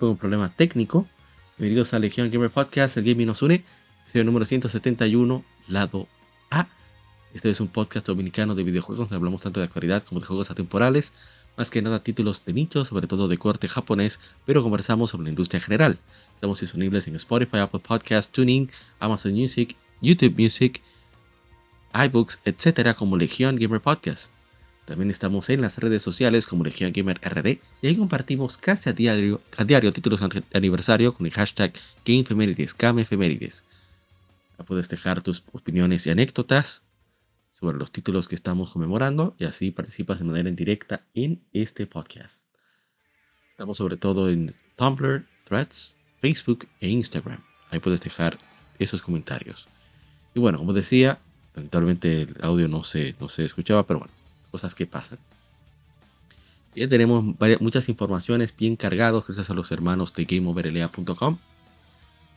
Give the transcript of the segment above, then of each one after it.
Un problema técnico. Bienvenidos a Legion Gamer Podcast, el Gaming nos une, episodio número 171, lado A. Este es un podcast dominicano de videojuegos donde hablamos tanto de actualidad como de juegos atemporales, más que nada títulos de nicho, sobre todo de corte japonés, pero conversamos sobre la industria en general. Estamos disponibles en Spotify, Apple Podcast, Tuning, Amazon Music, YouTube Music, iBooks, etcétera, como Legion Gamer Podcast. También estamos en las redes sociales como Legion Gamer RD y ahí compartimos casi a diario, a diario títulos de aniversario con el hashtag GameFemérides, GameFemérides. Puedes dejar tus opiniones y anécdotas sobre los títulos que estamos conmemorando y así participas de manera indirecta en este podcast. Estamos sobre todo en Tumblr, Threads, Facebook e Instagram. Ahí puedes dejar esos comentarios. Y bueno, como decía, lamentablemente el audio no se, no se escuchaba, pero bueno cosas que pasan. Ya tenemos muchas informaciones bien cargadas gracias a los hermanos de GameOverLA.com.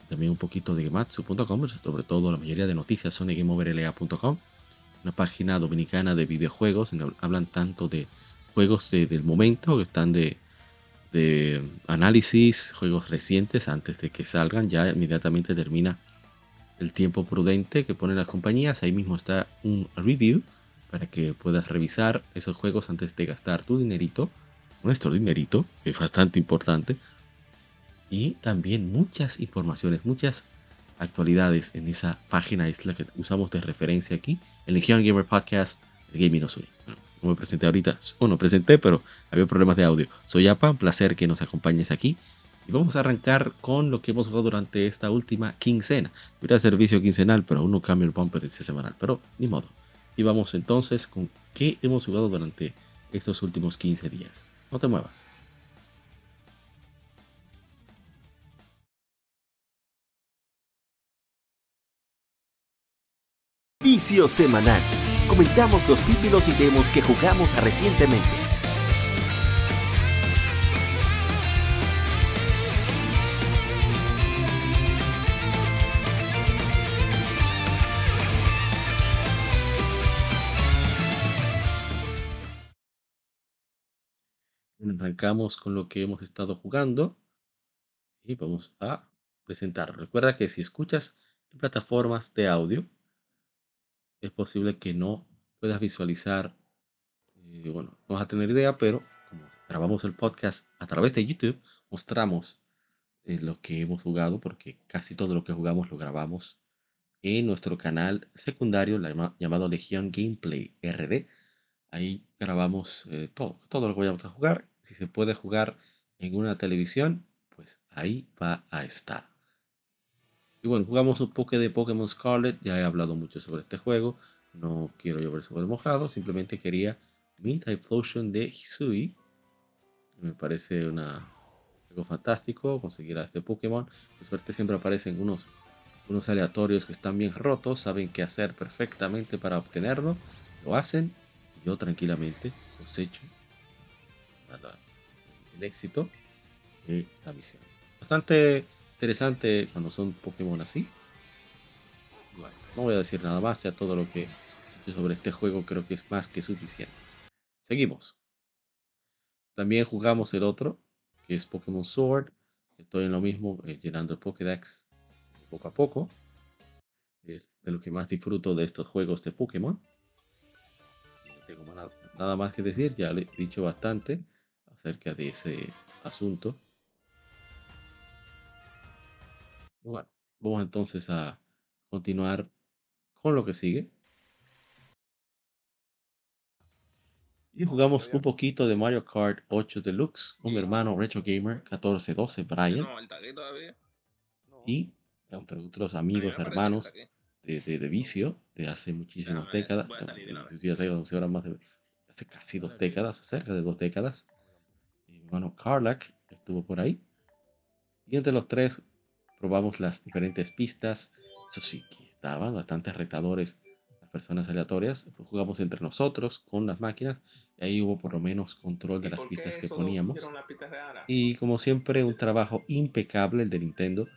También un poquito de Gematsu.com, sobre todo la mayoría de noticias son de GameOverLA.com. Una página dominicana de videojuegos, hablan tanto de juegos del momento, que están de, de análisis, juegos recientes antes de que salgan, ya inmediatamente termina el tiempo prudente que ponen las compañías. Ahí mismo está un review para que puedas revisar esos juegos antes de gastar tu dinerito, nuestro dinerito, que es bastante importante, y también muchas informaciones, muchas actualidades en esa página, es la que usamos de referencia aquí, el Legion Gamer Podcast de Gaming Osuri. no me presenté ahorita, o no presenté, pero había problemas de audio. Soy Apa, un placer que nos acompañes aquí. Y vamos a arrancar con lo que hemos jugado durante esta última quincena. Hubiera servicio quincenal, pero aún no cambia el bumper de semanal. Pero ni modo. Y vamos entonces con qué hemos jugado durante estos últimos 15 días. No te muevas. Vicio semanal. Comentamos los títulos y demos que jugamos recientemente. Arrancamos con lo que hemos estado jugando y vamos a presentar. Recuerda que si escuchas plataformas de audio, es posible que no puedas visualizar, eh, bueno, no a tener idea, pero como grabamos el podcast a través de YouTube, mostramos eh, lo que hemos jugado, porque casi todo lo que jugamos lo grabamos en nuestro canal secundario llamado Legion Gameplay RD. Ahí grabamos eh, todo, todo lo que vayamos a jugar. Si se puede jugar en una televisión, pues ahí va a estar. Y bueno, jugamos un poco de Pokémon Scarlet. Ya he hablado mucho sobre este juego. No quiero llover sobre mojado. Simplemente quería mi Typhlosion de Hisui. Me parece una, algo fantástico conseguir a este Pokémon. De suerte siempre aparecen unos unos aleatorios que están bien rotos, saben qué hacer perfectamente para obtenerlo, lo hacen y yo tranquilamente cosecho el éxito de la misión. Bastante interesante cuando son Pokémon así. no voy a decir nada más, ya todo lo que sobre este juego creo que es más que suficiente. Seguimos. También jugamos el otro, que es Pokémon Sword. Estoy en lo mismo, eh, llenando el Pokédex poco a poco. Es de lo que más disfruto de estos juegos de Pokémon. No tengo nada más que decir, ya le he dicho bastante acerca de ese asunto. Bueno, vamos entonces a continuar con lo que sigue. Y jugamos un poquito de Mario Kart 8 Deluxe. Con mi hermano Retro Gamer 1412 Brian. Y entre otros amigos, hermanos de, de, vicio de hace muchísimas décadas, hace casi dos décadas, cerca de dos décadas. Bueno, Carlac estuvo por ahí. Y entre los tres probamos las diferentes pistas. Eso sí, que estaban bastante retadores las personas aleatorias. Jugamos entre nosotros con las máquinas. Y ahí hubo por lo menos control de las pistas que poníamos. Y como siempre, un trabajo impecable el de Nintendo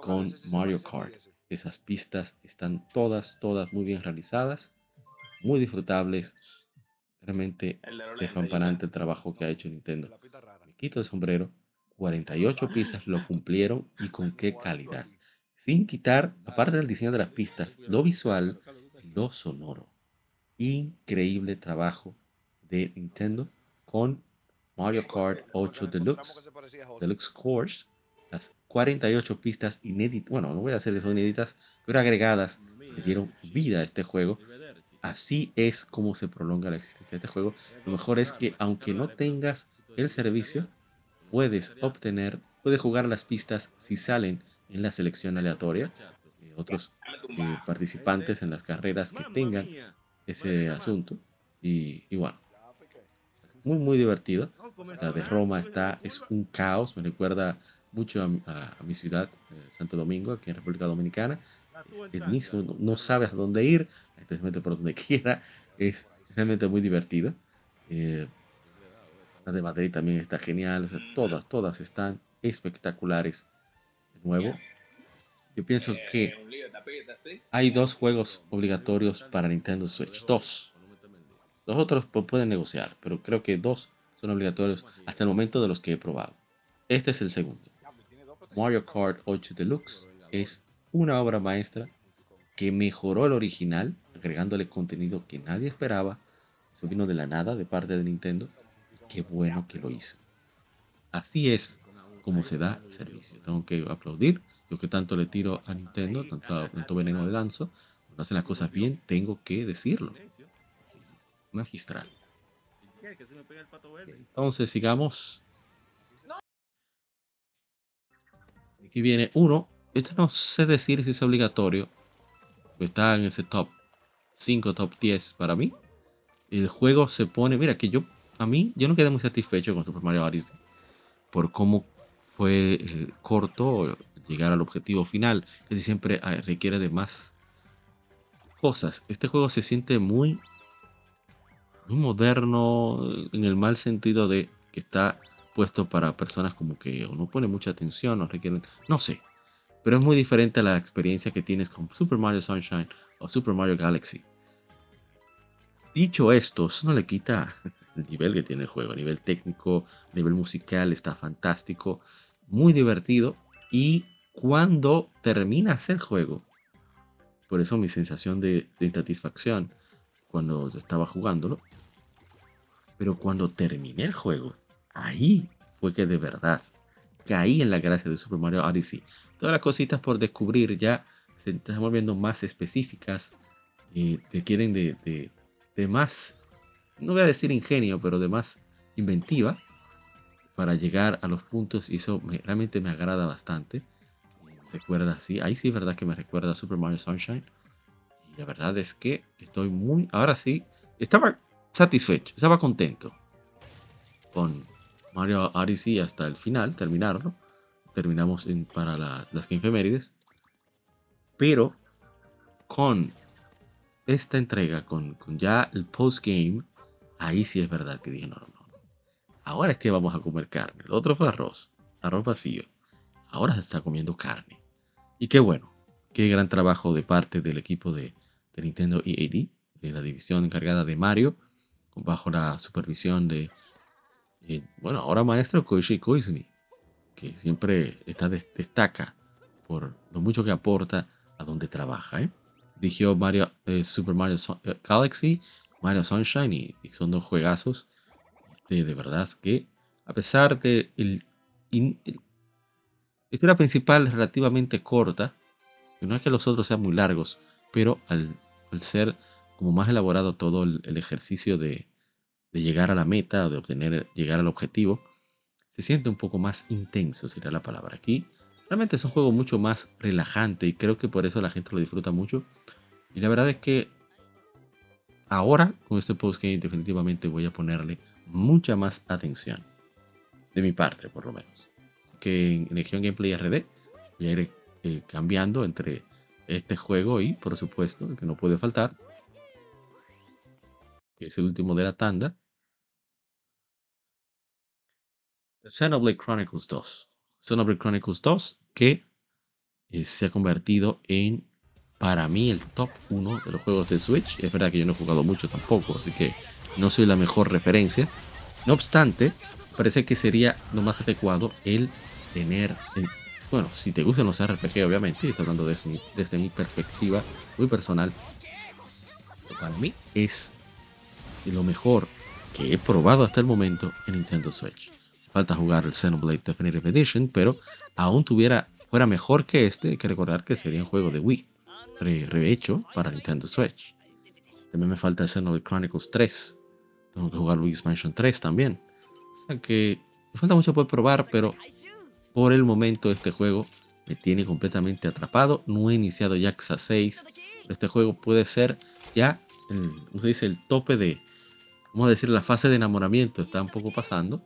con Mario Kart. Esas pistas están todas, todas muy bien realizadas, muy disfrutables. Realmente descampanante el trabajo que ha hecho Nintendo. Me quito el sombrero. 48 pistas lo cumplieron y con qué calidad. Sin quitar, aparte del diseño de las pistas, lo visual y lo sonoro. Increíble trabajo de Nintendo con Mario Kart 8 Deluxe, Deluxe Course, las 48 pistas inéditas, bueno, no voy a hacer eso inéditas, pero agregadas, le dieron vida a este juego. Así es como se prolonga la existencia de este juego. Lo mejor es que aunque no tengas el servicio, puedes obtener, puedes jugar las pistas si salen en la selección aleatoria. de otros eh, participantes en las carreras que tengan ese asunto. Y, y bueno, muy, muy divertido. La de Roma está, es un caos, me recuerda mucho a, mi ciudad, eh, Santo Domingo, aquí en República Dominicana. El mismo, no, sabes a dónde ir, especialmente por donde quiera. Es realmente muy divertido. Eh, la de Madrid también está genial. todas, todas están espectaculares. De nuevo, yo pienso que hay dos juegos obligatorios para Nintendo Switch. Dos. Los otros pueden negociar, pero creo que dos son obligatorios hasta el momento de los que he probado. Este es el segundo. Mario Kart 8 Deluxe es una obra maestra que mejoró el original, agregándole contenido que nadie esperaba. Eso vino de la nada de parte de Nintendo. Qué bueno que lo hizo. Así es como se da servicio. Tengo que aplaudir. Yo que tanto le tiro a Nintendo, tanto, tanto veneno le lanzo. Cuando hacen las cosas bien, tengo que decirlo. Magistral. Entonces sigamos Aquí viene uno. Este no sé decir si es obligatorio. Está en ese top 5, top 10 para mí. El juego se pone. Mira, que yo. A mí, yo no quedé muy satisfecho con Super Mario Odyssey. Por cómo fue eh, corto llegar al objetivo final. Que siempre ah, requiere de más cosas. Este juego se siente muy. Muy moderno. En el mal sentido de que está puesto para personas como que no pone mucha atención o requieren, no sé, pero es muy diferente a la experiencia que tienes con Super Mario Sunshine o Super Mario Galaxy. Dicho esto, eso no le quita el nivel que tiene el juego, a nivel técnico, a nivel musical, está fantástico, muy divertido y cuando terminas el juego, por eso mi sensación de, de insatisfacción cuando estaba jugándolo. Pero cuando terminé el juego, ahí fue que de verdad caí en la gracia de Super Mario Odyssey. Todas las cositas por descubrir ya se están volviendo más específicas. Y te quieren de, de, de más, no voy a decir ingenio, pero de más inventiva para llegar a los puntos y eso realmente me agrada bastante. recuerda, así ahí sí es verdad que me recuerda a Super Mario Sunshine. Y la verdad es que estoy muy, ahora sí, estaba satisfecho, estaba contento con Mario Odyssey hasta el final, terminarlo. Terminamos en, para las Game Pero con esta entrega, con, con ya el post-game, ahí sí es verdad que dije, no, no, Ahora es que vamos a comer carne. El otro fue arroz, arroz vacío. Ahora se está comiendo carne. Y qué bueno, qué gran trabajo de parte del equipo de, Nintendo EAD, de la división encargada de Mario, bajo la supervisión de, eh, bueno, ahora maestro Koichi Koizumi, que siempre está destaca por lo mucho que aporta a donde trabaja. ¿eh? Dirigió Mario, eh, Super Mario eh, Galaxy, Mario Sunshine y son dos juegazos de verdad que, a pesar de el, la historia principal relativamente corta, no es que los otros sean muy largos, pero al, ser como más elaborado todo el, ejercicio de, de, llegar a la meta de obtener, llegar al objetivo, se siente un poco más intenso, sería la palabra aquí. Realmente es un juego mucho más relajante y creo que por eso la gente lo disfruta mucho. Y la verdad es que ahora con este postgame definitivamente voy a ponerle mucha más atención. De mi parte, por lo menos. Que en Legion Gameplay RD voy a ir eh, cambiando entre este juego y, por supuesto, el que no puede faltar, que es el último de la tanda, Xenoblade Chronicles 2. Xenoblade Chronicles 2, que eh, se ha convertido en, para mí, el top 1 de los juegos de Switch. Es verdad que yo no he jugado mucho tampoco, así que no soy la mejor referencia. No obstante, parece que sería lo más adecuado el tener, bueno, si te gustan los RPG, obviamente, y estoy hablando desde, mi perspectiva muy personal, para mí es lo mejor que he probado hasta el momento en Nintendo Switch. Falta jugar el Xenoblade Definitive Edition, pero aún tuviera, fuera mejor que este, hay que recordar que sería un juego de Wii, rehecho para Nintendo Switch. También me falta el Xenoblade Chronicles 3, tengo que jugar Luigi's Mansion 3 también. O sea que me falta mucho por probar, pero por el momento este juego me tiene completamente atrapado. No he iniciado Yaxa 6. Este juego puede ser ya, el, dice, el tope de, vamos a decir, la fase de enamoramiento está un poco pasando.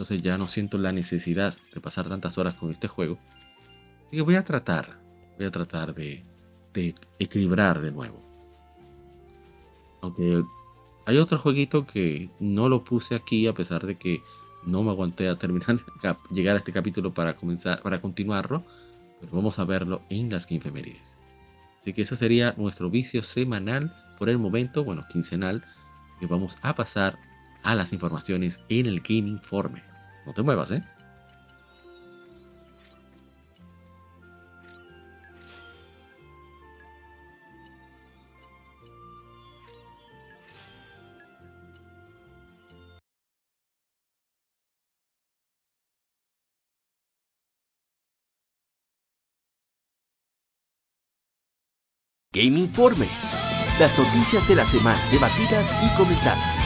Entonces ya no siento la necesidad de pasar tantas horas con este juego. Así que voy a tratar, voy a tratar de, equilibrar de nuevo. Aunque hay otro jueguito que no lo puse aquí a pesar de que no me aguanté a terminar, llegar a este capítulo para comenzar, para continuarlo, pero vamos a verlo en las Femenides. Así que ese sería nuestro vicio semanal por el momento, bueno, quincenal. Así que vamos a pasar a las informaciones en el Game Informe. No te muevas, ¿eh? Game Informe. Las noticias de la semana debatidas y comentadas.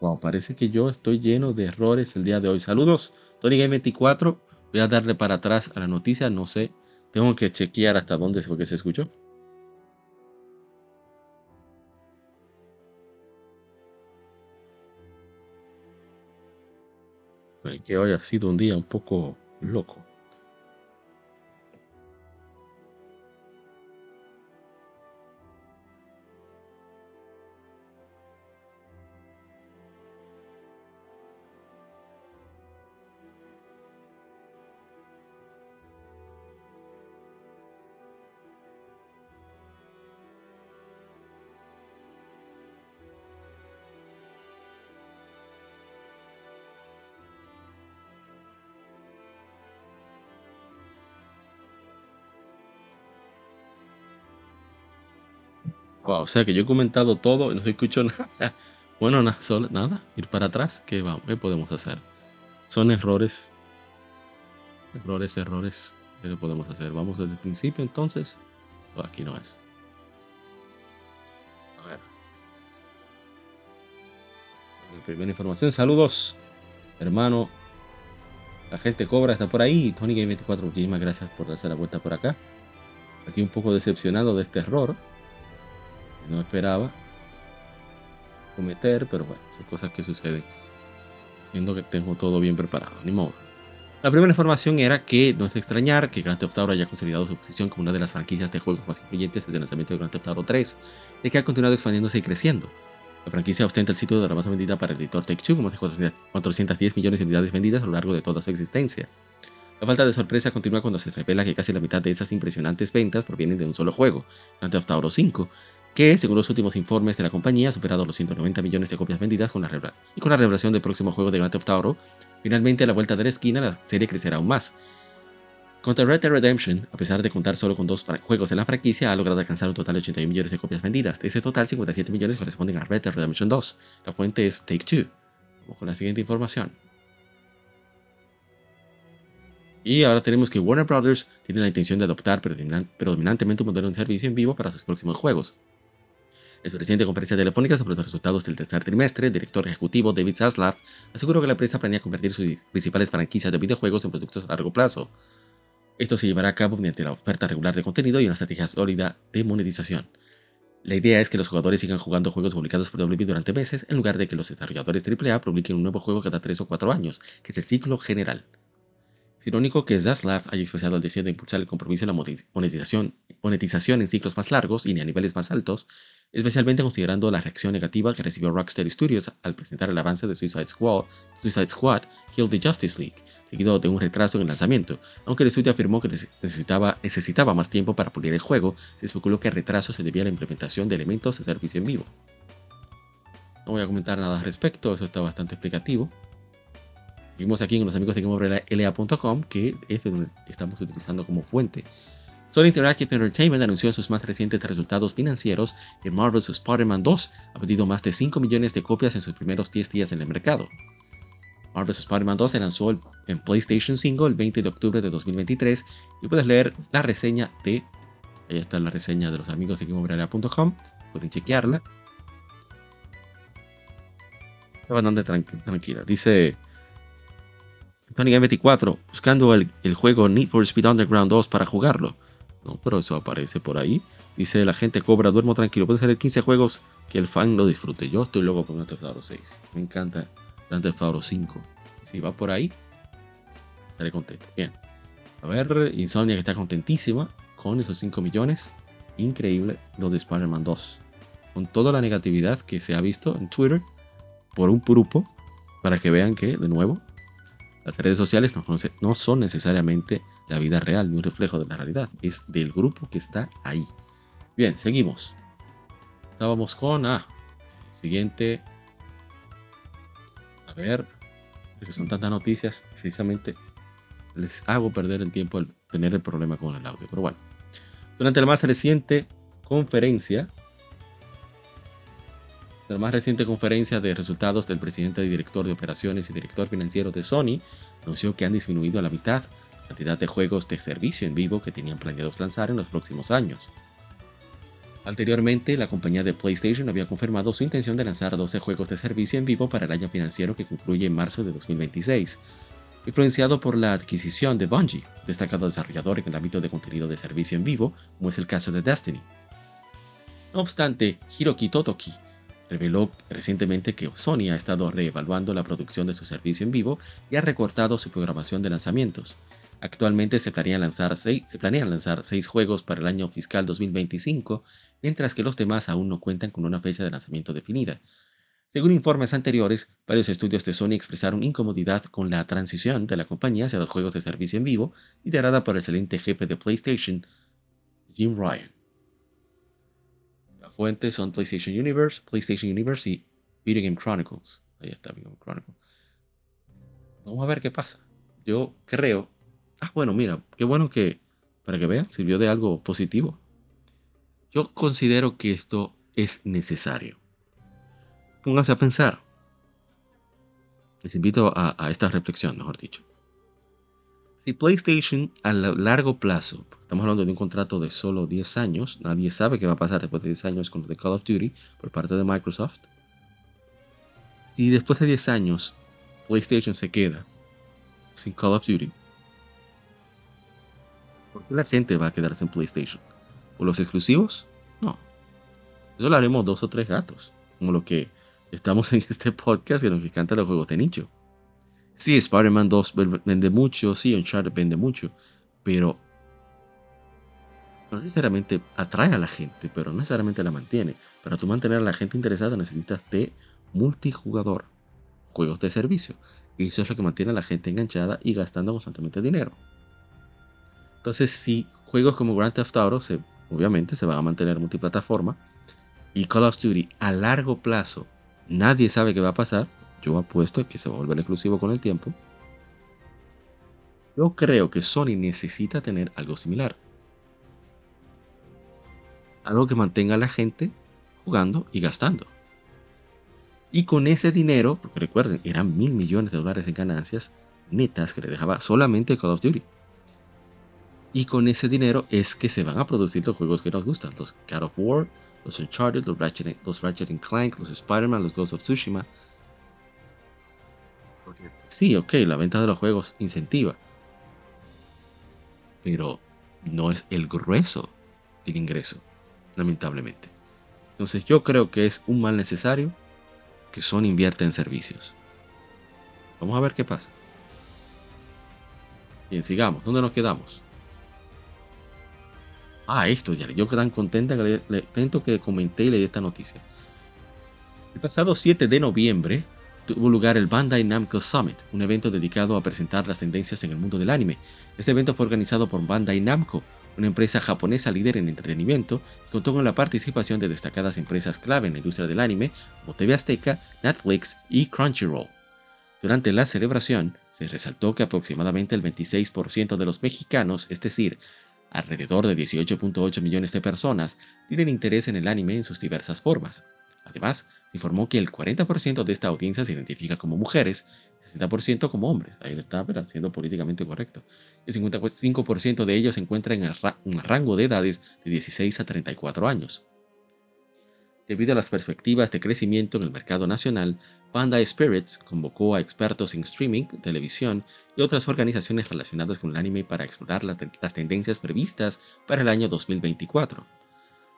Wow, parece que yo estoy lleno de errores el día de hoy. Saludos, Tony Game 24. Voy a darle para atrás a la noticia, no sé. Tengo que chequear hasta dónde fue que se escuchó. Que hoy ha sido un día un poco loco. O sea que yo he comentado todo y no escucho nada. Bueno, nada, solo, nada, ir para atrás, ¿qué, vamos, ¿qué podemos hacer? Son errores, errores, errores, ¿qué podemos hacer? Vamos desde el principio entonces. aquí no es. A ver. Primera información, saludos, hermano. La gente cobra, está por ahí. Tony Game 24, muchísimas gracias por darse la vuelta por acá. Aquí un poco decepcionado de este error no esperaba cometer, pero bueno, son cosas que suceden. Siendo que tengo todo bien preparado, ni modo. La primera información era que no es extrañar que Grand Theft Auto haya consolidado su posición como una de las franquicias de juegos más influyentes desde el lanzamiento de Grand Theft Auto 3, de que ha continuado expandiéndose y creciendo. La franquicia ostenta el sitio de la más vendida para el editor Take-Two, con más de 410 millones de unidades vendidas a lo largo de toda su existencia. La falta de sorpresa continúa cuando se revela que casi la mitad de esas impresionantes ventas provienen de un solo juego, Grand Theft Auto 5, que, según los últimos informes de la compañía, ha superado los 190 millones de copias vendidas con la y con la revelación del próximo juego de Grand Theft Auto, finalmente a la vuelta de la esquina la serie crecerá aún más. Contra Red Dead Redemption, a pesar de contar solo con dos juegos en la franquicia, ha logrado alcanzar un total de 81 millones de copias vendidas. De ese total, 57 millones corresponden a Red Dead Redemption 2. La fuente es Take-Two. Vamos con la siguiente información. Y ahora tenemos que Warner Bros. tiene la intención de adoptar predominantemente un modelo de servicio en vivo para sus próximos juegos. En su reciente conferencia telefónica sobre los resultados del tercer trimestre, el director ejecutivo David Zaslav aseguró que la empresa planea convertir sus principales franquicias de videojuegos en productos a largo plazo. Esto se llevará a cabo mediante la oferta regular de contenido y una estrategia sólida de monetización. La idea es que los jugadores sigan jugando juegos publicados por WB durante meses en lugar de que los desarrolladores AAA publiquen un nuevo juego cada 3 o 4 años, que es el ciclo general. Es irónico que Zaslav haya expresado el deseo de impulsar el compromiso en la monetización, monetización en ciclos más largos y a niveles más altos, especialmente considerando la reacción negativa que recibió Rockstar Studios al presentar el avance de Suicide Squad, Suicide Squad Kill the Justice League, seguido de un retraso en el lanzamiento. Aunque el estudio afirmó que necesitaba, necesitaba más tiempo para pulir el juego, se especuló que el retraso se debía a la implementación de elementos de servicio en vivo. No voy a comentar nada al respecto, eso está bastante explicativo. Seguimos aquí con los amigos de GameOverLA.com, que es donde estamos utilizando como fuente. Sony Interactive Entertainment anunció en sus más recientes resultados financieros que Marvel's Spider-Man 2 ha vendido más de 5 millones de copias en sus primeros 10 días en el mercado. Marvel's Spider-Man 2 se lanzó en PlayStation 5 el 20 de octubre de 2023 y puedes leer la reseña de... Ahí está la reseña de los amigos de GameOverLA.com, pueden chequearla. Está bastante tranquila. Dice Tony Game 24 buscando el, juego Need for Speed Underground 2 para jugarlo. No, pero eso aparece por ahí. Dice la gente cobra, duermo tranquilo. Puede ser 15 juegos que el fan lo disfrute. Yo estoy loco con Grand Theft Auto 6. Me encanta Grand Theft Auto 5. Si va por ahí, estaré contento. Bien. A ver, Insomnia que está contentísima con esos 5 millones. Increíble lo de Spider-Man 2. Con toda la negatividad que se ha visto en Twitter por un grupo. Para que vean que, de nuevo, las redes sociales no, son necesariamente la vida real ni un reflejo de la realidad, es del grupo que está ahí. Bien, seguimos. Estábamos con ah, siguiente. A ver, porque son tantas noticias, precisamente les hago perder el tiempo al tener el problema con el audio. Pero bueno, durante la más reciente conferencia la más reciente conferencia de resultados del presidente y director de operaciones y director financiero de Sony anunció que han disminuido a la mitad cantidad de juegos de servicio en vivo que tenían planeados lanzar en los próximos años. Anteriormente, la compañía de PlayStation había confirmado su intención de lanzar 12 juegos de servicio en vivo para el año financiero que concluye en marzo de 2026, influenciado por la adquisición de Bungie, destacado desarrollador en el ámbito de contenido de servicio en vivo, como es el caso de Destiny. No obstante, Hiroki Totoki reveló recientemente que Sony ha estado reevaluando la producción de su servicio en vivo y ha recortado su programación de lanzamientos. Actualmente se planean lanzar seis, se planean lanzar seis juegos para el año fiscal 2025, mientras que los demás aún no cuentan con una fecha de lanzamiento definida. Según informes anteriores, varios estudios de Sony expresaron incomodidad con la transición de la compañía hacia los juegos de servicio en vivo, liderada por el excelente jefe de PlayStation, Jim Ryan. Las fuentes son PlayStation Universe, PlayStation Universe y Video Game Chronicles. Ahí está Video Game Chronicles. Vamos a ver qué pasa. Yo creo Ah, bueno, mira, qué bueno que, para que vean, sirvió de algo positivo. Yo considero que esto es necesario. Pónganse a pensar. Les invito a, esta reflexión, mejor dicho. Si PlayStation a largo plazo, estamos hablando de un contrato de solo 10 años, nadie sabe qué va a pasar después de 10 años con The Call of Duty por parte de Microsoft. Si después de 10 años PlayStation se queda sin Call of Duty, ¿Por qué la gente va a quedarse en PlayStation? ¿Por los exclusivos? No. Eso lo haremos dos o tres gatos. Como lo que estamos en este podcast que nos encanta los juegos de nicho. Sí, Spider-Man 2 vende mucho, sí, Uncharted vende mucho, pero no necesariamente atrae a la gente, pero no necesariamente la mantiene. Para tú mantener a la gente interesada necesitas de multijugador, juegos de servicio. Y eso es lo que mantiene a la gente enganchada y gastando constantemente dinero. Entonces, si juegos como Grand Theft Auto, se, obviamente, se van a mantener multiplataforma, y Call of Duty a largo plazo, nadie sabe qué va a pasar, yo apuesto que se va a volver exclusivo con el tiempo. Yo creo que Sony necesita tener algo similar. Algo que mantenga a la gente jugando y gastando. Y con ese dinero, porque recuerden, eran mil millones de dólares en ganancias netas que le dejaba solamente Call of Duty. Y con ese dinero es que se van a producir los juegos que nos gustan. Los God of War, los Uncharted, los Ratchet, los Ratchet Clank, los Spider-Man, los Ghosts of Tsushima. sí, ok, la venta de los juegos incentiva. Pero no es el grueso del ingreso, lamentablemente. Entonces yo creo que es un mal necesario que Sony invierta en servicios. Vamos a ver qué pasa. Bien, sigamos. ¿Dónde nos quedamos? Ah, esto ya. Yo tan contenta que que comenté y leí esta noticia. El pasado 7 de noviembre tuvo lugar el Bandai Namco Summit, un evento dedicado a presentar las tendencias en el mundo del anime. Este evento fue organizado por Bandai Namco, una empresa japonesa líder en entretenimiento, y contó con la participación de destacadas empresas clave en la industria del anime como TV Azteca, Netflix y Crunchyroll. Durante la celebración, se resaltó que aproximadamente el 26% de los mexicanos, es decir, Alrededor de 18.8 millones de personas tienen interés en el anime en sus diversas formas. Además, se informó que el 40% de esta audiencia se identifica como mujeres, y 60% como hombres. Ahí está, pero siendo políticamente correcto. El 55% de ellos se encuentran en un rango de edades de 16 a 34 años. Debido a las perspectivas de crecimiento en el mercado nacional, Panda Spirits convocó a expertos en streaming, televisión y otras organizaciones relacionadas con el anime para explorar las tendencias previstas para el año 2024.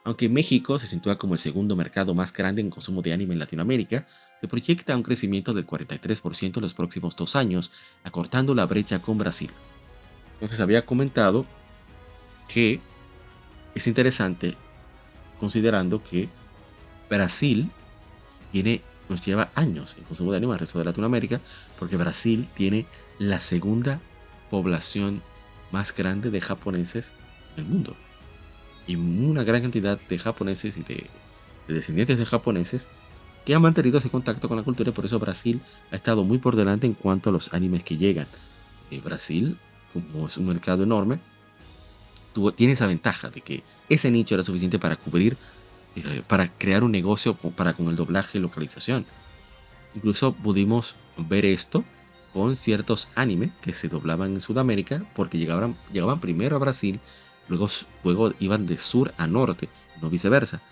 Aunque México se sitúa como el segundo mercado más grande en consumo de anime en Latinoamérica, se proyecta un crecimiento del 43% en los próximos dos años, acortando la brecha con Brasil. Entonces había comentado que es interesante considerando que Brasil tiene, nos lleva años en consumo de anime al resto de Latinoamérica, porque Brasil tiene la segunda población más grande de japoneses en el mundo. Y una gran cantidad de japoneses y de, descendientes de japoneses que han mantenido ese contacto con la cultura y por eso Brasil ha estado muy por delante en cuanto a los animes que llegan. Eh, Brasil, como es un mercado enorme, tiene esa ventaja de que ese nicho era suficiente para cubrir eh, para crear un negocio para con el doblaje y localización. Incluso pudimos ver esto con ciertos animes que se doblaban en Sudamérica porque llegaban, llegaban primero a Brasil, luego, luego iban de sur a norte, no viceversa.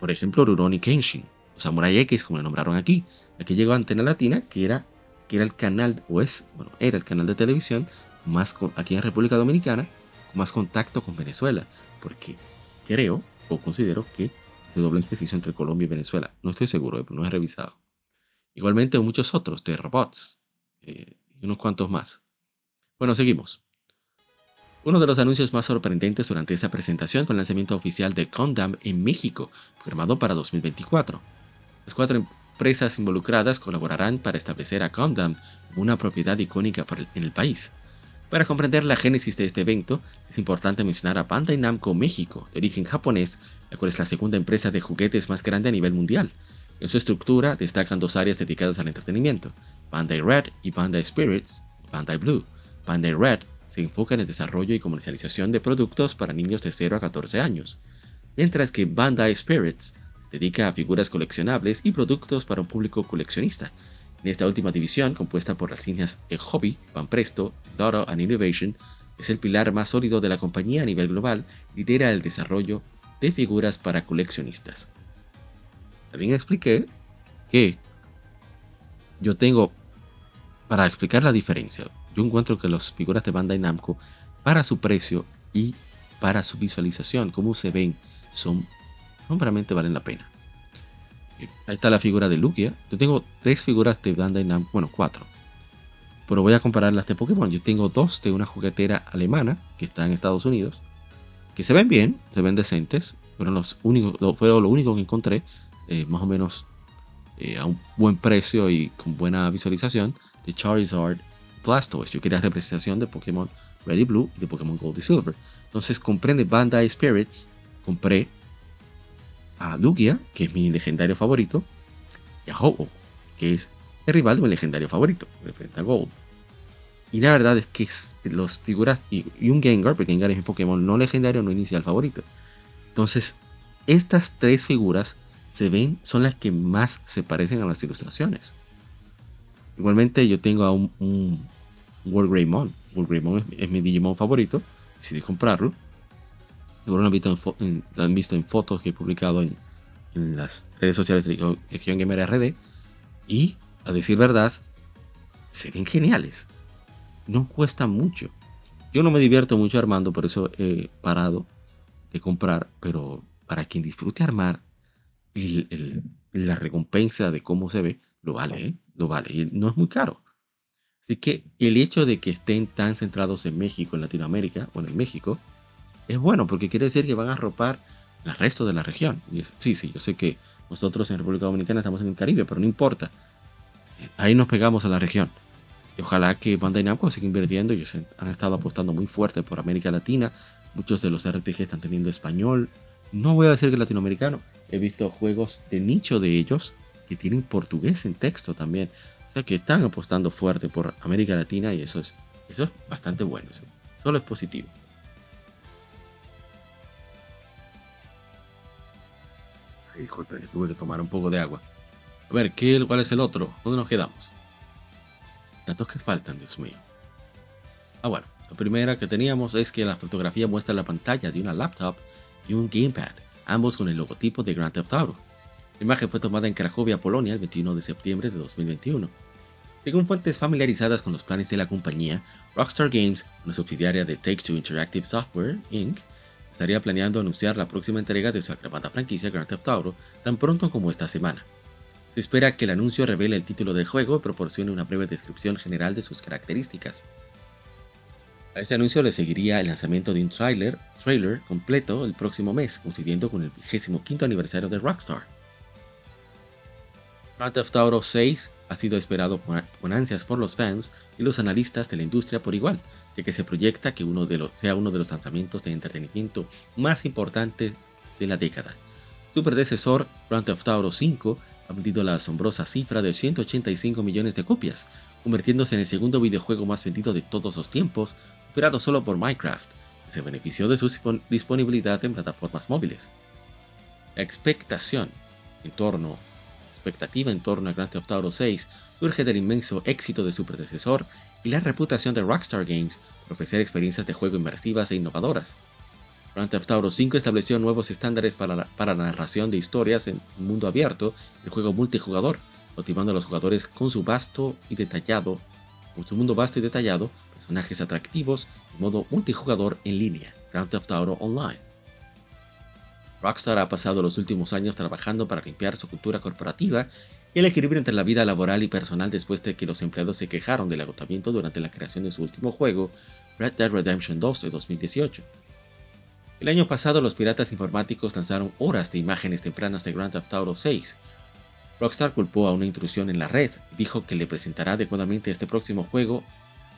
Por ejemplo, Rurouni Kenshin, o Samurai X, como le nombraron aquí. Aquí llegó Antena Latina, que era, que era el canal, o es, bueno, era el canal de televisión más aquí en República Dominicana, más contacto con Venezuela, porque creo o considero que se doble se hizo entre Colombia y Venezuela. No estoy seguro, no he revisado. Igualmente muchos otros de robots eh, y unos cuantos más. Bueno, seguimos. Uno de los anuncios más sorprendentes durante esa presentación fue el lanzamiento oficial de Condam en México, firmado para 2024. Las cuatro empresas involucradas colaborarán para establecer a Condam como una propiedad icónica en el país. Para comprender la génesis de este evento, es importante mencionar a Bandai Namco México, de origen japonés, la cual es la segunda empresa de juguetes más grande a nivel mundial. En su estructura destacan dos áreas dedicadas al entretenimiento, Bandai Red y Bandai Spirits, Bandai Blue. Bandai Red se enfoca en el desarrollo y comercialización de productos para niños de 0 a 14 años, mientras que Bandai Spirits dedica a figuras coleccionables y productos para un público coleccionista. En esta última división, compuesta por las líneas de Hobby, Presto, Doro and Innovation, es el pilar más sólido de la compañía a nivel global, lidera el desarrollo de figuras para coleccionistas. También expliqué que yo tengo, para explicar la diferencia, yo encuentro que las figuras de Bandai Namco, para su precio y para su visualización, como se ven, son, realmente valen la pena. Ahí está la figura de Lugia. Yo tengo tres figuras de Bandai Namco, bueno, cuatro. Pero voy a comparar las de Pokémon. Yo tengo dos de una juguetera alemana que está en Estados Unidos. Que se ven bien, se ven decentes. Fueron los únicos, fueron lo único que encontré. Eh, más o menos eh, a un buen precio y con buena visualización. De Charizard Blastoise. Yo quería representación de Pokémon Red y Blue y de Pokémon Gold y Silver. Entonces compré de Bandai Spirits, compré a Lugia, que es mi legendario favorito, y a ho que es el rival de mi legendario favorito, representa Gold. Y la verdad es que los figuras, y, un Gengar, porque Gengar es mi Pokémon no legendario, no inicial favorito. Entonces, estas tres figuras se ven, son las que más se parecen a las ilustraciones. Igualmente yo tengo a un, World Greymon. World Greymon es, mi Digimon favorito. Decidí comprarlo. Seguro lo han visto en, han visto en fotos que he publicado en, las redes sociales de Legion Gamer RD. Y, a decir verdad, se ven geniales. No cuesta mucho. Yo no me divierto mucho armando, por eso he parado de comprar. Pero para quien disfrute armar, y la recompensa de cómo se ve, lo vale, ¿eh? lo vale. Y no es muy caro. Así que el hecho de que estén tan centrados en México, en Latinoamérica, bueno, en México, es bueno porque quiere decir que van a arropar el resto de la región. Y sí, sí, yo sé que nosotros en República Dominicana estamos en el Caribe, pero no importa. Ahí nos pegamos a la región. Y ojalá que Bandai Namco siga invirtiendo. Ellos han estado apostando muy fuerte por América Latina. Muchos de los RPG están teniendo español. No voy a decir que latinoamericano. He visto juegos de nicho de ellos que tienen portugués en texto también que están apostando fuerte por América Latina y eso es, eso es bastante bueno. solo es positivo. Disculpen, tuve que tomar un poco de agua. A ver, ¿qué, ¿cuál es el otro? ¿Dónde nos quedamos? Datos que faltan, Dios mío. Ah, bueno, la primera que teníamos es que la fotografía muestra la pantalla de una laptop y un gamepad, ambos con el logotipo de Grand Theft Auto. La imagen fue tomada en Cracovia, Polonia, el 21 de septiembre de 2021. Según fuentes familiarizadas con los planes de la compañía, Rockstar Games, una subsidiaria de Take-Two Interactive Software, Inc., estaría planeando anunciar la próxima entrega de su aclamada franquicia Grand Theft Auto tan pronto como esta semana. Se espera que el anuncio revele el título del juego y proporcione una breve descripción general de sus características. A este anuncio le seguiría el lanzamiento de un trailer, trailer completo el próximo mes, coincidiendo con el 25 aniversario de Rockstar. Grand Theft Auto 6 ha sido esperado con ansias por los fans y los analistas de la industria por igual, ya que se proyecta que uno de los, sea uno de los lanzamientos de entretenimiento más importantes de la década. Su predecesor, Grand Theft Auto 5, ha vendido la asombrosa cifra de 185 millones de copias, convirtiéndose en el segundo videojuego más vendido de todos los tiempos, superado solo por Minecraft, que se benefició de su disponibilidad en plataformas móviles. La expectación en torno expectativa en torno a Grand Theft Auto 6 surge del inmenso éxito de su predecesor y la reputación de Rockstar Games por ofrecer experiencias de juego inmersivas e innovadoras. Grand Theft Auto 5 estableció nuevos estándares para la, para la narración de historias en un mundo abierto, el juego multijugador, motivando a los jugadores con su vasto y detallado, con su mundo vasto y detallado, personajes atractivos y modo multijugador en línea, Grand Theft Auto Online. Rockstar ha pasado los últimos años trabajando para limpiar su cultura corporativa y el equilibrio entre la vida laboral y personal después de que los empleados se quejaron del agotamiento durante la creación de su último juego, Red Dead Redemption 2 de 2018. El año pasado los piratas informáticos lanzaron horas de imágenes tempranas de Grand Theft Auto 6. Rockstar culpó a una intrusión en la red y dijo que le presentará adecuadamente este próximo juego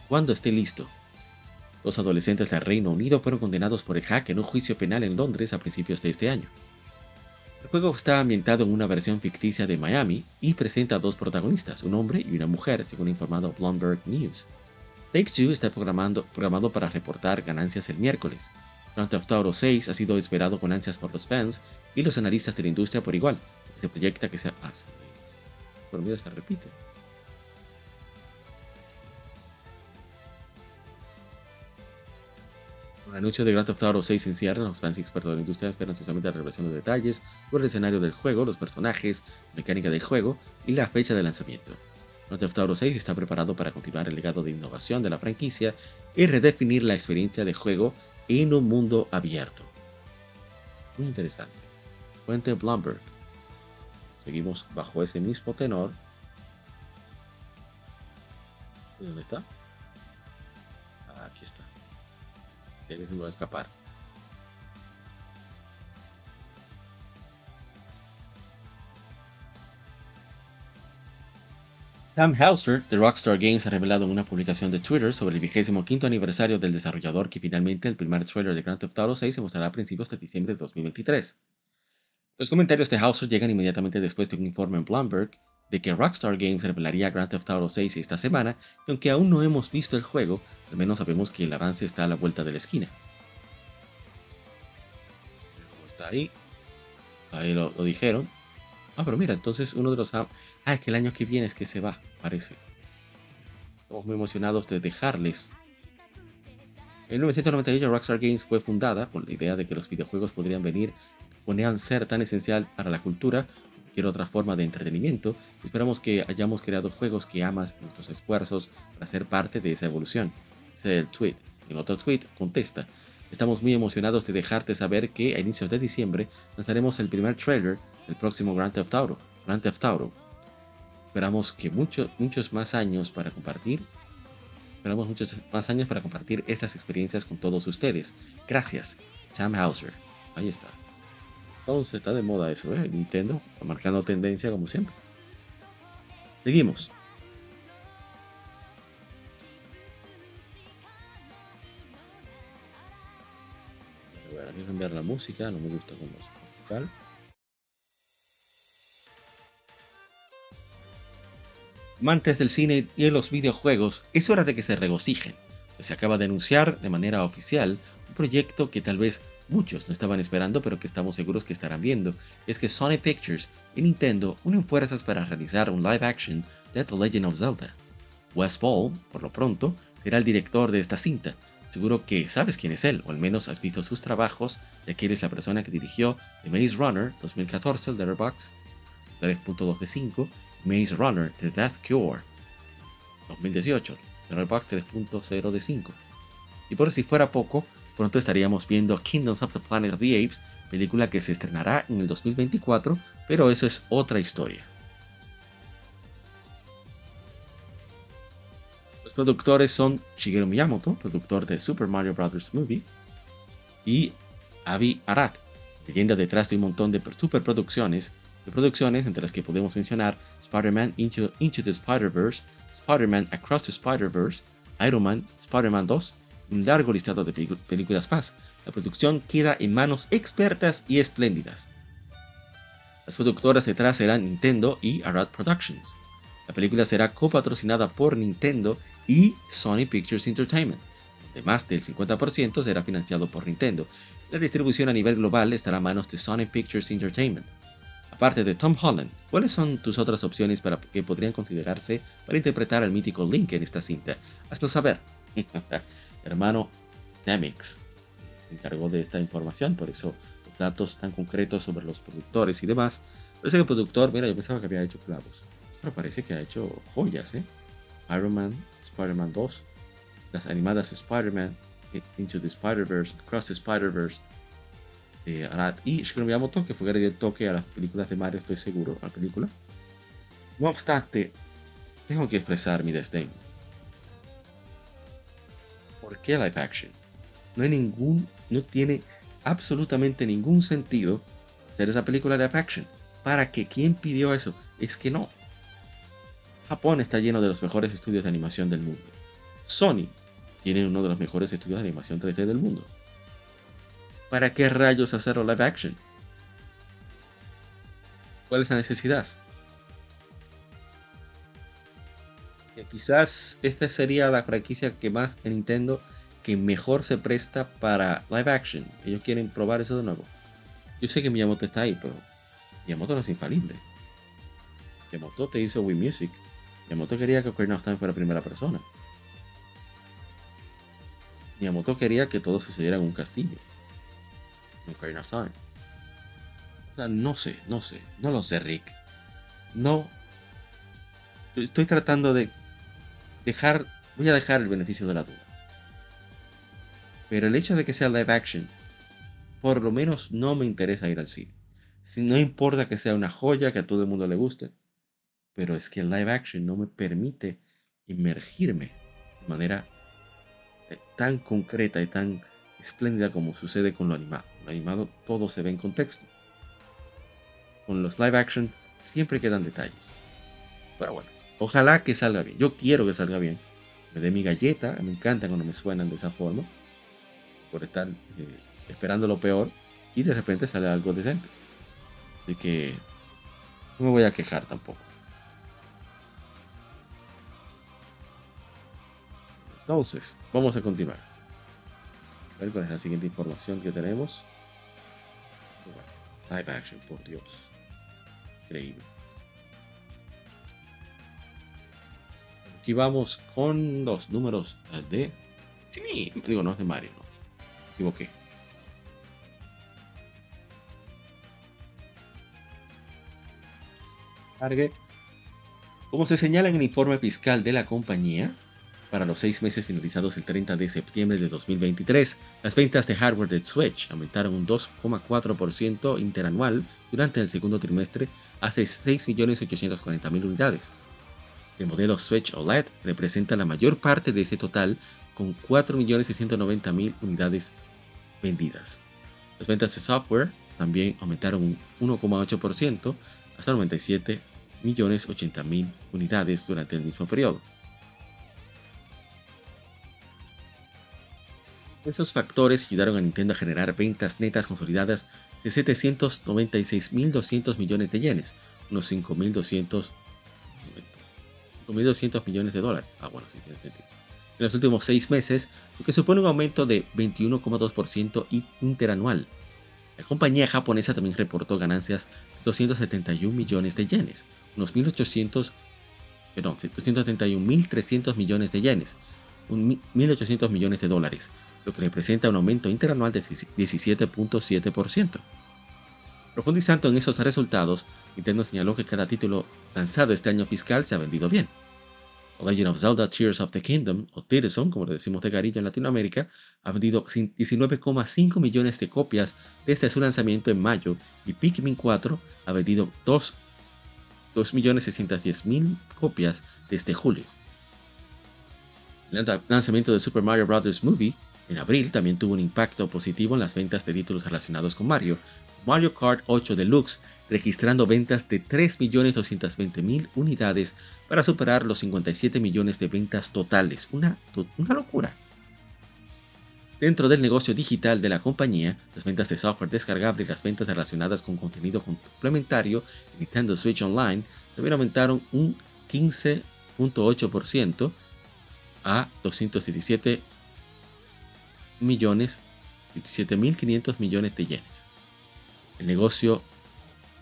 cuando esté listo. Dos adolescentes del Reino Unido fueron condenados por el hack en un juicio penal en Londres a principios de este año. El juego está ambientado en una versión ficticia de Miami y presenta a dos protagonistas, un hombre y una mujer, según informado Bloomberg News. Take Two está programando, programado para reportar ganancias el miércoles, Grand Theft Auto 6 ha sido esperado con ansias por los fans y los analistas de la industria por igual. Se proyecta que sea... Pero mira, se repite. Con el anuncio de Grand Theft Auto 6 en cierre, los fans y expertos de la industria esperan ansiosamente la revelación de detalles sobre el escenario del juego, los personajes, mecánica del juego y la fecha de lanzamiento. Grand Theft Auto 6 está preparado para continuar el legado de innovación de la franquicia y redefinir la experiencia de juego en un mundo abierto. Muy interesante. Fuente Bloomberg. Seguimos bajo ese mismo tenor. ¿Dónde está? A escapar. Sam Hauser de Rockstar Games ha revelado en una publicación de Twitter sobre el vigésimo quinto aniversario del desarrollador que finalmente el primer trailer de Grand Theft Auto 6 se mostrará a principios de diciembre de 2023. Los comentarios de Hauser llegan inmediatamente después de un informe en Bloomberg de que Rockstar Games revelaría Grand Theft Auto 6 esta semana y aunque aún no hemos visto el juego, al menos sabemos que el avance está a la vuelta de la esquina. Está ahí. Ahí lo, dijeron. Ah, pero mira, entonces uno de los... Ah, es que el año que viene es que se va, parece. Estamos muy emocionados de dejarles. En 1998 Rockstar Games fue fundada con la idea de que los videojuegos podrían venir, podrían ser tan esencial para la cultura cualquier otra forma de entretenimiento. Esperamos que hayamos creado juegos que amas nuestros esfuerzos para ser parte de esa evolución. Ese es el tweet. En otro tweet contesta, Estamos muy emocionados de dejarte saber que a inicios de diciembre lanzaremos el primer trailer del próximo Grand Theft Auto, Grand Theft Auto. Esperamos que muchos, muchos más años para compartir. Esperamos muchos más años para compartir estas experiencias con todos ustedes. Gracias, Sam Hauser. Ahí está. Entonces está de moda eso, ¿eh? Nintendo marcando tendencia como siempre. Seguimos. Voy a cambiar la música, no me gusta como musical. Amantes del cine y de los videojuegos, es hora de que se regocijen. Se acaba de anunciar de manera oficial un proyecto que tal vez muchos no estaban esperando, pero que estamos seguros que estarán viendo. Es que Sony Pictures y Nintendo unen fuerzas para realizar un live action de The Legend of Zelda. Wes Ball, por lo pronto, será el director de esta cinta, Seguro que sabes quién es él, o al menos has visto sus trabajos, ya que él es la persona que dirigió The Maze Runner 2014, el Letterboxd 3.2 de 5, Maze Runner The Death Cure 2018, Letterboxd 3.0 de 5. Y por si fuera poco, pronto estaríamos viendo Kingdoms of the Planet of the Apes, película que se estrenará en el 2024, pero eso es otra historia. productores son Shigeru Miyamoto, productor de Super Mario Bros. Movie, y Avi Arad, leyenda detrás de un montón de superproducciones, de producciones entre las que podemos mencionar Spider-Man Into, the Spider-Verse, Spider-Man Across the Spider-Verse, Iron Man, Spider-Man 2, un largo listado de películas más. La producción queda en manos expertas y espléndidas. Las productoras detrás serán Nintendo y Arad Productions. La película será copatrocinada por Nintendo y Sony Pictures Entertainment, donde más del 50% será financiado por Nintendo. La distribución a nivel global estará a manos de Sony Pictures Entertainment. Aparte de Tom Holland, ¿cuáles son tus otras opciones para que podrían considerarse para interpretar al mítico Link en esta cinta? Hazlo saber. Hermano Nemix. se encargó de esta información, por eso los datos tan concretos sobre los productores y demás. Que el productor, mira, yo pensaba que había hecho clavos, pero parece que ha hecho joyas, ¿eh? Iron Man, Spider-Man 2, las animadas Spider-Man, Into the Spider-Verse, Across the Spider-Verse, eh, y Shigeru Miyamoto, que fue que le dio el toque a las películas de Mario, estoy seguro, a la película. No obstante, tengo que expresar mi desdén. ¿Por qué live action? No hay ningún, no tiene absolutamente ningún sentido hacer esa película live action. ¿Para qué? ¿Quién pidió eso? Es que no. Japón está lleno de los mejores estudios de animación del mundo. Sony tiene uno de los mejores estudios de animación 3D del mundo. ¿Para qué rayos hacerlo live action? ¿Cuál es la necesidad? Quizás esta sería la franquicia que más en Nintendo que mejor se presta para live action. Ellos quieren probar eso de nuevo. Yo sé que Miyamoto está ahí, pero Miyamoto no es infalible. Miyamoto te hizo Wii Music. Miyamoto quería que Ocarina of Time fuera primera persona. Miyamoto quería que todo sucediera en un castillo. En Ocarina of Time. O sea, no sé, no sé. No lo sé, Rick. No. Estoy tratando de dejar. Voy a dejar el beneficio de la duda. Pero el hecho de que sea live action, por lo menos no me interesa ir al cine. Si no importa que sea una joya que a todo el mundo le guste, pero es que el live action no me permite inmergirme de manera eh, tan concreta y tan espléndida como sucede con lo animado. Lo animado todo se ve en contexto. Con los live action siempre quedan detalles. Pero bueno, ojalá que salga bien. Yo quiero que salga bien. Me dé mi galleta, me encanta cuando me suenan de esa forma. Por estar eh, esperando lo peor y de repente sale algo decente. Así que no me voy a quejar tampoco. Entonces, vamos a continuar. A ver cuál es la siguiente información que tenemos. live action, por Dios. Increíble. Aquí vamos con los números de. Sí, digo, no es de Mario, no. Equivoqué. Cargue. Como se señala en el informe fiscal de la compañía, para los seis meses finalizados el 30 de septiembre de 2023, las ventas de hardware de Switch aumentaron un 2,4% interanual durante el segundo trimestre a 6.840.000 unidades. El modelo Switch OLED representa la mayor parte de ese total con 4.690.000 unidades vendidas. Las ventas de software también aumentaron un 1,8% hasta 97.080.000 unidades durante el mismo periodo. Esos factores ayudaron a Nintendo a generar ventas netas consolidadas de 796.200 millones de yenes, unos 5.200 millones de dólares. Ah, bueno, sí tiene sentido. En los últimos seis meses, lo que supone un aumento de 21,2% interanual. La compañía japonesa también reportó ganancias de 271 millones de yenes, unos 1.800, perdón, 271.300 millones de yenes, 1.800 millones de dólares, lo que representa un aumento interanual de 17.7%. Profundizando en esos resultados, Nintendo señaló que cada título lanzado este año fiscal se ha vendido bien. Legend of Zelda Tears of the Kingdom, o Tearson, como lo decimos de cariño en Latinoamérica, ha vendido 19,5 millones de copias desde su lanzamiento en mayo y Pikmin 4 ha vendido 2.610.000 copias desde julio. El lanzamiento de Super Mario Bros. Movie en abril también tuvo un impacto positivo en las ventas de títulos relacionados con Mario. Mario Kart 8 Deluxe registrando ventas de 3.220.000 unidades para superar los 57 millones de ventas totales. Una, locura. Dentro del negocio digital de la compañía, las ventas de software descargable y las ventas relacionadas con contenido complementario Nintendo Switch Online también aumentaron un 15.8% a 217 millones, 17.500 millones de yenes. El negocio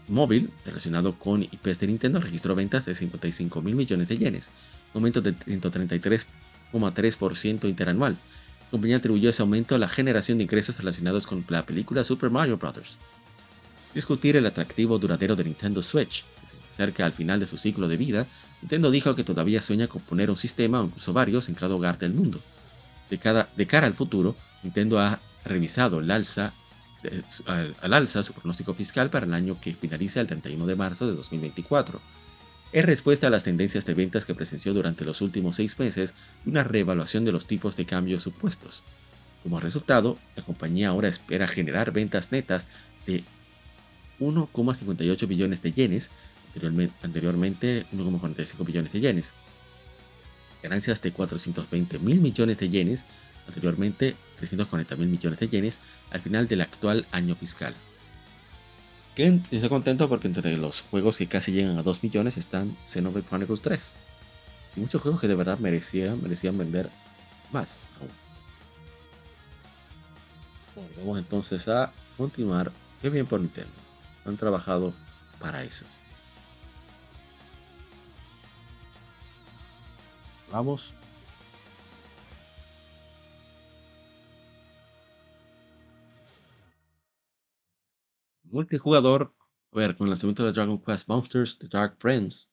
móvil relacionado con IPs de Nintendo registró ventas de 55 mil millones de yenes, un aumento de 133,3% interanual. La compañía atribuyó ese aumento a la generación de ingresos relacionados con la película Super Mario Bros. Discutir el atractivo duradero de Nintendo Switch. Que acerca al final de su ciclo de vida, Nintendo dijo que todavía sueña con poner un sistema o incluso varios en cada hogar del mundo. De, cara al futuro, Nintendo ha revisado el alza al, alza su pronóstico fiscal para el año que finaliza el 31 de marzo de 2024, en respuesta a las tendencias de ventas que presenció durante los últimos seis meses y una reevaluación de los tipos de cambio supuestos. Como resultado, la compañía ahora espera generar ventas netas de 1,58 billones de yenes, anteriormente 1,45 billones de yenes, ganancias de 420 mil millones de yenes, anteriormente 340 mil millones de yenes al final del actual año fiscal. Que estoy contento porque entre los juegos que casi llegan a 2 millones están Xenoblade Chronicles 3. Y muchos juegos que de verdad merecían, merecían vender más vamos entonces a continuar. Qué bien por Nintendo. Han trabajado para eso. Vamos multijugador, a ver, con el lanzamiento de Dragon Quest Monsters The Dark Prince.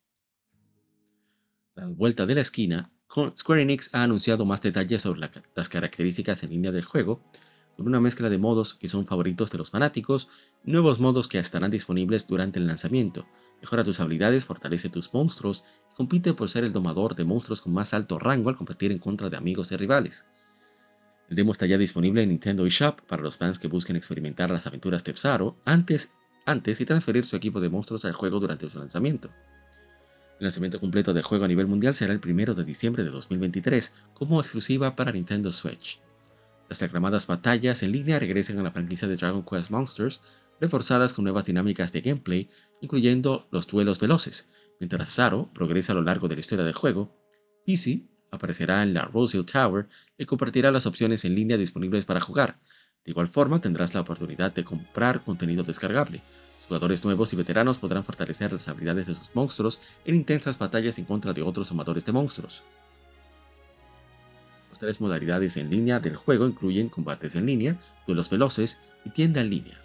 La vuelta de la esquina, Square Enix ha anunciado más detalles sobre las características en línea del juego, con una mezcla de modos que son favoritos de los fanáticos, nuevos modos que estarán disponibles durante el lanzamiento, mejora tus habilidades, fortalece tus monstruos y compite por ser el domador de monstruos con más alto rango al competir en contra de amigos y rivales. El demo está ya disponible en Nintendo eShop para los fans que busquen experimentar las aventuras de Psaro antes, antes y transferir su equipo de monstruos al juego durante su lanzamiento. El lanzamiento completo del juego a nivel mundial será el 1 de diciembre de 2023 como exclusiva para Nintendo Switch. Las aclamadas batallas en línea regresan a la franquicia de Dragon Quest Monsters, reforzadas con nuevas dinámicas de gameplay, incluyendo los duelos veloces, mientras Zaro progresa a lo largo de la historia del juego. Easy aparecerá en la Rosehill Tower y compartirá las opciones en línea disponibles para jugar. De igual forma, tendrás la oportunidad de comprar contenido descargable. Jugadores nuevos y veteranos podrán fortalecer las habilidades de sus monstruos en intensas batallas en contra de otros amadores de monstruos. Las tres modalidades en línea del juego incluyen combates en línea, duelos veloces y tienda en línea.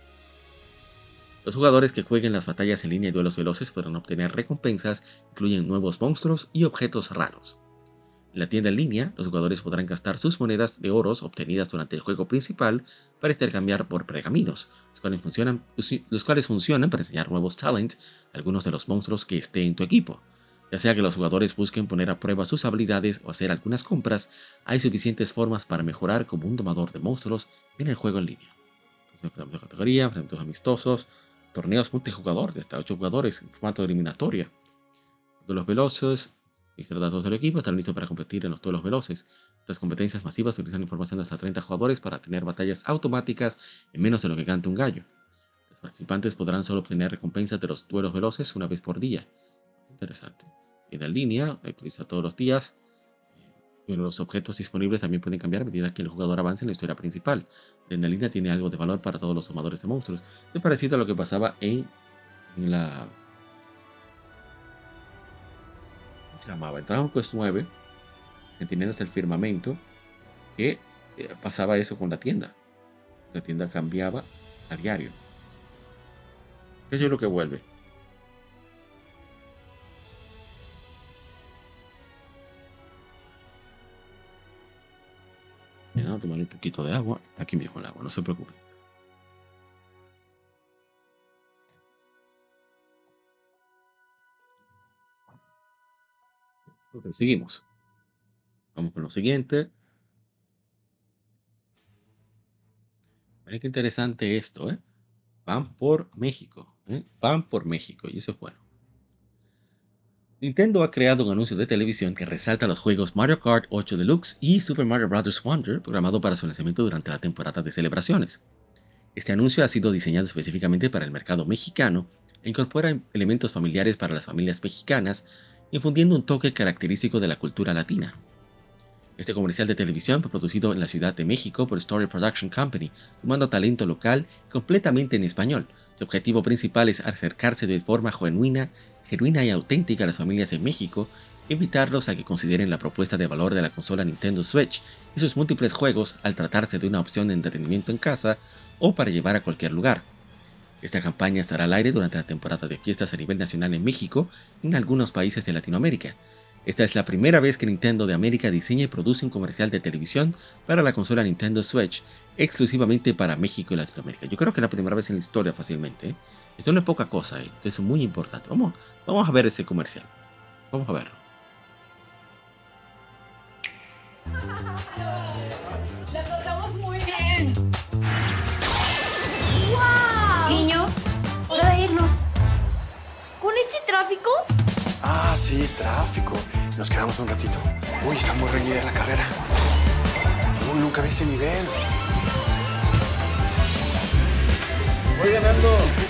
Los jugadores que jueguen las batallas en línea y duelos veloces podrán obtener recompensas, incluyen nuevos monstruos y objetos raros. En la tienda en línea, los jugadores podrán gastar sus monedas de oros obtenidas durante el juego principal para intercambiar por pergaminos, los cuales funcionan, para enseñar nuevos talents a algunos de los monstruos que esté en tu equipo. Ya sea que los jugadores busquen poner a prueba sus habilidades o hacer algunas compras, hay suficientes formas para mejorar como un domador de monstruos en el juego en línea. Enfrentamientos de categoría, enfrentamientos amistosos, torneos multijugador de hasta 8 jugadores en formato de eliminatoria. De los veloces, los datos del equipo están listos para competir en los duelos veloces. Estas competencias masivas utilizan información de hasta 30 jugadores para tener batallas automáticas en menos de lo que canta un gallo. Los participantes podrán solo obtener recompensas de los duelos veloces una vez por día. Interesante. En la línea, utiliza todos los días. los objetos disponibles también pueden cambiar a medida que el jugador avance en la historia principal. En la línea tiene algo de valor para todos los tomadores de monstruos. Es parecido a lo que pasaba en la se llamaba Dragon Quest 9, Centinelas del Firmamento, que eh, pasaba eso con la tienda. La tienda cambiaba a diario. Eso es lo que vuelve. Tomar un poquito de agua. aquí mismo el agua, no se preocupe. seguimos. Vamos con lo siguiente. Miren qué interesante esto, ¿eh? Van por México, ¿eh? Van por México, y eso es bueno. Nintendo ha creado un anuncio de televisión que resalta los juegos Mario Kart 8 Deluxe y Super Mario Bros. Wonder, programado para su lanzamiento durante la temporada de celebraciones. Este anuncio ha sido diseñado específicamente para el mercado mexicano e incorpora elementos familiares para las familias mexicanas, infundiendo un toque característico de la cultura latina. Este comercial de televisión fue producido en la Ciudad de México por Story Production Company, tomando talento local completamente en español. Su objetivo principal es acercarse de forma genuina, genuina y auténtica a las familias en México, invitarlos a que consideren la propuesta de valor de la consola Nintendo Switch y sus múltiples juegos al tratarse de una opción de entretenimiento en casa o para llevar a cualquier lugar. Esta campaña estará al aire durante la temporada de fiestas a nivel nacional en México y en algunos países de Latinoamérica. Esta es la primera vez que Nintendo de América diseña y produce un comercial de televisión para la consola Nintendo Switch exclusivamente para México y Latinoamérica. Yo creo que es la primera vez en la historia fácilmente. ¿eh? Esto no es poca cosa, ¿eh? esto es muy importante. Vamos, vamos a ver ese comercial. Vamos a verlo. La pasamos muy bien. ¡Wow! Niños, hora de irnos. ¿Con este tráfico? Ah, sí, tráfico. Nos quedamos un ratito. Uy, está muy reñida la carrera. Uy, nunca vi ese nivel. Voy ganando.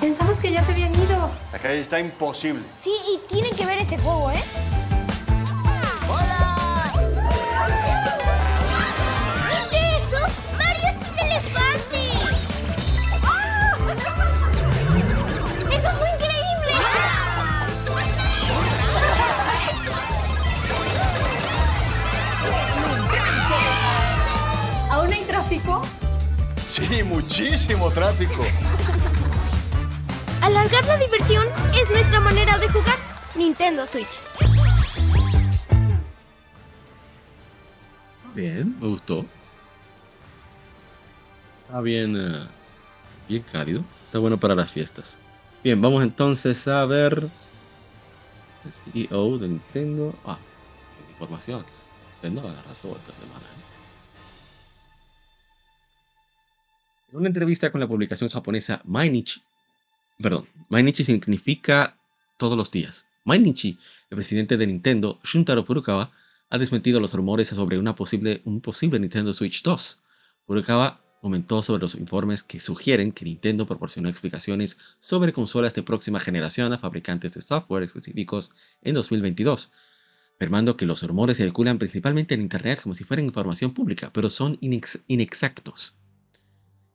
Pensamos que ya se habían ido. La calle está imposible. Sí, y tienen que ver este juego, ¿eh? ¿Viste eso? ¡Mario es un elefante! ¡Eso fue increíble! ¿Aún hay tráfico? Sí, muchísimo tráfico. Alargar la diversión es nuestra manera de jugar. Nintendo Switch. Bien, me gustó. Está bien, eh, bien cálido. Está bueno para las fiestas. Bien, vamos entonces a ver. El CEO de Nintendo. Ah, información. Nintendo arrasó esta semana. ¿eh? En una entrevista con la publicación japonesa Mainichi, perdón, Mainichi significa todos los días. Mainichi, el presidente de Nintendo, Shuntaro Furukawa, ha desmentido los rumores sobre una posible, un posible Nintendo Switch 2. Furukawa comentó sobre los informes que sugieren que Nintendo proporcionó explicaciones sobre consolas de próxima generación a fabricantes de software específicos en 2022, afirmando que los rumores circulan principalmente en Internet como si fueran información pública, pero son inex- inexactos.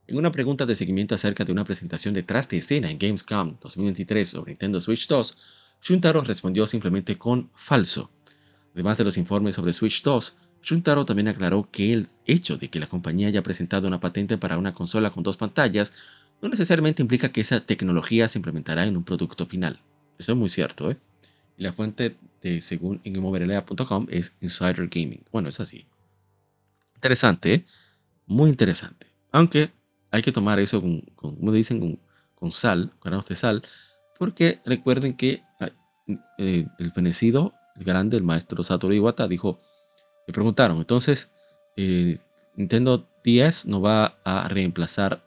En una pregunta de seguimiento acerca de una presentación detrás de escena en Gamescom 2023 sobre Nintendo Switch 2, Shuntaro respondió simplemente con falso. Además de los informes sobre Switch 2, Shuntaro también aclaró que el hecho de que la compañía haya presentado una patente para una consola con dos pantallas no necesariamente implica que esa tecnología se implementará en un producto final. Eso es muy cierto, ¿eh? Y la fuente de según inmoverelea.com es Insider Gaming. Bueno, es así. Interesante, ¿eh? Muy interesante. Aunque hay que tomar eso con, con como dicen, con, con sal, granos de sal, porque recuerden que eh, el fenecido, el grande, el maestro Satoru Iwata, dijo, le preguntaron, entonces, eh, Nintendo 10 no va a reemplazar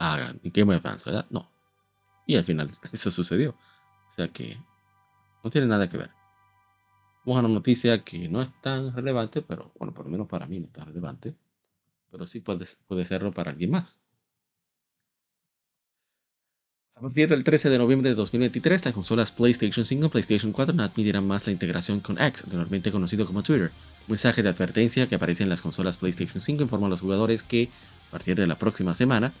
a Game Advance, ¿verdad? No. Y al final eso sucedió. O sea que no tiene nada que ver. Vamos a una noticia que no es tan relevante, pero bueno, por lo menos para mí no es tan relevante. Pero sí puede, puede serlo para alguien más. A partir del 13 de noviembre de 2023, las consolas PlayStation 5 y PlayStation 4 no admitirán más la integración con X, anteriormente conocido como Twitter. Un mensaje de advertencia que aparece en las consolas PlayStation 5 informa a los jugadores que, a partir de la próxima semana,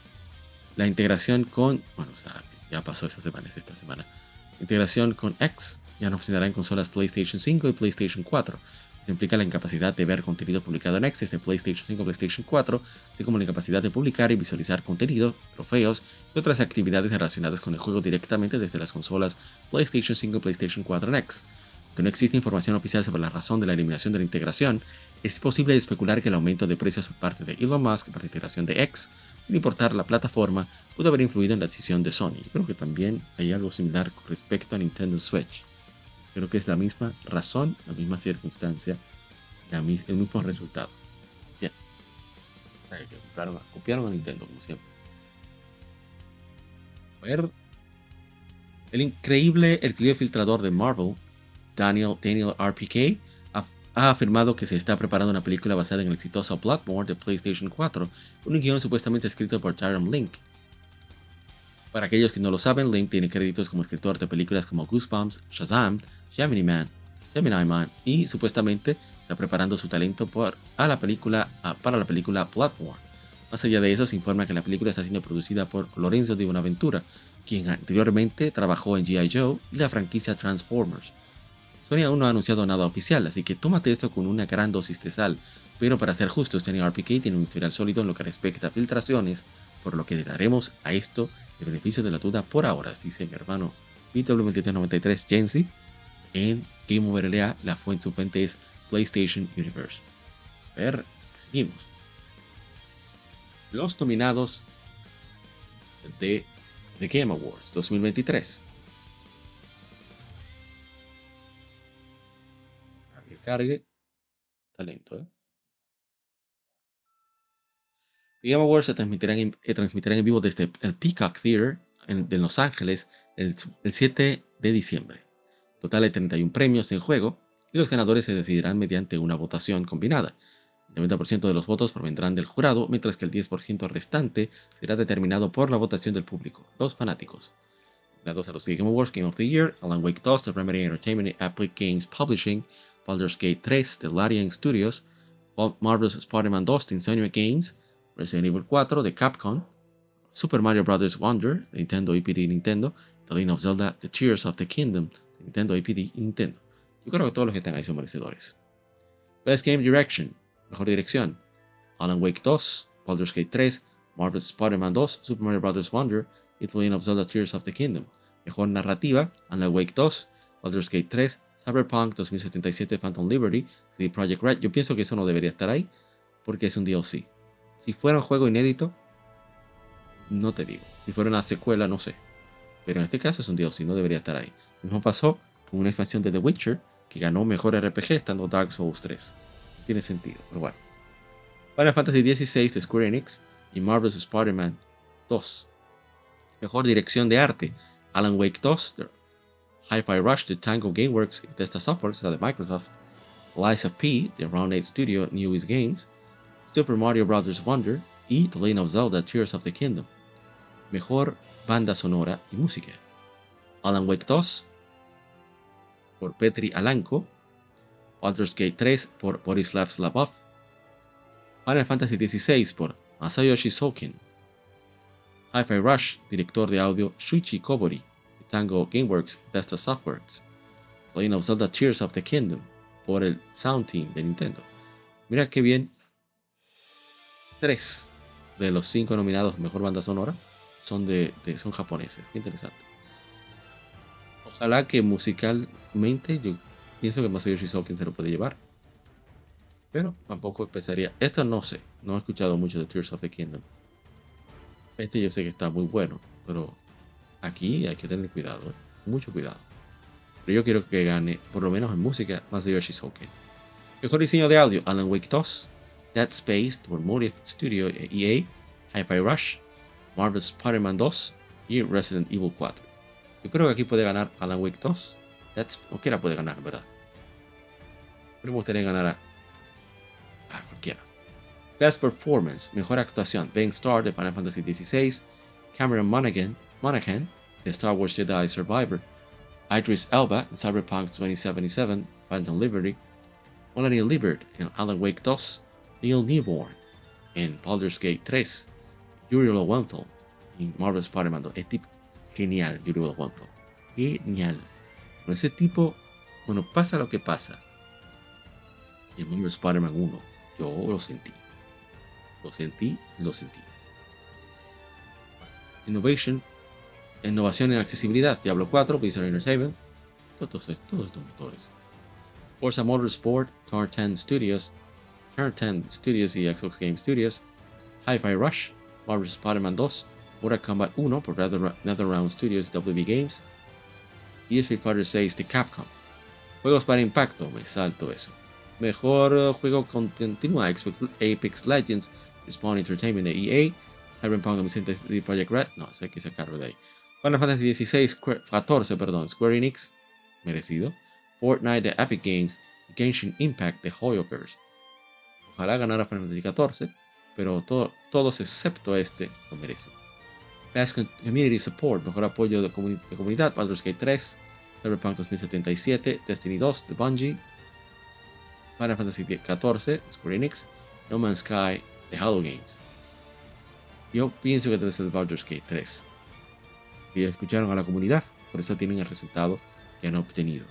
la integración con. Bueno, o sea, ya pasó esta semana, es esta semana. Integración con X ya no funcionará en consolas PlayStation 5 y PlayStation 4. Implica la incapacidad de ver contenido publicado en X desde PlayStation 5 y PlayStation 4, así como la incapacidad de publicar y visualizar contenido, trofeos y otras actividades relacionadas con el juego directamente desde las consolas PlayStation 5 y PlayStation 4 en X. Aunque no existe información oficial sobre la razón de la eliminación de la integración, es posible especular que el aumento de precios por parte de Elon Musk para la integración de X, sin importar la plataforma, pudo haber influido en la decisión de Sony. Creo que también hay algo similar con respecto a Nintendo Switch. Creo que es la misma razón, la misma circunstancia, la mis- el mismo resultado. Bien. Copiaron a- Nintendo, como siempre. A ver. El increíble, el clio filtrador de Marvel, Daniel, Daniel RPK, ha, afirmado que se está preparando una película basada en el exitoso Bloodborne de PlayStation 4, un guion supuestamente escrito por Tyron Link. Para aquellos que no lo saben, Link tiene créditos como escritor de películas como Goosebumps, Shazam, Gemini Man, Gemini Man y supuestamente está preparando su talento por, la película, para la película Bloodborne. Más allá de eso, se informa que la película está siendo producida por Lorenzo de Bonaventura, quien anteriormente trabajó en G.I. Joe y la franquicia Transformers. Sony aún no ha anunciado nada oficial, así que tómate esto con una gran dosis de sal. Pero para ser justos, Sony RPK tiene un historial sólido en lo que respecta a filtraciones, por lo que le daremos a esto el beneficio de la duda por ahora, dice mi hermano BW2393 Genzi. En Game Over LA, la fuente, su fuente es PlayStation Universe. A ver, seguimos. Los nominados de The Game Awards 2023. A que cargue. Talento, ¿eh? Game Awards se transmitirán en, vivo desde el Peacock Theater en, de Los Ángeles el, el 7 de diciembre. Total de 31 premios en juego y los ganadores se decidirán mediante una votación combinada. El 90% de los votos provendrán del jurado, mientras que el 10% restante será determinado por la votación del público, los fanáticos. Dados a los Game Awards Game of the Year, Alan Wake 2 de Remedy Entertainment y Epic Games Publishing, Baldur's Gate 3 de Larian Studios, Marvel's Spider-Man 2 de Insomniac Games, Resident Evil 4 de Capcom, Super Mario Bros. Wonder de Nintendo EPD y Nintendo, The Legend of Zelda The Tears of the Kingdom Nintendo EPD y Nintendo. Yo creo que todos los que están ahí son merecedores. Best Game Direction, Mejor Dirección, Alan Wake 2, Baldur's Gate 3, Marvel's Spider-Man 2, Super Mario Bros. Wonder y The Legend of Zelda Tears of the Kingdom. Mejor Narrativa, Alan Wake 2, Baldur's Gate 3, Cyberpunk 2077 Phantom Liberty, CD Projekt Red. Yo pienso que eso no debería estar ahí porque es un DLC. Si fuera un juego inédito, no te digo. Si fuera una secuela, no sé. Pero en este caso es un DLC, no debería estar ahí. Lo mismo pasó con una expansión de The Witcher que ganó mejor RPG estando Dark Souls 3. No tiene sentido, pero bueno. Final Fantasy XVI de Square Enix y Marvel's Spider-Man 2. Mejor dirección de arte, Alan Wake 2, Hi-Fi Rush de Tango Gameworks y Bethesda Software, de Microsoft, Liza P de Round 8 Studio Newies Games, Super Mario Bros. Wonder y The Legend of Zelda Tears of the Kingdom. Mejor banda sonora y música. Alan Wake 2 por Petri Alanko, Baldur's Gate 3 por Borislav Slavov, Final Fantasy XVI por Masayoshi Soken, Hi-Fi Rush, director de audio Shuichi Kobori, Tango Gameworks, Bethesda Softworks, The Legend of Zelda Tears of the Kingdom por el Sound Team de Nintendo. Mira qué bien. Tres de los cinco nominados mejor banda sonora son de, son japoneses. Qué interesante. Ojalá que musicalmente yo pienso que Masayoshi Soken se lo puede llevar. Pero tampoco empezaría. Esto no sé. No he escuchado mucho de Tears of the Kingdom. Este yo sé que está muy bueno. Pero aquí hay que tener cuidado. ¿eh? Mucho cuidado. Pero yo quiero que gane, por lo menos en música, Masayoshi Soken. Mejor diseño de audio: Alan Wake 2, Dead Space por Studio EA, Hi-Fi Rush, Marvel's Spider-Man 2 y Resident Evil 4. Yo creo que aquí puede ganar Alan Wake 2. That's, cualquiera puede ganar, ¿verdad? Pero me gustaría ganar a, a cualquiera. Best Performance, Mejor Actuación, Ben Starr de Final Fantasy XVI, Cameron Monaghan, Monaghan de Star Wars Jedi Survivor, Idris Elba en Cyberpunk 2077, Phantom Liberty, Melanie Liebert en Alan Wake 2, Neil Newborn en Baldur's Gate 3, Yuri Lowenthal en Marvel Spider-Man 2. Es tipo genial, Yuri Lowenthal. Genial. Ese tipo, bueno, pasa lo que pasa. En Marvel Spider-Man 1, yo lo sentí. Lo sentí, lo sentí. Innovation, innovación en accesibilidad, Diablo 4, Blizzard Entertainment, todos, todos estos motores. Forza Motorsport, 10 Studios, Turn 10 Studios y Xbox Game Studios, Hi-Fi Rush, Marvel Spider-Man 2, Mortal Kombat 1 por Nether- NetherRealm Studios WB Games, y Street Fighter 6 de Capcom. Juegos para impacto, me salto eso. Mejor eh, juego continua Apex Apex Legends, Respawn Entertainment de EA, Cyberpunk 2077 Project Red, no, hay que sacarlo de ahí. Final Fantasy XVI, Square- 14, perdón, Square Enix, merecido. Fortnite de Epic Games, Genshin Impact de Hoyoverse. Ojalá ganara Final Fantasy XIV, pero to- todos excepto este lo merecen. Best Community Support, mejor apoyo de, comuni- de comunidad, Baldur's Gate 3, Cyberpunk 2077, Destiny 2 de Bungie, Final Fantasy XIV, Square Enix, No Man's Sky de Halo Games. Yo pienso que debe ser Baldur's Gate 3. Y escucharon a la comunidad, por eso tienen el resultado que han obtenido.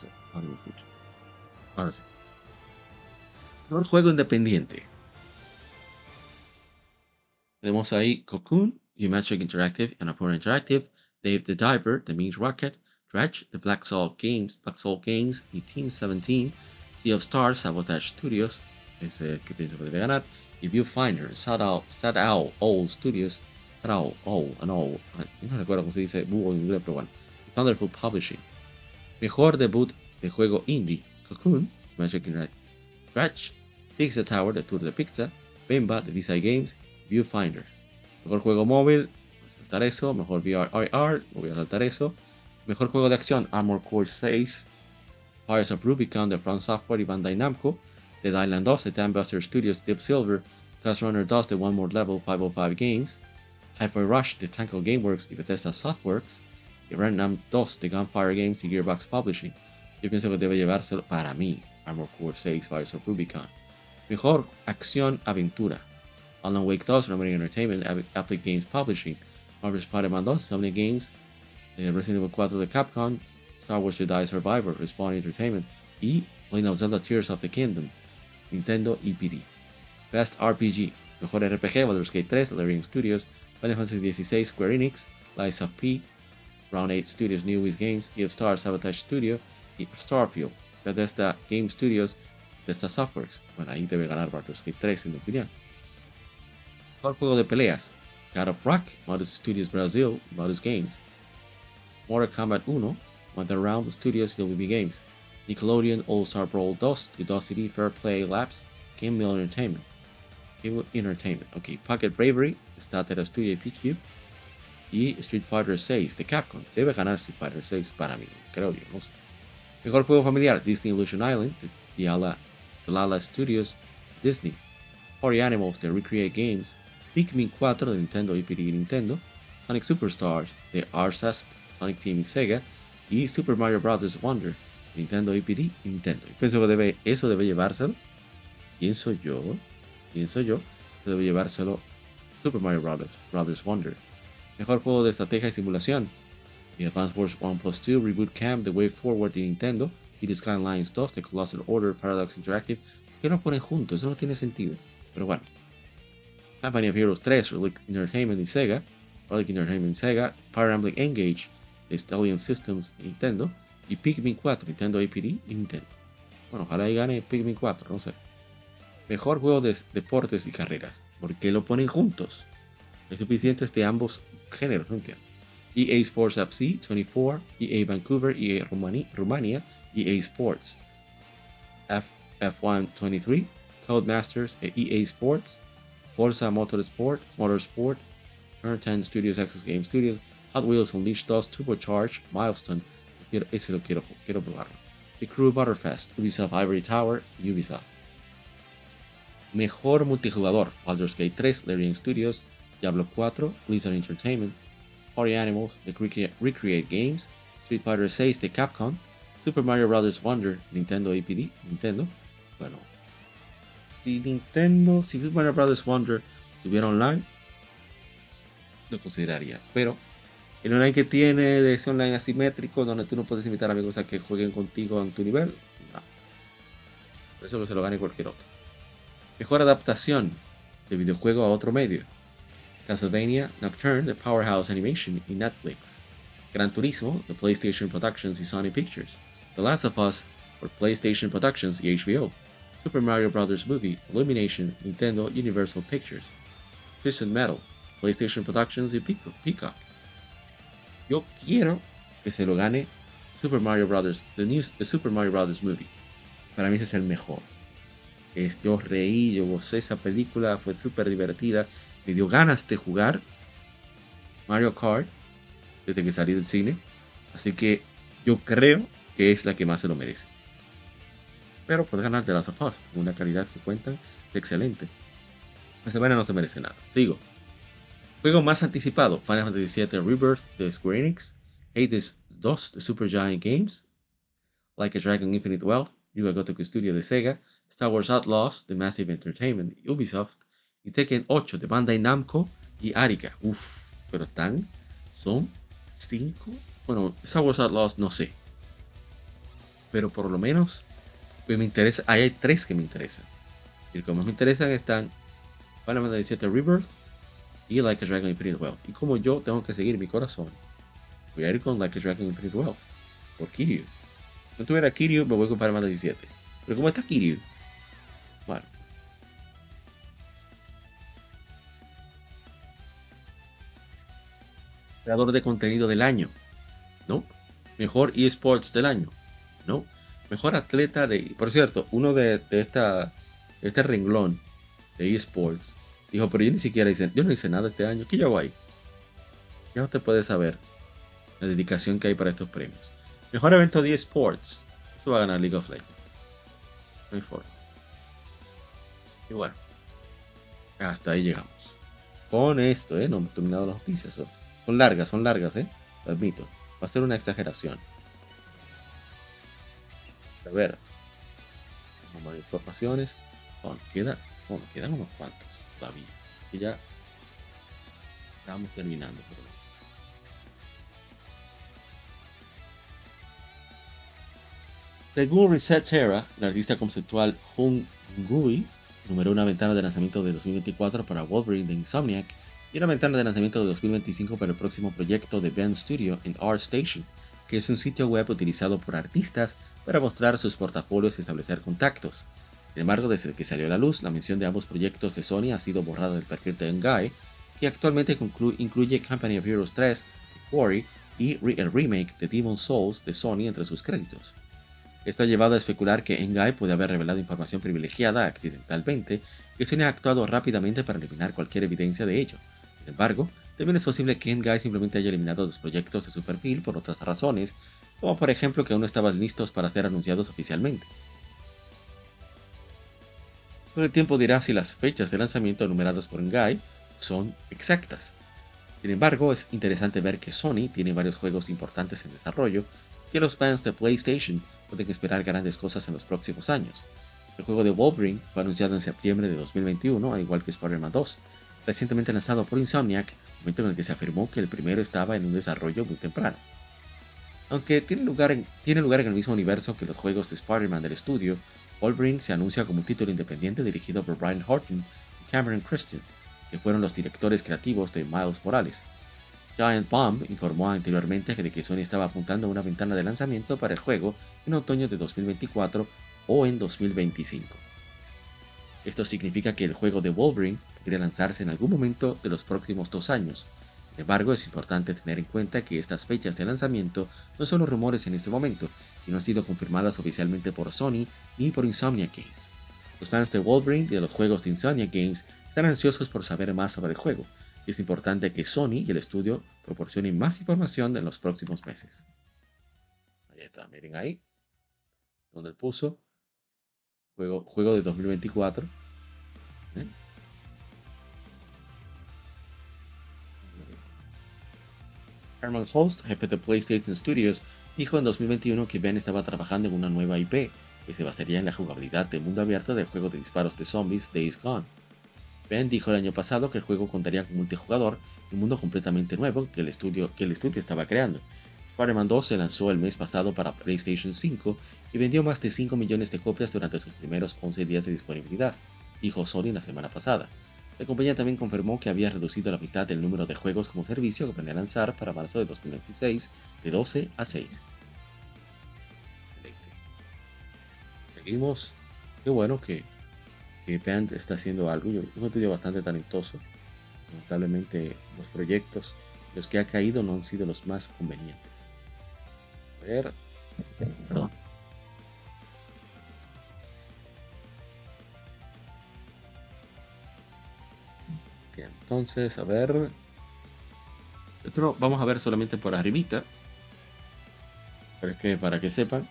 Ser. Ahora me escucho. Ahora sí. Mejor juego independiente. Tenemos ahí Cocoon, Geometric Interactive, Annapurna Interactive, Dave the Diver, The Means Rocket, Dredge, The Black Soul Games, Black Soul Games y Team 17, Sea of Stars, Sabotage Studios, ese que pienso que debe ganar, y Viewfinder, Sad Owl, Sad Owl, Studios, Sad Owl, Owl, an no recuerdo cómo se dice búho en inglés, pero bueno, Thunderful Publishing. Mejor debut de juego indie, Cocoon, Magic Interactive, Dredge, Pizza Tower, The Tour de Pizza, Bemba, The Visa Games, Viewfinder. Mejor juego móvil, voy a saltar eso. Mejor VR, voy a saltar eso. Mejor juego de acción, Armor Core 6, Fires of Rubicon de Front Software y Bandai Namco, Dead Island 2 de Buster Studios Deep Silver, Cast Runner 2 de One More Level 505 Games, Hi-Fi Rush de Tanko Gameworks y Bethesda Softworks, Random 2 de Gunfire Games y Gearbox Publishing. Yo pienso que debe llevárselo para mí, Armor Core 6 Fires of Rubicon. Mejor acción aventura, Alan Wake 2, Remedy Entertainment, Epic Games Publishing, Marvel Spider-Man 2, Sony Games, eh, Resident Evil 4 de Capcom, Star Wars Jedi Survivor, Respawn Entertainment y Legend of Zelda Tears of the Kingdom, Nintendo EPD. Best RPG, Mejor RPG, Baldur's Gate 3, Larian Studios, Final Fantasy Square Enix, Lies of P, Round 8 Studios, New Wiz Games, Eve Star, Sabotage Studio y Starfield, Bethesda Game Studios, Bethesda Softworks. Bueno, ahí debe ganar Baldur's Gate 3 en mi opinión. Mejor juego de peleas, God of Rock, Modus Studios Brazil, Modus Games, Mortal Kombat 1, Wonder Round Studios, WB Games, Nickelodeon All-Star Brawl 2, Curiosity, Fair Play Labs, Game Mill Entertainment. Game Entertainment, ok, Pocket Bravery, Statera Studio PQ, y Street Fighter 6 de Capcom. Debe ganar Street Fighter 6 para mí, creo yo, no sé. Mejor juego familiar, Disney Illusion Island, de Diala, Lala Studios, Disney. Party Animals de Recreate Games, Pikmin 4 de Nintendo y Nintendo, Sonic Superstars de Arsest, Sonic Team y Sega, y Super Mario Bros. Wonder, Nintendo EPD y Nintendo. Y pienso que debe, eso debe llevárselo, pienso yo, pienso yo, debe llevárselo Super Mario Bros. Brothers Wonder. Mejor juego de estrategia y simulación. The Advance Wars 1 Plus 2 Reboot Camp, The Way Forward de Nintendo, City Skylines 2, The Colossal Order, Paradox Interactive. ¿Por qué no ponen juntos? Eso no tiene sentido. Pero bueno. Company of Heroes 3, Relic Entertainment y Sega, Relic Entertainment y Sega, Fire Emblem Engage, de Stallion Systems y Nintendo, y Pikmin 4, Nintendo APD y Nintendo. Bueno, ojalá y gane Pikmin 4, no sé. Mejor juego de deportes y carreras. ¿Por qué lo ponen juntos? Es suficiente de ambos géneros, no entiendo. EA Sports FC 24, EA Vancouver, EA Rumania, EA Sports. F, F1 23, Codemasters, EA Sports, Forza Motorsport, Motorsport, Turn 10 Studios, Xbox Game Studios, Hot Wheels Unleashed 2, Turbocharge, Milestone, ese lo quiero, quiero probarlo. The Crew Butterfest, Ubisoft Ivory Tower, Ubisoft. Mejor multijugador, Baldur's Gate 3, Larian Studios, Diablo 4, Blizzard Entertainment, Party Animals, The Recreate Games, Street Fighter 6 de Capcom, Super Mario Bros. Wonder, Nintendo APD, Nintendo. Bueno, si Nintendo, si Super Mario Bros. Wonder tuviera online, lo consideraría. Pero el online que tiene de ese online asimétrico, donde tú no puedes invitar amigos a que jueguen contigo en tu nivel, no. Por eso que se lo gane cualquier otro. Mejor adaptación de videojuego a otro medio. Castlevania Nocturne the Powerhouse Animation in Netflix. Gran Turismo the PlayStation Productions y Sony Pictures. The Last of Us for PlayStation Productions y HBO. Super Mario Bros. Movie, Illumination, Nintendo Universal Pictures. Twisted Metal, PlayStation Productions y Peacock. Yo quiero que se lo gane Super Mario Bros. The, new, the Super Mario Bros. Movie. Para mí ese es el mejor. Es, yo reí, yo gocé esa película, fue súper divertida. Dio ganas de jugar Mario Kart desde que salí del cine. Así que yo creo que es la que más se lo merece. Pero puede ganar de las of una calidad que cuentan excelente. Esta semana no se merece nada. Sigo. Juego más anticipado: Final Fantasy VII Rebirth de Square Enix, Hades 2 de Super Giant Games, Like a Dragon Infinite Wealth, Yuga Gotoku Studio de Sega, Star Wars Outlaws de Massive Entertainment Ubisoft, y Tekken 8 de Bandai Namco y Arika. Uff, pero están, son 5. Bueno, Star Outlaws no sé. Pero por lo menos pues me interesa. Ahí hay tres que me interesan. Y los que más me interesan están Final Fantasy VII Rebirth y Like a Dragon Infinite Wealth. Y como yo tengo que seguir mi corazón, voy a ir con Like a Dragon Infinite Wealth. Por Kiryu. Si no tuviera Kiryu, me voy con Final Fantasy VII. Pero como está Kiryu, bueno. Creador de contenido del año. ¿No? Mejor eSports del año. ¿No? Mejor atleta de... Por cierto, uno de, esta, este renglón de eSports dijo, pero yo ni siquiera hice, yo no hice nada este año. ¿Qué yo hago ahí? Ya usted puede saber la dedicación que hay para estos premios. Mejor evento de eSports. Eso va a ganar League of Legends. No hay forma. Y bueno. Hasta ahí llegamos. Con esto, ¿eh? No hemos terminado las noticias. Son, son largas, son largas, ¿eh? Lo admito. Va a ser una exageración. A ver. Vamos a informaciones. Bueno, queda, bueno, quedan unos cuantos todavía. Que ya estamos terminando. Pero... Según Reset Terra, el artista conceptual Hung Ngui numeró una ventana de lanzamiento de 2024 para Wolverine de Insomniac y una ventana de lanzamiento de 2025 para el próximo proyecto de Ben Studio en ArtStation, que es un sitio web utilizado por artistas para mostrar sus portafolios y establecer contactos. Sin embargo, desde que salió a la luz, la mención de ambos proyectos de Sony ha sido borrada del perfil de Ngai, que actualmente incluye Company of Heroes 3, Quarry y el remake de Demon's Souls de Sony entre sus créditos. Esto ha llevado a especular que Ngai puede haber revelado información privilegiada accidentalmente que Sony ha actuado rápidamente para eliminar cualquier evidencia de ello. Sin embargo, también es posible que Ngai simplemente haya eliminado los proyectos de su perfil por otras razones, como por ejemplo que aún no estaban listos para ser anunciados oficialmente. Solo el tiempo dirá si las fechas de lanzamiento numeradas por Ngai son exactas. Sin embargo, es interesante ver que Sony tiene varios juegos importantes en desarrollo que los fans de PlayStation pueden esperar grandes cosas en los próximos años. El juego de Wolverine fue anunciado en septiembre de 2021, al igual que Spider-Man 2, recientemente lanzado por Insomniac, momento en el que se afirmó que el primero estaba en un desarrollo muy temprano. Aunque tiene lugar en, tiene lugar en el mismo universo que los juegos de Spider-Man del estudio, Wolverine se anuncia como un título independiente dirigido por Brian Horton y Cameron Christian, que fueron los directores creativos de Miles Morales. Giant Bomb informó anteriormente de que Sony estaba apuntando a una ventana de lanzamiento para el juego en otoño de 2024 o en 2025. Esto significa que el juego de Wolverine podría lanzarse en algún momento de los próximos dos años. Sin embargo, es importante tener en cuenta que estas fechas de lanzamiento no son los rumores en este momento y no han sido confirmadas oficialmente por Sony ni por Insomnia Games. Los fans de Wolverine y de los juegos de Insomnia Games están ansiosos por saber más sobre el juego, y es importante que Sony y el estudio proporcionen más información en los próximos meses. Ahí está, miren ahí, donde puso juego, de 2024. ¿eh? Herman Holst, jefe de PlayStation Studios, dijo en 2021 que Ben estaba trabajando en una nueva IP que se basaría en la jugabilidad de mundo abierto del juego de disparos de zombies Days Gone. Ben dijo el año pasado que el juego contaría con multijugador y un mundo completamente nuevo que el estudio, que el estudio estaba creando. Spider-Man 2 se lanzó el mes pasado para PlayStation 5 y vendió más de 5 millones de copias durante sus primeros 11 días de disponibilidad, dijo Sony la semana pasada. La compañía también confirmó que había reducido la mitad del número de juegos como servicio que planea lanzar para marzo de 2026 de 12 a 6. Excelente. Seguimos. Qué bueno que, que Band está haciendo algo. Un estudio bastante talentoso. Lamentablemente los proyectos, los que ha caído no han sido los más convenientes. Ver. Entonces, a ver. Esto vamos a ver solamente por arribita. Pero es que para que sepan,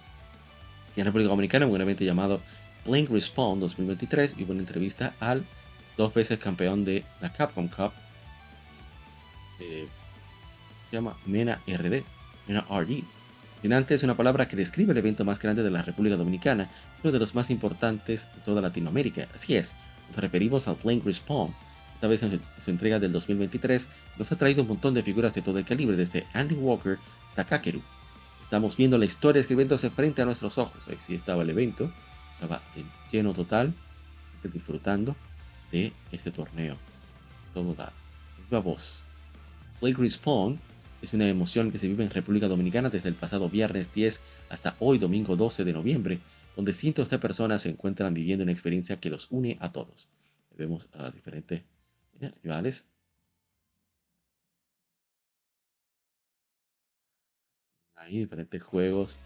en República Dominicana un evento llamado Blink Respawn 2023 y una entrevista al dos veces campeón de la Capcom Cup. Eh, se llama Mena RD, Mena RD. Es una palabra que describe el evento más grande de la República Dominicana, uno de los más importantes de toda Latinoamérica. Así es, nos referimos al Blink Respawn, esta vez en su entrega del 2023, nos ha traído un montón de figuras de todo el calibre, desde Andy Walker hasta Kakeru. estamos viendo la historia escribiéndose frente a nuestros ojos. Ahí sí estaba el evento, estaba en lleno total, disfrutando de este torneo. Todo da. Viva voz. Blake Respawn es una emoción que se vive en República Dominicana desde el pasado viernes 10 hasta hoy domingo 12 de noviembre, donde cientos de personas se encuentran viviendo una experiencia que los une a todos. Vemos a diferentes rivales. Ahí diferentes juegos,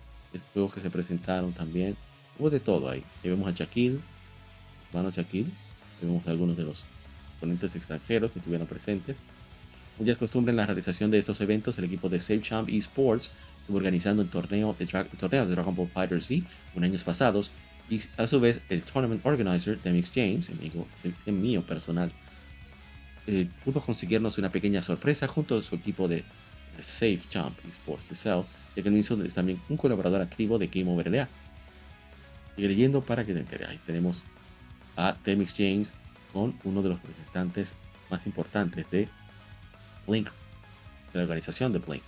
juegos que se presentaron también. Hubo de todo ahí. Vemos a Shaquille, hermano Shaquille. Vemos algunos de los ponentes extranjeros que estuvieron presentes. Como ya es costumbre en la realización de estos eventos, el equipo de Save Champ Esports estuvo organizando un torneo de, torneo de Dragon Ball Fighter Z en años pasados y a su vez el tournament organizer Demix James, amigo, el mío personal, eh, pudo conseguirnos una pequeña sorpresa junto a su equipo de Safe Champ Esports de Cell, ya que mismo es también un colaborador activo de Game Over LA. Y leyendo para que te entere, ahí tenemos a Demix James con uno de los representantes más importantes de Blink, de la organización de Blink.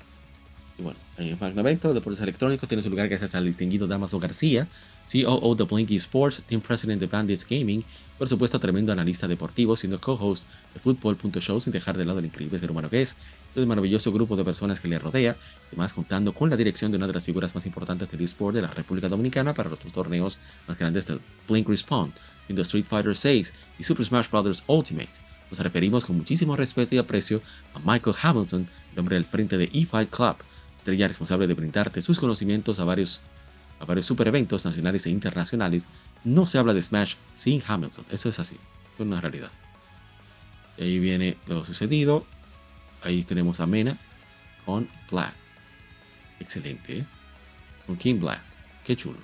Y bueno, en el magno evento de deportes electrónicos tiene su lugar gracias al distinguido Damaso García, COO de Blinky Sports, Team President de Bandits Gaming, por supuesto tremendo analista deportivo, siendo co-host de Football.show sin dejar de lado el increíble ser humano que es, todo el maravilloso grupo de personas que le rodea, además contando con la dirección de una de las figuras más importantes del eSport de la República Dominicana para los dos torneos más grandes del Blink Respawn, siendo Street Fighter 6 y Super Smash Bros. Ultimate. Nos referimos con muchísimo respeto y aprecio a Michael Hamilton, el hombre del frente de eFight Club, estrella responsable de brindarte sus conocimientos a varios, a varios super eventos nacionales e internacionales. No se habla de Smash sin Hamilton, eso es así, es una realidad. Y ahí viene lo sucedido. Ahí tenemos a Mena con Black. Excelente, ¿eh? Con King Black. Qué chulo.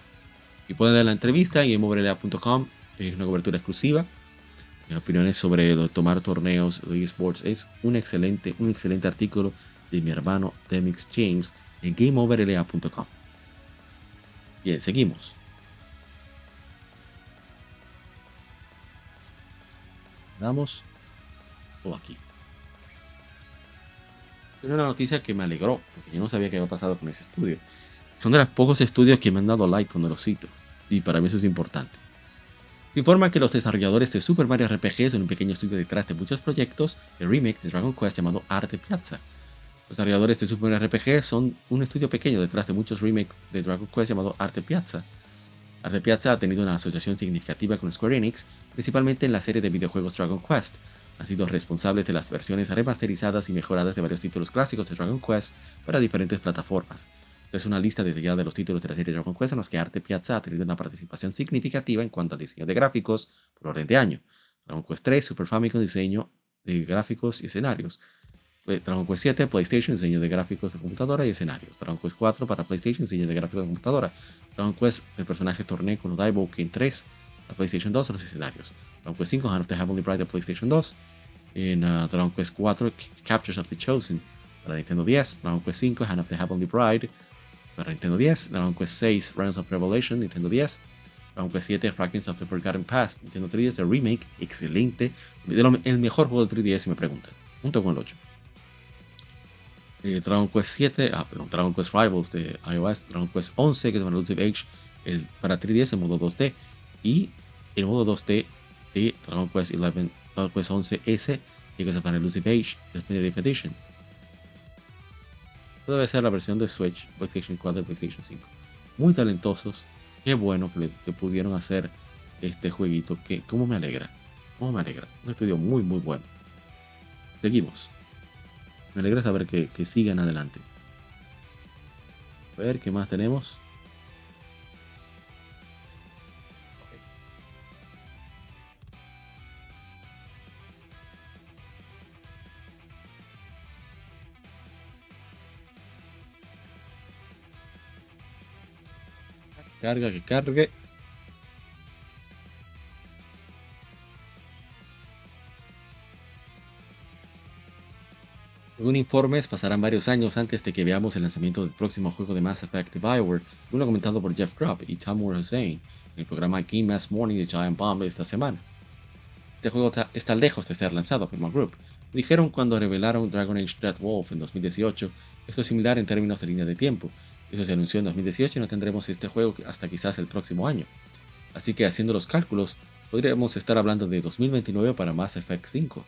Y pueden ver la entrevista en gameoverlea.com. Es una cobertura exclusiva opiniones sobre tomar torneos de esports. Es un excelente, un excelente artículo de mi hermano Demix James en GameOverLA.com. Bien, seguimos. Vamos. O aquí. Es una noticia que me alegró, porque yo no sabía qué había pasado con ese estudio. Son de los pocos estudios que me han dado like cuando los cito. Y para mí eso es importante. Informa que los desarrolladores de Super Mario RPG son un pequeño estudio detrás de muchos proyectos de remake de Dragon Quest llamado Arte Piazza. Los desarrolladores de Super Mario RPG son un estudio pequeño detrás de muchos remakes de Dragon Quest llamado Arte Piazza. Arte Piazza ha tenido una asociación significativa con Square Enix, principalmente en la serie de videojuegos Dragon Quest. Han sido responsables de las versiones remasterizadas y mejoradas de varios títulos clásicos de Dragon Quest para diferentes plataformas, es una lista detallada de los títulos de la serie Dragon Quest en los que Arte Piazza ha tenido una participación significativa en cuanto al diseño de gráficos por orden de año. Dragon Quest 3, Super Famicom, diseño de gráficos y escenarios. Eh, Dragon Quest 7, PlayStation, diseño de gráficos de computadora y escenarios. Dragon Quest 4 para PlayStation, diseño de gráficos de computadora. Dragon Quest, el personaje torneo con Daibo King 3, para PlayStation 2, los escenarios. Dragon Quest 5, Hand of the Heavenly Bride de PlayStation 2. En uh, Dragon Quest 4, Captures of the Chosen para Nintendo 10. Dragon Quest 5, Hand of the Heavenly Bride para Nintendo 10, Dragon Quest 6 Realms of Revelation, Nintendo 10, Dragon Quest 7 Fragments of the Forgotten Past, Nintendo 3DS, el remake, excelente, el mejor juego de 3DS si me preguntan, junto con el 8. Eh, Dragon Quest 7, ah, perdón, Dragon Quest Rivals de iOS, Dragon Quest 11 que es para Elusive Age el, para 3DS en modo 2D y el modo 2D de Dragon Quest 11, Dragon Quest 11S que es para Elusive Age Definitive Edition debe ser la versión de Switch, PlayStation 4 y PlayStation 5. Muy talentosos. Qué bueno que, le, pudieron hacer este jueguito. Que, ¿Cómo me alegra? ¿Cómo me alegra? Un estudio muy, muy bueno. Seguimos. Me alegra saber que, que sigan adelante. A ver qué más tenemos. Carga, que cargue. Según informes, pasarán varios años antes de que veamos el lanzamiento del próximo juego de Mass Effect de Bioware, lo comentado por Jeff Grubb y Tamur Hussein en el programa Game Mass Morning de Giant Bomb esta semana. Este juego está, lejos de ser lanzado, afirma Group. Dijeron cuando revelaron Dragon Age Dead Wolf en 2018, esto es similar en términos de línea de tiempo, Eso se anunció en 2018 y no tendremos este juego hasta quizás el próximo año. Así que haciendo los cálculos, podríamos estar hablando de 2029 para Mass Effect 5.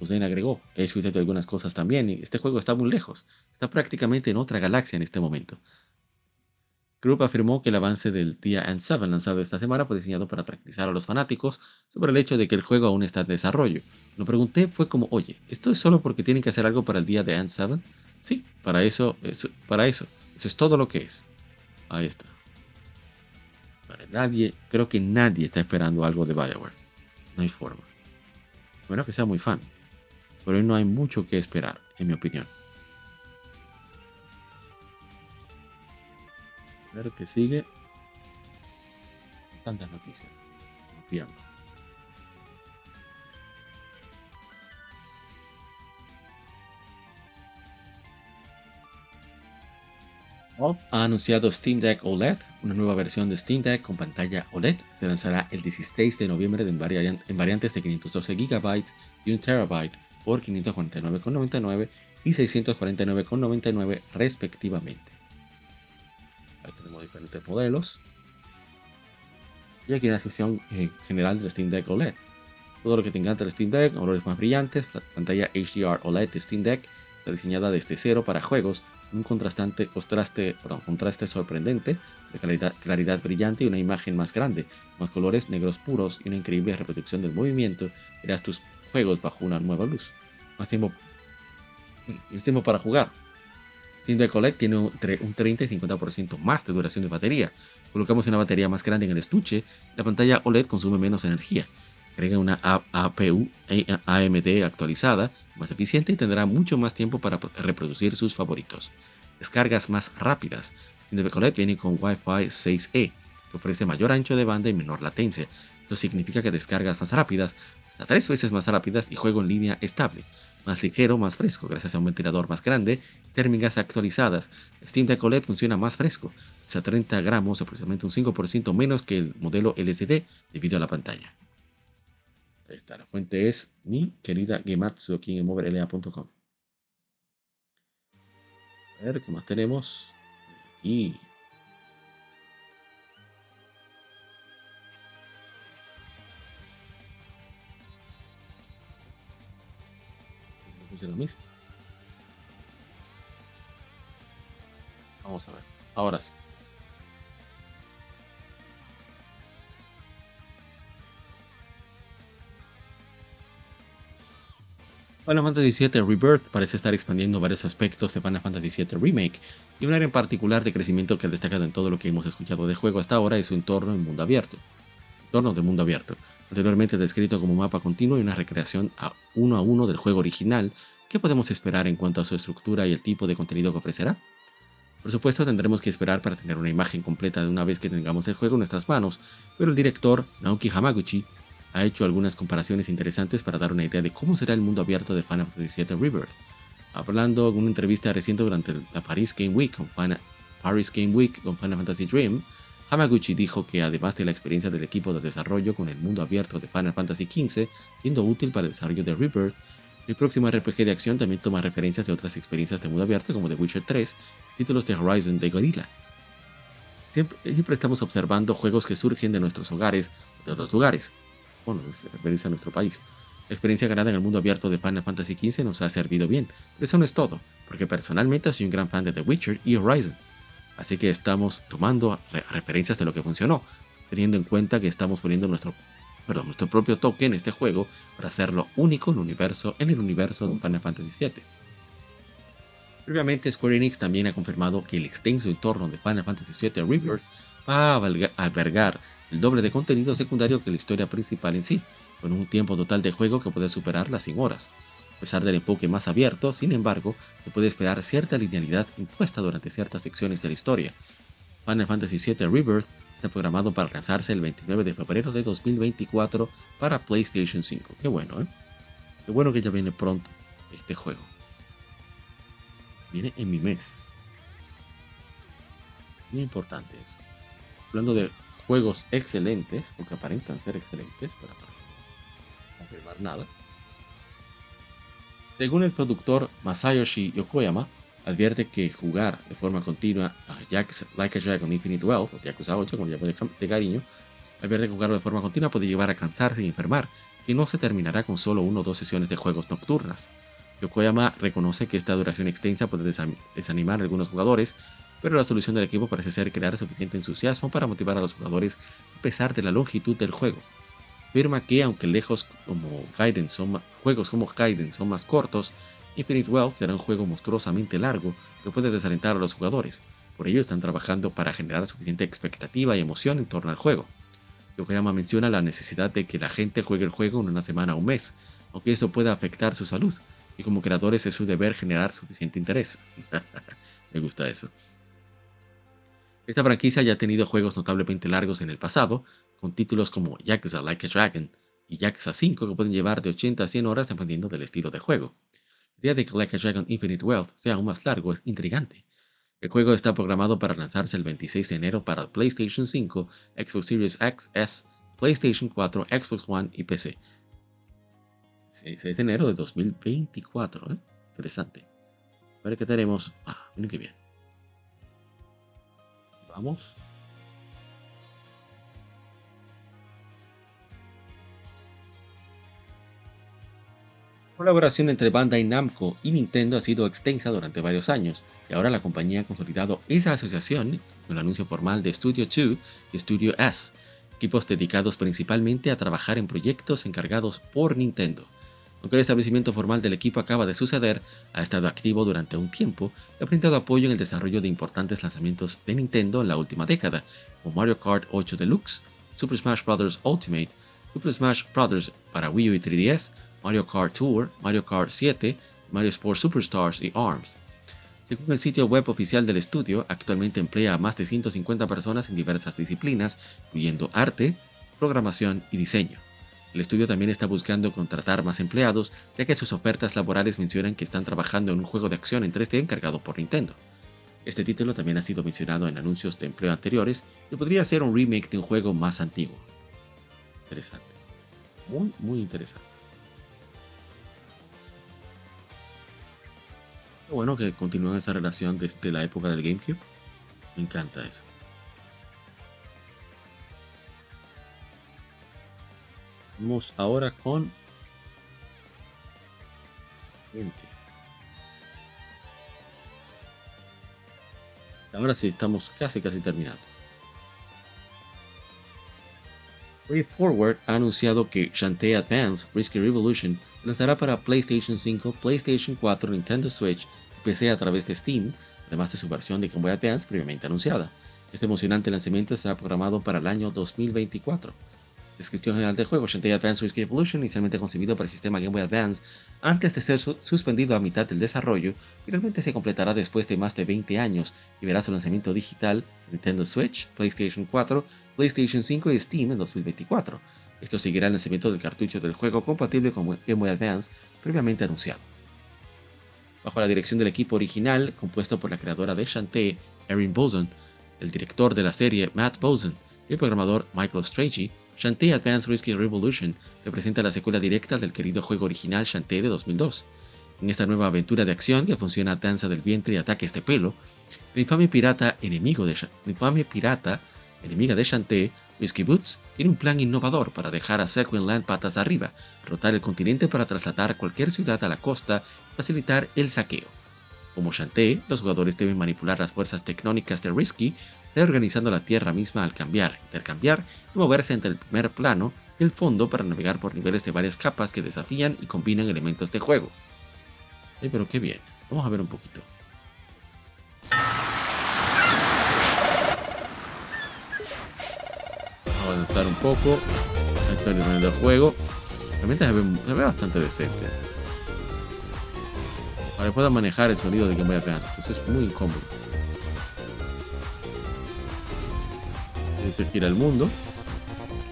Usden agregó, he escuchado algunas cosas también y este juego está muy lejos, está prácticamente en otra galaxia en este momento. Group afirmó que el avance del día N7 lanzado esta semana fue diseñado para tranquilizar a los fanáticos sobre el hecho de que el juego aún está en desarrollo. Lo pregunté fue como, oye, ¿esto es solo porque tienen que hacer algo para el día de N7? Sí, para eso, para eso, eso es todo lo que es. Ahí está. Para nadie, creo que nadie está esperando algo de Bioware. No hay forma. Bueno, que sea muy fan pero hoy no hay mucho que esperar, en mi opinión. Ver qué sigue. Tantas noticias. Ha anunciado Steam Deck OLED, una nueva versión de Steam Deck con pantalla OLED. Se lanzará el 16 de noviembre en, variantes de 512 GB y 1 TB por 549,99 y 649,99 respectivamente. Ahí tenemos diferentes modelos. Y aquí la sección eh, general del Steam Deck OLED. Todo lo que te encanta del Steam Deck, colores más brillantes, la pantalla HDR OLED de Steam Deck está diseñada desde cero para juegos, un contrastante, contraste, contraste sorprendente, de claridad, claridad brillante y una imagen más grande, más colores negros puros y una increíble reproducción del movimiento, verás tus juegos bajo una nueva luz. Más tiempo, más tiempo para jugar. Deck OLED tiene un 30 y 50% más de duración de batería. Colocamos una batería más grande en el estuche, la pantalla OLED consume menos energía. Agrega una APU AMD actualizada, más eficiente y tendrá mucho más tiempo para reproducir sus favoritos. Descargas más rápidas. Deck OLED viene con Wi-Fi 6E, que ofrece mayor ancho de banda y menor latencia. Esto significa que descargas más rápidas tres veces más rápidas y juego en línea estable, más ligero, más fresco, gracias a un ventilador más grande, térmicas actualizadas. Steam Deck OLED funciona más fresco, es a 30 gramos, aproximadamente un 5% menos que el modelo LCD debido a la pantalla. Ahí está, la fuente es mi querida Gematsu aquí en moverla.com. A ver, ¿qué más tenemos? Y lo mismo. Vamos a ver. Ahora sí. Final Fantasy VII Rebirth parece estar expandiendo varios aspectos de Final Fantasy VII Remake, y un área en particular de crecimiento que ha destacado en todo lo que hemos escuchado de juego hasta ahora es su entorno en mundo abierto. Entorno de mundo abierto anteriormente descrito como mapa continuo y una recreación a uno a uno del juego original, ¿qué podemos esperar en cuanto a su estructura y el tipo de contenido que ofrecerá? Por supuesto tendremos que esperar para tener una imagen completa de una vez que tengamos el juego en nuestras manos, pero el director Naoki Hamaguchi ha hecho algunas comparaciones interesantes para dar una idea de cómo será el mundo abierto de Final Fantasy VII Rebirth. Hablando en una entrevista reciente durante la Paris Game Week con Final Fantasy Dream, Hamaguchi dijo que además de la experiencia del equipo de desarrollo con el mundo abierto de Final Fantasy XV siendo útil para el desarrollo de Rebirth, el próximo RPG de acción también toma referencias de otras experiencias de mundo abierto como The Witcher 3, títulos de Horizon de Gorilla. Siempre, estamos observando juegos que surgen de nuestros hogares o de otros lugares. Bueno, referencia a nuestro país. La experiencia ganada en el mundo abierto de Final Fantasy XV nos ha servido bien, pero eso no es todo, porque personalmente soy un gran fan de The Witcher y Horizon. Así que estamos tomando referencias de lo que funcionó, teniendo en cuenta que estamos poniendo nuestro, perdón, nuestro propio toque en este juego para hacerlo único en el universo, en el universo de Final Fantasy VII. Previamente, Square Enix también ha confirmado que el extenso entorno de Final Fantasy VII Rebirth va a albergar el doble de contenido secundario que la historia principal en sí, con un tiempo total de juego que puede superar las 100 horas. A pesar del enfoque más abierto, sin embargo, se puede esperar cierta linealidad impuesta durante ciertas secciones de la historia. Final Fantasy VII Rebirth está programado para lanzarse el 29 de febrero de 2024 para PlayStation 5. Qué bueno, ¿eh? Qué bueno que ya viene pronto este juego. Viene en mi mes. Muy importante eso. Hablando de juegos excelentes, porque aparentan ser excelentes, para confirmar nada. Según el productor Masayoshi Yokoyama, advierte que jugar de forma continua a Jack's Like a Dragon Infinite Wealth, o Yakuza 8, como llamo de, cariño, advierte que jugarlo de forma continua puede llevar a cansarse y enfermar, y no se terminará con solo uno o dos sesiones de juegos nocturnas. Yokoyama reconoce que esta duración extensa puede desanimar a algunos jugadores, pero la solución del equipo parece ser crear suficiente entusiasmo para motivar a los jugadores a pesar de la longitud del juego. Afirma que aunque lejos como Gaiden son juegos como Gaiden son más cortos, Infinite Wealth será un juego monstruosamente largo que puede desalentar a los jugadores. Por ello están trabajando para generar suficiente expectativa y emoción en torno al juego. Yokoyama menciona la necesidad de que la gente juegue el juego en una semana o un mes, aunque eso pueda afectar su salud, y como creadores es su deber generar suficiente interés. Me gusta eso. Esta franquicia ya ha tenido juegos notablemente largos en el pasado, con títulos como Yakuza Like a Dragon y Yakuza 5 que pueden llevar de 80 a 100 horas dependiendo del estilo de juego. La idea de que Like a Dragon Infinite Wealth sea aún más largo es intrigante. El juego está programado para lanzarse el 26 de enero para PlayStation 5, Xbox Series X, S, PlayStation 4, Xbox One y PC. 6 de enero de 2024, ¿eh? Interesante. A ver qué tenemos. Ah, miren qué bien. Vamos. La colaboración entre Bandai Namco y Nintendo ha sido extensa durante varios años, y ahora la compañía ha consolidado esa asociación con el anuncio formal de Studio 2 y Studio S, equipos dedicados principalmente a trabajar en proyectos encargados por Nintendo. Aunque el establecimiento formal del equipo acaba de suceder, ha estado activo durante un tiempo y ha brindado apoyo en el desarrollo de importantes lanzamientos de Nintendo en la última década, como Mario Kart 8 Deluxe, Super Smash Bros. Ultimate, Super Smash Bros. para Wii U y 3DS, Mario Kart Tour, Mario Kart 7, Mario Sports Superstars y ARMS. Según el sitio web oficial del estudio, actualmente emplea a más de 150 personas en diversas disciplinas, incluyendo arte, programación y diseño. El estudio también está buscando contratar más empleados, ya que sus ofertas laborales mencionan que están trabajando en un juego de acción en 3D encargado por Nintendo. Este título también ha sido mencionado en anuncios de empleo anteriores y podría ser un remake de un juego más antiguo. Interesante. Muy, muy interesante. bueno que continúen esa relación desde la época del GameCube. Me encanta eso. Vamos ahora con Ahora sí, estamos casi casi terminando. Way Forward ha anunciado que Shantae Advance Risky Revolution lanzará para PlayStation 5, PlayStation 4, Nintendo Switch y PC a través de Steam, además de su versión de Game Boy Advance previamente anunciada. Este emocionante lanzamiento está programado para el año 2024. Descripción general del juego: Shantae Advance Risky Revolution, inicialmente concebido para el sistema Game Boy Advance, antes de ser suspendido a mitad del desarrollo, finalmente se completará después de más de 20 años y verá su lanzamiento digital en Nintendo Switch, PlayStation 4, PlayStation 5 y Steam en 2024. Esto seguirá el lanzamiento del cartucho del juego compatible con Game Boy Advance previamente anunciado. Bajo la dirección del equipo original, compuesto por la creadora de Shantae, Erin Boson, el director de la serie Matt Boson y el programador Michael Strachey, Shantae Advance Risky Revolution representa la secuela directa del querido juego original Shantae de 2002. En esta nueva aventura de acción que funciona danza del vientre y ataques de pelo, la infame pirata enemigo de infame pirata enemiga de Shantae, Whiskey Boots, tiene un plan innovador para dejar a Sequin Land patas arriba, rotar el continente para trasladar cualquier ciudad a la costa y facilitar el saqueo. Como Shantae, los jugadores deben manipular las fuerzas tectónicas de Risky, reorganizando la Tierra misma al cambiar, intercambiar y moverse entre el primer plano y el fondo para navegar por niveles de varias capas que desafían y combinan elementos de juego. Pero qué bien, vamos a ver un poquito. adaptar un poco. Esto el juego. Realmente se ve, se ve, bastante decente. Que pueda manejar el sonido de Game Boy Advance. Eso es muy incómodo. Se gira el mundo.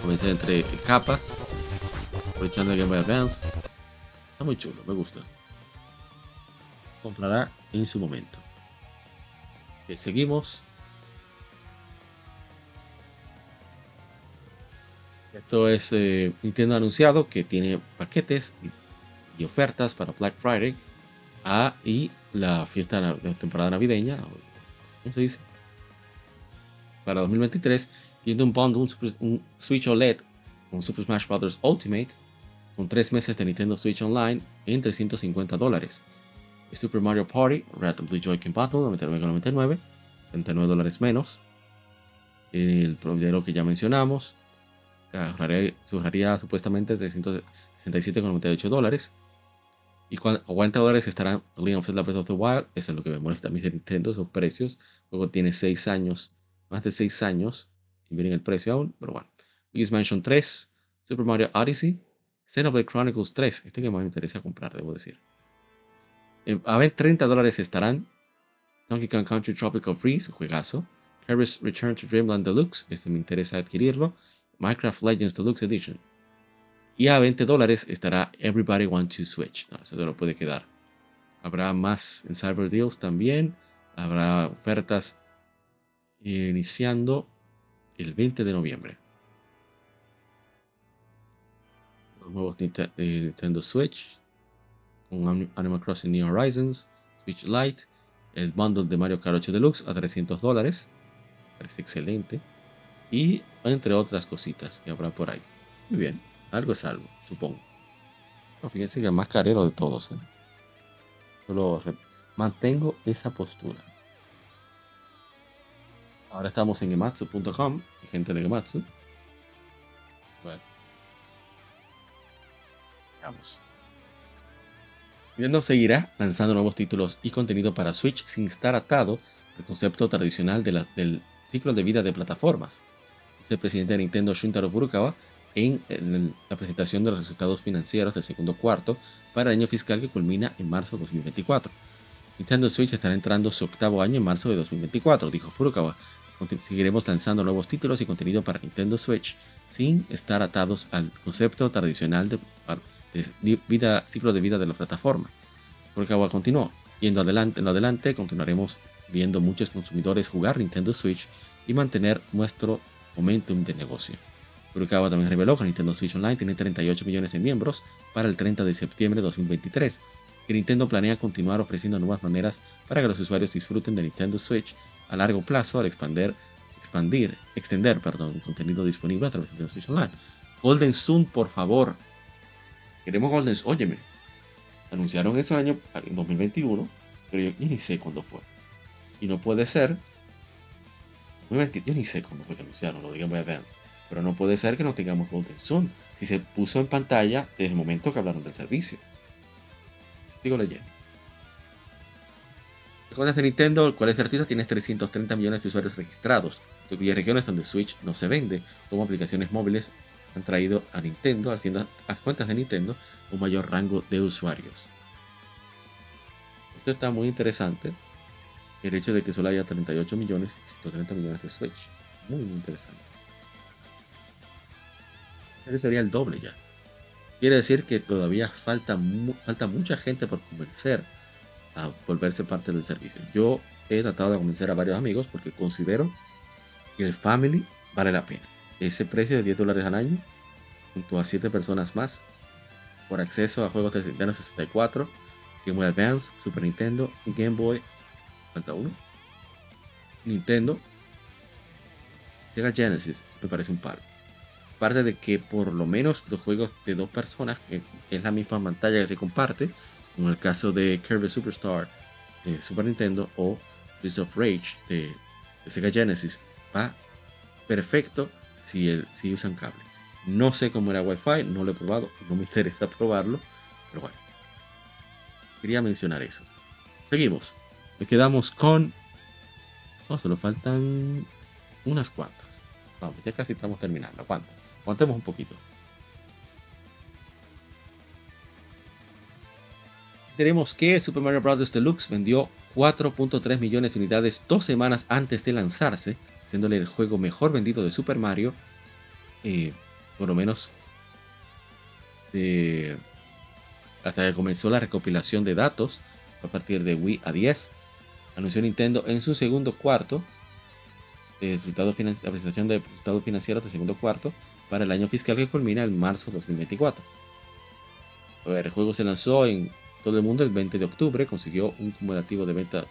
Comienza entre capas. Aprovechando el Game Boy Advance. Está muy chulo, me gusta. Comprará en su momento. seguimos. Esto es eh, Nintendo anunciado que tiene paquetes y, ofertas para Black Friday. Ah, y la fiesta de temporada navideña, ¿cómo se dice? Para 2023, yendo un bundle, un, Super- un Switch OLED con Super Smash Bros. Ultimate, con 3 meses de Nintendo Switch Online en 350 dólares. Super Mario Party, Red Blue Joy-Con Bundle, 99,99, 39 dólares menos. El proveedor que ya mencionamos, ahorraría, supuestamente 367,98 dólares. Y cuando 40 dólares estará Legend of Zelda Breath of the Wild. Eso es lo que me molesta a mí de Nintendo, esos precios. Luego tiene 6 años, más de 6 años. Y miren el precio aún, pero bueno. Luigi's Mansion 3, Super Mario Odyssey, Xenoblade Chronicles 3. Este que más me interesa comprar, debo decir. Eh, a ver, 30 dólares estarán. Donkey Kong Country Tropical Freeze, juegazo. Kirby's Return to Dreamland Deluxe, este me interesa adquirirlo. Minecraft Legends Deluxe Edition. Y a 20 dólares estará Everybody Want to Switch. No, eso te lo puede quedar. Habrá más en Cyber Deals también. Habrá ofertas iniciando el 20 de noviembre. Los nuevos eh, Nintendo Switch. Anim- Animal Crossing New Horizons. Switch Lite. El bundle de Mario Kart 8 Deluxe a 300 dólares. Parece excelente. Y entre otras cositas que habrá por ahí. Muy bien. Algo es algo, supongo. Fíjense que el más carero de todos. ¿eh? Solo mantengo esa postura. Ahora estamos en gematsu.com, gente de Gematsu. Bueno. Veamos. Nintendo seguirá lanzando nuevos títulos y contenido para Switch sin estar atado al concepto tradicional de la- del ciclo de vida de plataformas. Dice el presidente de Nintendo Shuntaro Furukawa en, el- la presentación de los resultados financieros del segundo cuarto para el año fiscal que culmina en marzo de 2024. Nintendo Switch estará entrando su octavo año en marzo de 2024, dijo Furukawa. Seguiremos lanzando nuevos títulos y contenido para Nintendo Switch sin estar atados al concepto tradicional de, ciclo de vida de la plataforma. Furukawa continuó. Adelante, en lo adelante continuaremos viendo muchos consumidores jugar Nintendo Switch y mantener nuestro momentum de negocio. Furukawa también reveló que Nintendo Switch Online tiene 38 millones de miembros para el 30 de septiembre de 2023, que Nintendo planea continuar ofreciendo nuevas maneras para que los usuarios disfruten de Nintendo Switch a largo plazo al expandir, expandir, extender perdón, contenido disponible a través de Switch Online. Golden Sun, por favor. Queremos Golden Sun. Óyeme, anunciaron eso año en 2021, pero yo, ni sé cuándo fue. Y no puede ser. Yo ni sé cuándo fue que anunciaron lo de Game Boy Advance. Pero no puede ser que no tengamos Golden Sun. Si se puso en pantalla desde el momento que hablaron del servicio. Sigo leyendo. Recuerdas de Nintendo, el cual es artista, tienes 330 millones de usuarios registrados. Incluye regiones donde Switch no se vende, como aplicaciones móviles han traído a Nintendo, haciendo a cuentas de Nintendo, un mayor rango de usuarios. Esto está muy interesante. El hecho de que solo haya 38 millones y 130 millones de Switch. Muy, muy interesante. Ese sería el doble ya. Quiere decir que todavía falta, falta mucha gente por convencer volverse parte del servicio. Yo he tratado de convencer a varios amigos porque considero que el Family vale la pena. Ese precio de 10 dólares al año, junto a 7 personas más, por acceso a juegos de Nintendo 64, Game Boy Advance, Super Nintendo, Game Boy, falta uno, Nintendo, Sega Genesis, me parece un palo. Aparte de que por lo menos los juegos de dos personas, que es la misma pantalla que se comparte, como el caso de Kirby Superstar de Super Nintendo o Streets of Rage de, Sega Genesis, va perfecto si, usan cable. No sé cómo era Wi-Fi, no lo he probado, no me interesa probarlo, pero bueno. Quería mencionar eso. Seguimos. Nos quedamos con... No, solo faltan unas cuantas. Vamos, ya casi estamos terminando. Aguantemos un poquito. Tenemos que Super Mario Bros. Deluxe vendió 4.3 millones de unidades dos semanas antes de lanzarse, siéndole el juego mejor vendido de Super Mario, eh, por lo menos hasta que comenzó la recopilación de datos a partir de Wii a 10. Anunció Nintendo en su segundo cuarto, eh, resultado la presentación de resultados financieros del segundo cuarto para el año fiscal que culmina en marzo de 2024. A ver, el juego se lanzó en todo el mundo el 20 de octubre consiguió un cumulativo de ventas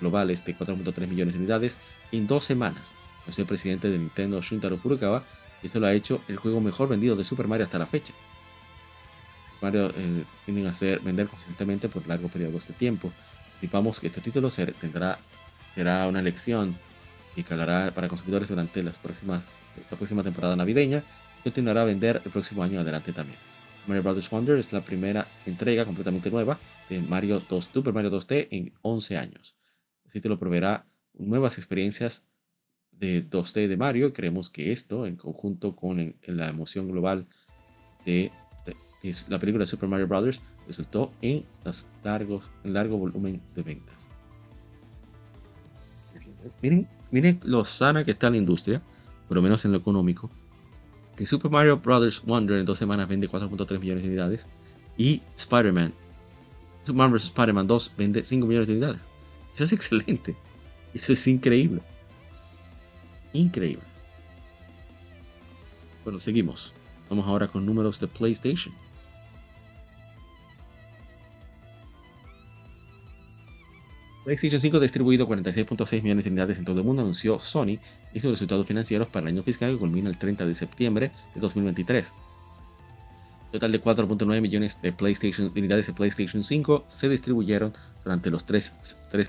globales de 4.3 millones de unidades en dos semanas. Es el presidente de Nintendo Shuntaro Furukawa y esto lo ha hecho el juego mejor vendido de Super Mario hasta la fecha. Mario eh, tienden a vender consistentemente por largos periodos de tiempo. Anticipamos que este título será una lección y calará para consumidores durante las próximas, la próxima temporada navideña y continuará a vender el próximo año adelante también. Mario Bros. Wonder es la primera entrega completamente nueva de Mario 2, Super Mario 2D en 11 años. El título proveerá nuevas experiencias de 2D de Mario creemos que esto, en conjunto con la emoción global de, la película de Super Mario Bros., resultó en los largos, en largo volumen de ventas. Miren, miren lo sana que está la industria, por lo menos en lo económico. Super Mario Bros. Wonder en dos semanas vende 4.3 millones de unidades y Spider-Man, Super Mario Bros. Spider-Man 2 vende 5 millones de unidades. Eso es excelente. Eso es increíble. Increíble. Bueno, seguimos. Vamos ahora con números de PlayStation. PlayStation 5 distribuido 46.6 millones de unidades en todo el mundo, anunció Sony y sus resultados financieros para el año fiscal que culmina el 30 de septiembre de 2023. Total de 4.9 millones de, PlayStation, unidades de PlayStation 5 se distribuyeron durante los tres,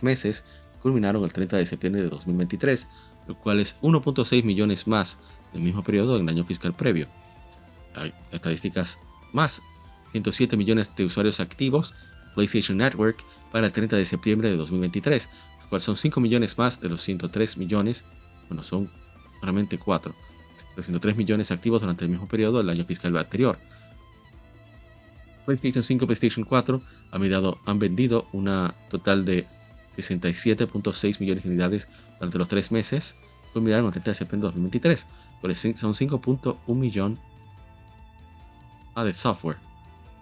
meses, culminaron el 30 de septiembre de 2023, lo cual es 1.6 millones más del mismo periodo del año fiscal previo. Hay estadísticas más, 107 millones de usuarios activos, PlayStation Network para el 30 de septiembre de 2023, los cuales son 5 millones más de los 103 millones, bueno, son realmente 4, los 103 millones activos durante el mismo periodo del año fiscal anterior. PlayStation 5 y PlayStation 4 han, han vendido una total de 67.6 millones de unidades durante los 3 meses, culminaron el 30 de septiembre de 2023, son 5.1 millón ah, de software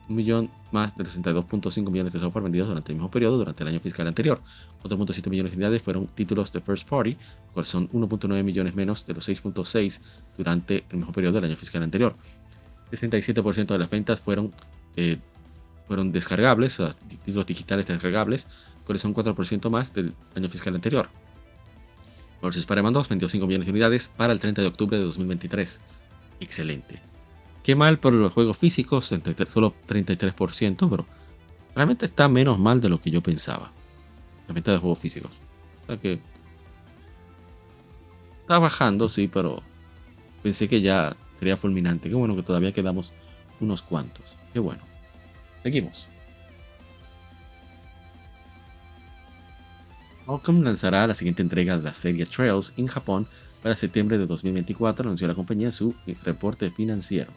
un millón más de 62.5 millones de software vendidos durante el mismo periodo durante el año fiscal anterior. 4.7 millones de unidades fueron títulos de first party, cuales son 1.9 millones menos de los 6.6 durante el mismo periodo del año fiscal anterior. 67% de las ventas fueron, eh, fueron descargables, o sea, títulos digitales descargables, cuales son 4% más del año fiscal anterior. Versus Spider-Man 2 vendió 5 millones de unidades para el 30 de octubre de 2023. Excelente. Qué mal por los juegos físicos, solo 33%, pero realmente está menos mal de lo que yo pensaba. La venta de juegos físicos. O sea que está bajando, sí, pero pensé que ya sería fulminante. Qué bueno que todavía quedamos unos cuantos. Qué bueno. Seguimos. Qualcomm lanzará la siguiente entrega de la serie Trails en Japón para septiembre de 2024, anunció la compañía su reporte financiero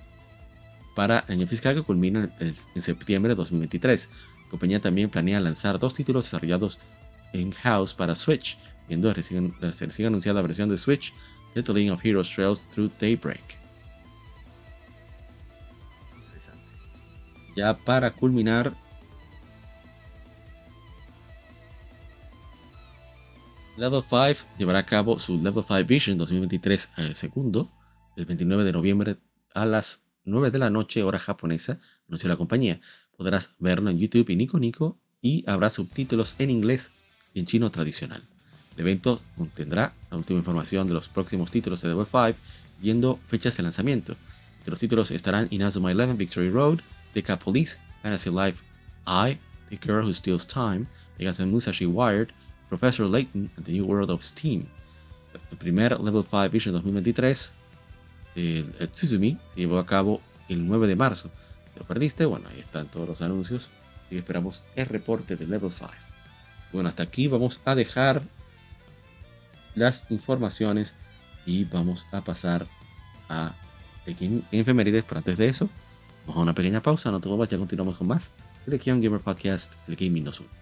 para el año fiscal que culmina en septiembre de 2023. La compañía también planea lanzar dos títulos desarrollados in-house para Switch, viendo la recién, anunciada versión de Switch de The League of Heroes Trails Through Daybreak. Ya para culminar, Level 5 llevará a cabo su Level 5 Vision 2023 eh, segundo, el 29 de noviembre a las 9 de la noche, hora japonesa, anunció la compañía. Podrás verlo en YouTube y Nico Nico y habrá subtítulos en inglés y en chino tradicional. El evento contendrá la última información de los próximos títulos de Level 5, viendo fechas de lanzamiento. Entre los títulos estarán Inazuma 11 Victory Road, Deca Police, Fantasy Life I, The Girl Who Steals Time, Megatan Musashi Wired, Professor Layton and the New World of Steam. El primer Level 5 Vision 2023 el, Tsuzumi se llevó a cabo el 9 de marzo. ¿Lo perdiste? Bueno, ahí están todos los anuncios y esperamos el reporte de Level 5. Bueno, hasta aquí vamos a dejar las informaciones y vamos a pasar a efemérides, pero antes de eso, vamos a una pequeña pausa, no te ya continuamos con más el Gamer Podcast, el Gaming No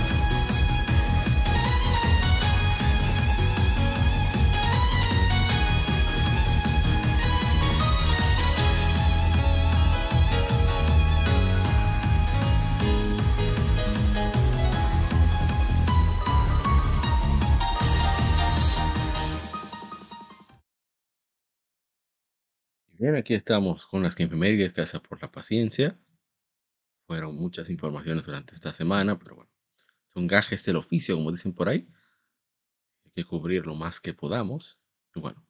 Bien, aquí estamos con las Gamefemérides, gracias por la paciencia. Fueron muchas informaciones durante esta semana, pero bueno, son gajes del oficio, como dicen por ahí. Hay que cubrir lo más que podamos. Y bueno,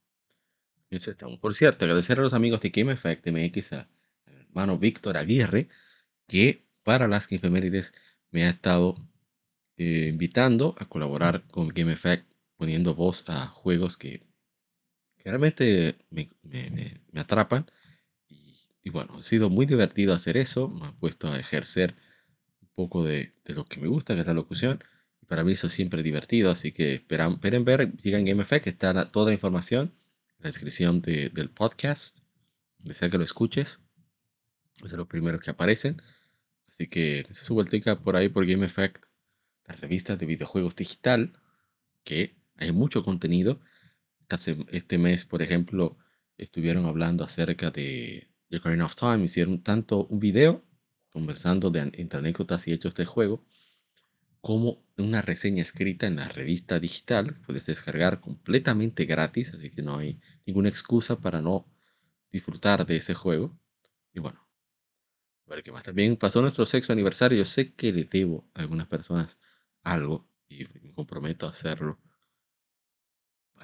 eso estamos. Por cierto, agradecer a los amigos de Game Effect MX, a mi hermano Víctor Aguirre, que para las Gamefemérides me ha estado eh, invitando a colaborar con Game Effect, poniendo voz a juegos que que realmente me, me- me- atrapan. Y, y bueno, ha sido muy divertido hacer eso. Me ha puesto a ejercer un poco de, de lo que me gusta, que es la locución. Y para mí eso es siempre divertido. Así que esperan, esperen ver, sigan Game Effect, está la- toda la información en la descripción de- del podcast. Desea que lo escuches. Es de los primeros que aparecen. Así que se su vueltica por ahí por Game Effect, las revistas de videojuegos digital, que hay mucho contenido. Esta Este mes, por ejemplo, estuvieron hablando acerca de The Ocarina of Time. Hicieron tanto un video conversando de entre anécdotas y hechos del juego, como una reseña escrita en la revista digital. Puedes descargar completamente gratis, así que no hay ninguna excusa para no disfrutar de ese juego. Y bueno, a ver qué más. También pasó nuestro sexto aniversario. Yo sé que le debo a algunas personas algo y me comprometo a hacerlo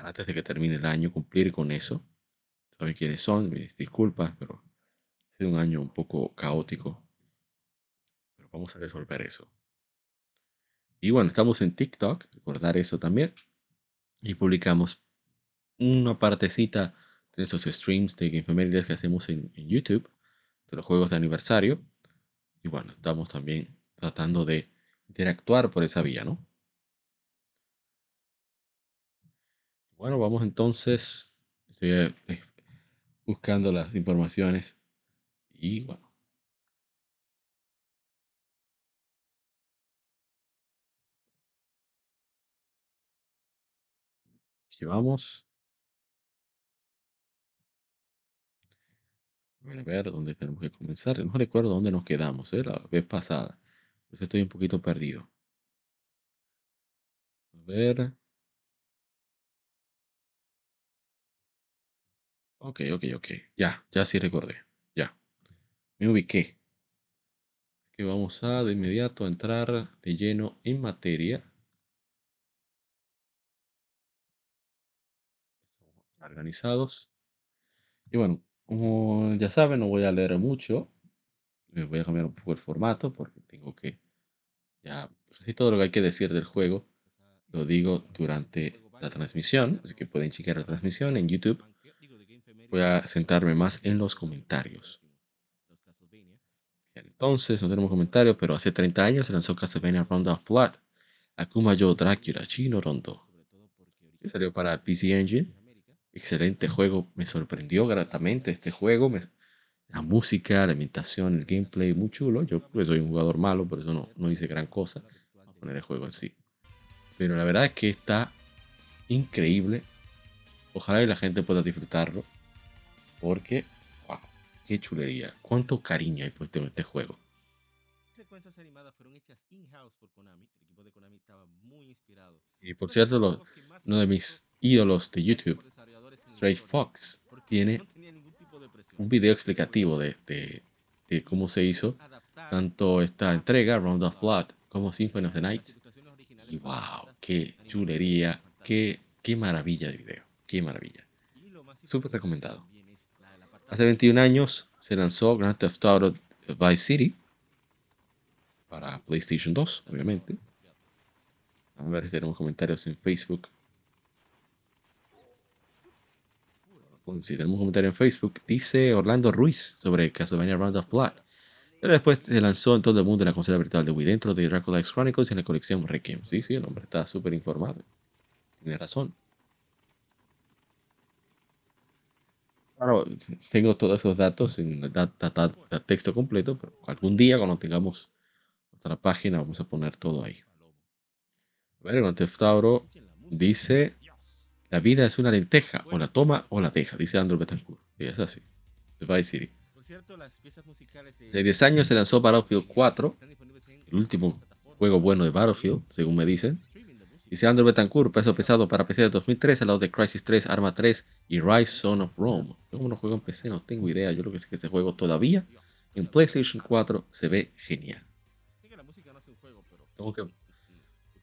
antes de que termine el año cumplir con eso. Saben quiénes son, mis disculpas, pero ha sido un año un poco caótico. Pero vamos a resolver eso. Y bueno, estamos en TikTok, recordar eso también. Y publicamos una partecita de esos streams de Gamefamilias que hacemos en, en YouTube, de los juegos de aniversario. Y bueno, estamos también tratando de interactuar por esa vía, ¿no? Bueno, vamos entonces. Estoy eh, eh, buscando las informaciones. Y bueno. Aquí vamos. A ver dónde tenemos que comenzar. No recuerdo dónde nos quedamos, ¿eh? la vez pasada. Pues estoy un poquito perdido. A ver. Ok, ok, ok. Ya, ya sí recordé. Ya. Me ubiqué. Que vamos a de inmediato a entrar de lleno en materia. Organizados. Y bueno, como ya saben, no voy a leer mucho. Me voy a cambiar un poco el formato porque tengo que ya casi todo lo que hay que decir del juego lo digo durante la transmisión, así que pueden chequear la transmisión en YouTube. Voy a centrarme más en los comentarios. Entonces, no tenemos comentarios, pero hace 30 años se lanzó Castlevania Round of Blood, Akuma Yo Dracula, Chino Rondo, que salió para PC Engine. Excelente juego, me sorprendió gratamente este juego. la música, la ambientación, el gameplay, muy chulo. Yo pues, soy un jugador malo, por eso no, no hice gran cosa. a poner el juego en sí. Pero la verdad es que está increíble. Ojalá y la gente pueda disfrutarlo. Porque, wow, qué chulería. Cuánto cariño hay puesto en este juego. secuencias animadas fueron hechas in-house por Konami. El equipo de Konami estaba muy inspirado. Y por cierto, uno de mis ídolos de YouTube, Stray Fox, tiene un video explicativo de, de, de cómo se hizo tanto esta entrega, Round of Blood, como Symphony of the Nights y wow, qué chulería, qué, qué maravilla de video, qué maravilla. Súper recomendado. Hace 21 años se lanzó Grand Theft Auto Vice City para PlayStation 2, obviamente. A ver si tenemos comentarios en Facebook. si tenemos comentarios en Facebook, dice Orlando Ruiz sobre Castlevania Round of Blood. Después se lanzó en todo el mundo la consola virtual de Wii dentro de Dracula X Chronicles y en la colección Requiem. Sí, sí, el hombre está súper informado. Tiene razón. Claro, tengo todos esos datos en el texto completo, pero algún día cuando tengamos otra página vamos a poner todo ahí. A ver, el dice, la vida es una lenteja, o la toma o la deja, dice Andrew Betancourt. Y es así. Vice City. Hace 10 años se lanzó Battlefield 4, el último juego bueno de Battlefield, según me dicen. Dice Andrew Betancourt, peso pesado para PC de 2003, al lado de Crisis 3, Arma 3 y Rise Son of Rome. ¿Cómo no juego en PC? No tengo idea. Yo lo que sé es que este juego todavía en PlayStation 4 se ve genial. Tengo que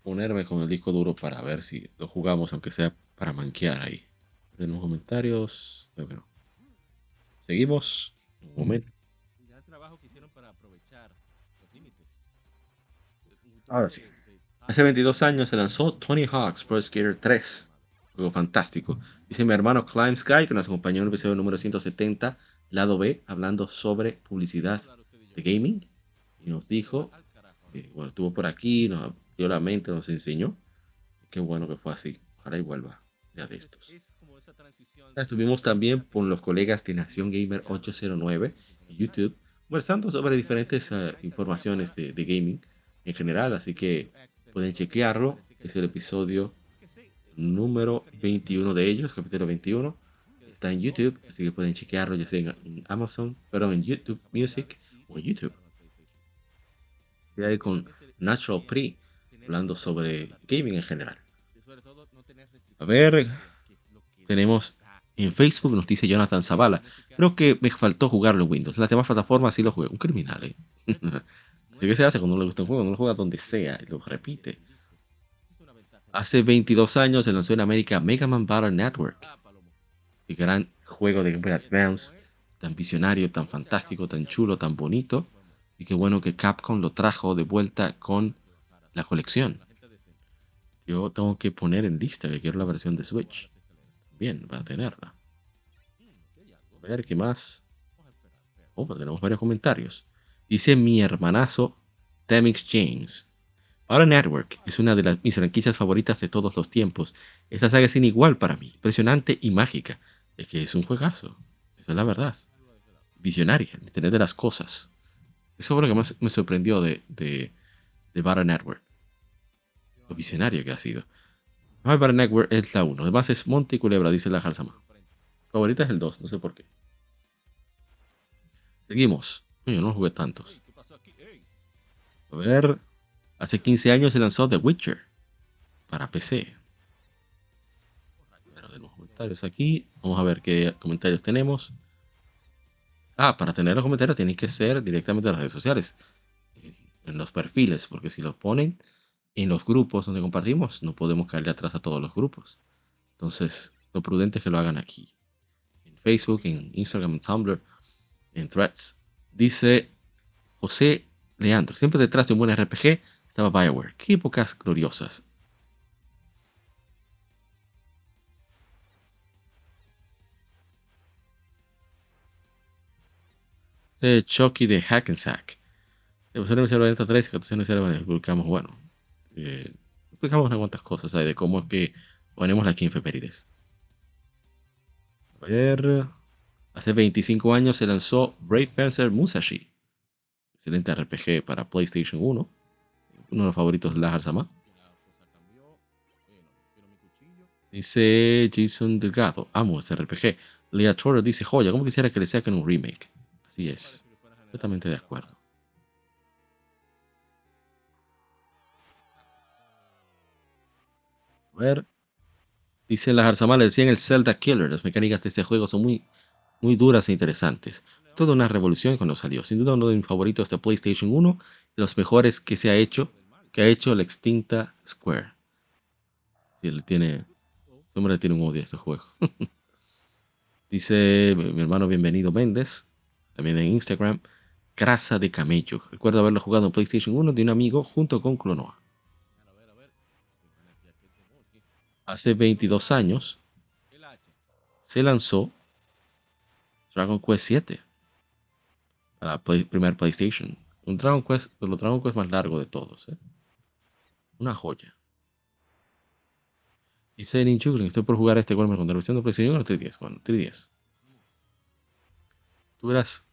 ponerme con el disco duro para ver si lo jugamos, aunque sea para manquear ahí. En los comentarios, creo que no. Seguimos. Un momento. Ahora sí. Hace 22 años se lanzó Tony Hawk's Pro Skater 3. Juego fantástico. Dice mi hermano Climb Sky, que nos acompañó en el episodio número 170, lado B, hablando sobre publicidad de gaming. Y nos dijo, bueno, estuvo por aquí, nos dio la mente, nos enseñó. Qué bueno que fue así. Ojalá y vuelva ya de estos. Estuvimos también con los colegas de Nación Gamer 809 en YouTube, conversando sobre diferentes eh, informaciones de, gaming en general, así que pueden chequearlo. Es el episodio número 21 de ellos, capítulo 21. Está en YouTube, así que pueden chequearlo ya sea en Amazon, pero en YouTube Music o en YouTube. Y ahí con Natural Pre, hablando sobre gaming en general. A ver, tenemos en Facebook, nos dice Jonathan Zavala. Creo que me faltó jugarlo en Windows. En las demás plataformas sí lo jugué. Un criminal, ¿eh? Así que se hace cuando no le gusta un juego, no lo juega donde sea y lo repite. Hace 22 años se lanzó en América Mega Man Battle Network. El gran juego de Game Boy Advance, tan visionario, tan fantástico, tan chulo, tan bonito. Y qué bueno que Capcom lo trajo de vuelta con la colección. Yo tengo que poner en lista que quiero la versión de Switch. Bien, va a tenerla. A ver qué más. Oh, pues tenemos varios comentarios. Dice mi hermanazo Temix James. Battle Network es una de las, mis franquicias favoritas de todos los tiempos. Esta saga es inigual para mí, impresionante y mágica. Es que es un juegazo. Esa es la verdad. Visionaria, el Internet de las cosas. Eso fue lo que más me sorprendió de, de, Network. Lo visionario que ha sido. Battle Network es la 1. Además es Monte y Culebra, dice la Jalsama. Favorita es el 2, no sé por qué. Seguimos. Yo no jugué tantos. A ver. Hace 15 años se lanzó The Witcher para PC. Vamos a ver qué comentarios tenemos. Ah, para tener los comentarios tienen que ser directamente en las redes sociales. En los perfiles, porque si los ponen en los grupos donde compartimos, no podemos caerle atrás a todos los grupos. Entonces, lo prudente es que lo hagan aquí. En Facebook, en Instagram, en Tumblr, en Threads. Dice José Leandro, siempre detrás de un buen RPG estaba Bioware. Qué épocas gloriosas. Ese Chucky de Hackensack. Evolución Universal 3, 14 Universal publicamos, bueno, eh, explicamos unas cuantas cosas ¿sabes? de cómo es que ponemos aquí en Femérides. A ver, hace 25 años se lanzó Brave Fencer Musashi. Excelente RPG para PlayStation 1 uno de los favoritos de la Sama. Dice Jason Delgado, amo este RPG. Lea Toro dice, joya, ¿cómo quisiera que le saquen un remake? Así es, totalmente de acuerdo. A ver. Dice la Arzama, le decían el Zelda Killer. Las mecánicas de este juego son muy, muy duras e interesantes. Toda una revolución cuando salió. Sin duda uno de mis favoritos de PlayStation 1. De los mejores que se ha hecho que ha hecho la extinta Square. Tiene, este hombre tiene un odio a este juego. Dice mi hermano bienvenido Méndez, también en Instagram, Grasa de Camello. Recuerdo haberlo jugado en PlayStation 1 de un amigo junto con Clonoa. Hace 22 años se lanzó Dragon Quest 7 para la primer PlayStation. Un Dragon Quest, los Dragon Quest más largo de todos. ¿eh? Una joya. Dice Ninchugrin, estoy por jugar este Golem con la versión de PlayStation o 310. Bueno, 310. Tuvieras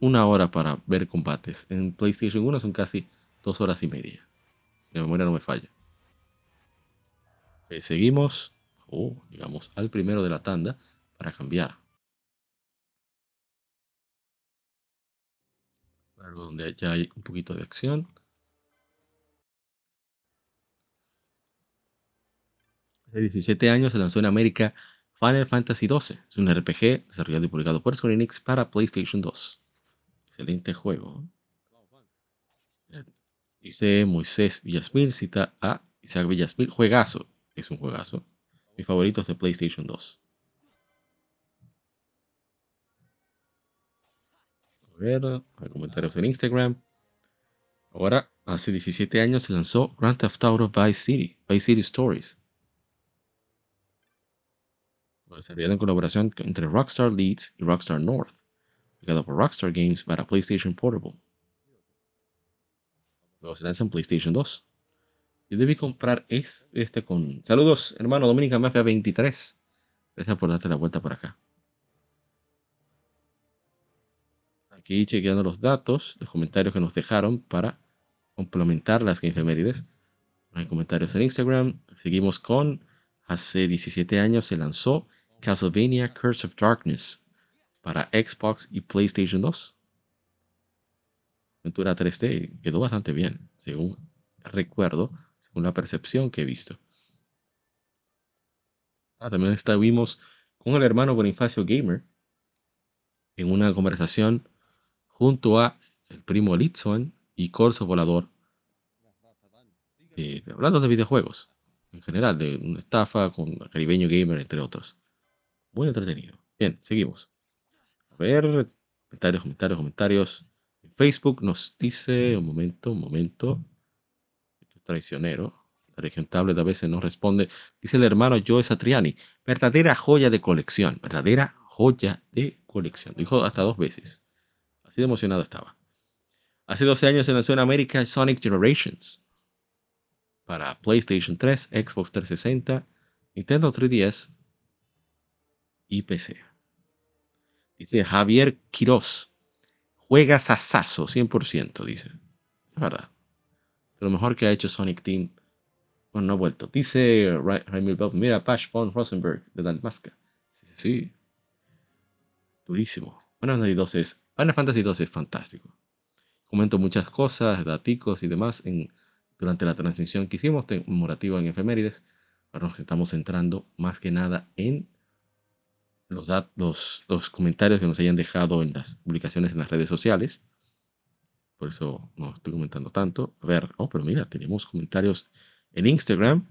una hora para ver combates. En PlayStation 1 son casi dos horas y media. Si la memoria no me falla. seguimos. Oh, llegamos al primero de la tanda para cambiar. Algo donde ya hay un poquito de acción. Hace 17 años se lanzó en América Final Fantasy XII. Es un RPG desarrollado y publicado por Square Enix para PlayStation 2. Excelente juego. Dice Moisés Villasmil, cita a Isaac Villasmil. Juegazo. Es un juegazo. Mi favorito es de PlayStation 2. Ver, hay comentarios en Instagram. Ahora, hace 17 años se lanzó Grand Theft Auto Vice City, Vice City Stories desarrollado en colaboración entre Rockstar Leeds y Rockstar North, publicado por Rockstar Games para PlayStation Portable. Luego se lanza en PlayStation 2. Yo debí comprar este con... Saludos, hermano Dominica Mafia 23. Gracias por darte la vuelta por acá. Aquí chequeando los datos, los comentarios que nos dejaron para complementar las efemérides. Hay comentarios en Instagram. Seguimos con... Hace 17 años se lanzó Castlevania Curse of Darkness para Xbox y PlayStation 2. Aventura 3D quedó bastante bien, según recuerdo, según la percepción que he visto. Ah, también estuvimos con el hermano Bonifacio Gamer en una conversación junto a el primo Litson y Corso Volador, eh, hablando de videojuegos en general, de una estafa con Caribeño Gamer, entre otros. Muy entretenido. Bien, seguimos. A ver, comentarios, comentarios, comentarios. En Facebook nos dice, un momento, un momento. Esto es traicionero. La región tablet a veces no responde. Dice el hermano Joe Satriani. Verdadera joya de colección. Verdadera joya de colección. Dijo hasta dos veces. Así de emocionado estaba. Hace 12 años se lanzó en América Sonic Generations. para PlayStation 3, Xbox 360, Nintendo 3DS y PC. Dice Javier Quiroz. Juega sasazo 100%, dice. Es verdad. lo mejor que ha hecho Sonic Team. Bueno, no ha vuelto. Dice Raimil Bob. Mira, Pash von Rosenberg de Dalmasca. Sí, sí, sí. Durísimo. Final Fantasy 2 es, Final Fantasy 2 es fantástico. Comento muchas cosas, daticos y demás en, durante la transmisión que hicimos, morativa en efemérides. Ahora nos estamos centrando más que nada en los, datos, los comentarios que nos hayan dejado en las publicaciones en las redes sociales. Por eso no estoy comentando tanto. A ver, oh, pero mira, tenemos comentarios en Instagram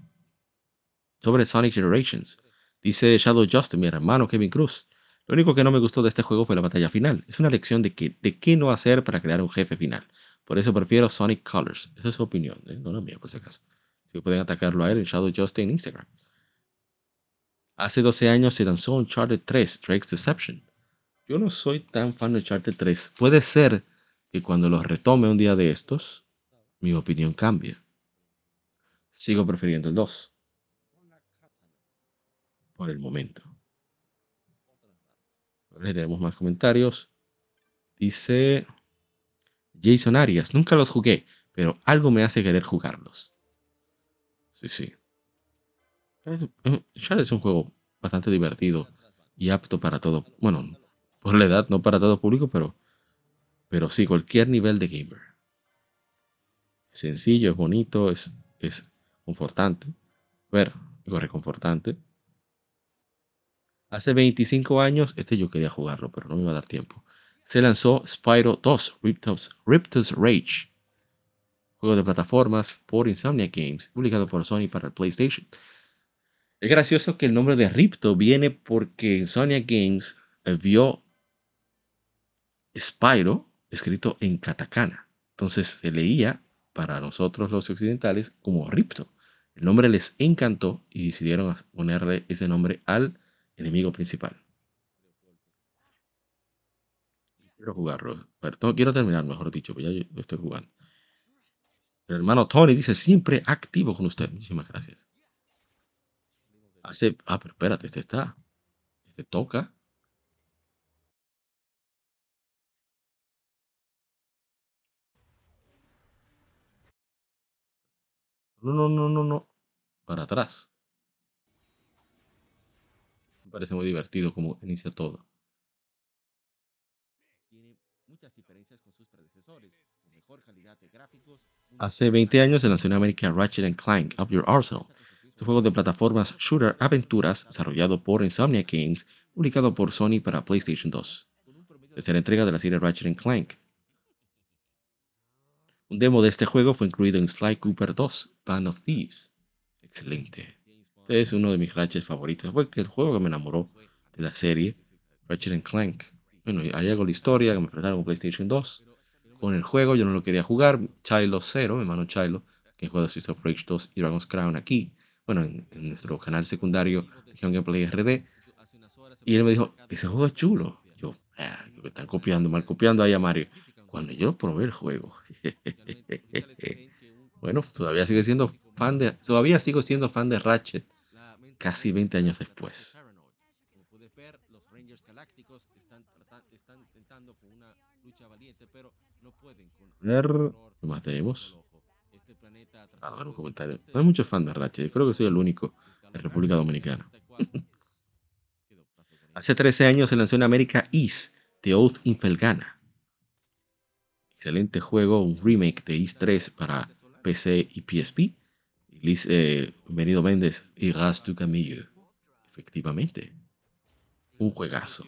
sobre Sonic Generations. Dice Shadow Justin, mi hermano Kevin Cruz. Lo único que no me gustó de este juego fue la batalla final. Es una lección de, que, qué no hacer para crear un jefe final. Por eso prefiero Sonic Colors. Esa es su opinión, ¿eh? no la mía, por si acaso. Si pueden atacarlo a él en Shadow en Instagram. Hace 12 años se lanzó Uncharted 3, Drake's Deception. Yo no soy tan fan de Uncharted 3. Puede ser que cuando lo retome un día de estos, mi opinión cambie. Sigo prefiriendo el 2. Por el momento. Le tenemos más comentarios. Dice Jason Arias. Nunca los jugué, pero algo me hace querer jugarlos. Sí, sí. Uncharted es un juego bastante divertido y apto para todo. Bueno, por la edad, no para todo público, pero, pero sí, cualquier nivel de gamer. sencillo, es bonito, es, es confortante. Ver, digo, reconfortante. Hace 25 años, este yo quería jugarlo, pero no me iba a dar tiempo. Se lanzó Spyro 2, Riptos Rage, juego de plataformas por Insomnia Games, publicado por Sony para el PlayStation. Es gracioso que el nombre de Ripto viene porque Insomnia Games vio Spyro escrito en katakana. Entonces se leía para nosotros los occidentales como Ripto. El nombre les encantó y decidieron ponerle ese nombre al enemigo principal. Quiero jugarlo. quiero terminar, mejor dicho, pues ya yo estoy jugando. El hermano Tony dice siempre activo con usted. Muchísimas gracias. Hace. Ah, pero espérate, este está. Este toca. No, no, no, no, no. Para atrás. Parece muy divertido como inicia todo. Tiene muchas diferencias con sus predecesores. Mejor calidad de gráficos. Hace 20 años se lanzó en América Ratchet Clank Up Your Arsenal. Este juego de plataformas shooter aventuras desarrollado por Insomnia Games, publicado por Sony para PlayStation 2. Tercera entrega de la serie Ratchet Clank. Un demo de este juego fue incluido en Sly Cooper 2, Band of Thieves. Excelente. Este es uno de mis Ratchet favoritos. Fue el juego que me enamoró de la serie Ratchet Clank. Bueno, ahí hago la historia que me enfrentaron con PlayStation 2. Con el juego yo no lo quería jugar. Chilo 0, mi hermano Chilo, que juega Streets of Rage 2 y Dragon's Crown aquí. Bueno, en, nuestro canal secundario, Legion Gameplay RD. Y él me dijo, ese juego es chulo. Yo, ah, que están copiando, mal copiando ahí a Mario. Cuando yo probé el juego. bueno, todavía sigue siendo fan de, todavía sigo siendo fan de Ratchet casi 20 años después. Ver, ¿qué más tenemos? Ah, un comentario. No hay muchos fans de Ratchet. Creo que soy el único en República Dominicana. Hace 13 años se lanzó en América East, The Oath Infelgana. Excelente juego, un remake de East 3 para PC y PSP. Eh, Venido Méndez y Gas du Camillo. Efectivamente. Un juegazo.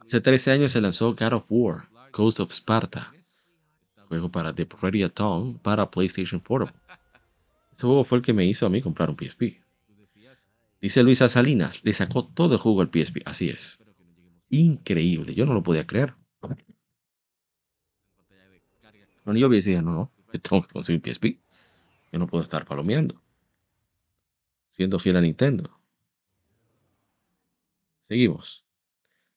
Hace 13 años se lanzó God of War, Ghost of Sparta. Juego para The Ready Town para PlayStation Portable. Este juego fue el que me hizo a mí comprar un PSP. Dice Luisa Salinas, le sacó todo el juego al PSP. Así es. Increíble, yo no lo podía creer. Bueno, yo decía, no, no, yo tengo que conseguir PSP. Yo no puedo estar palomeando. Siendo fiel a Nintendo. Seguimos.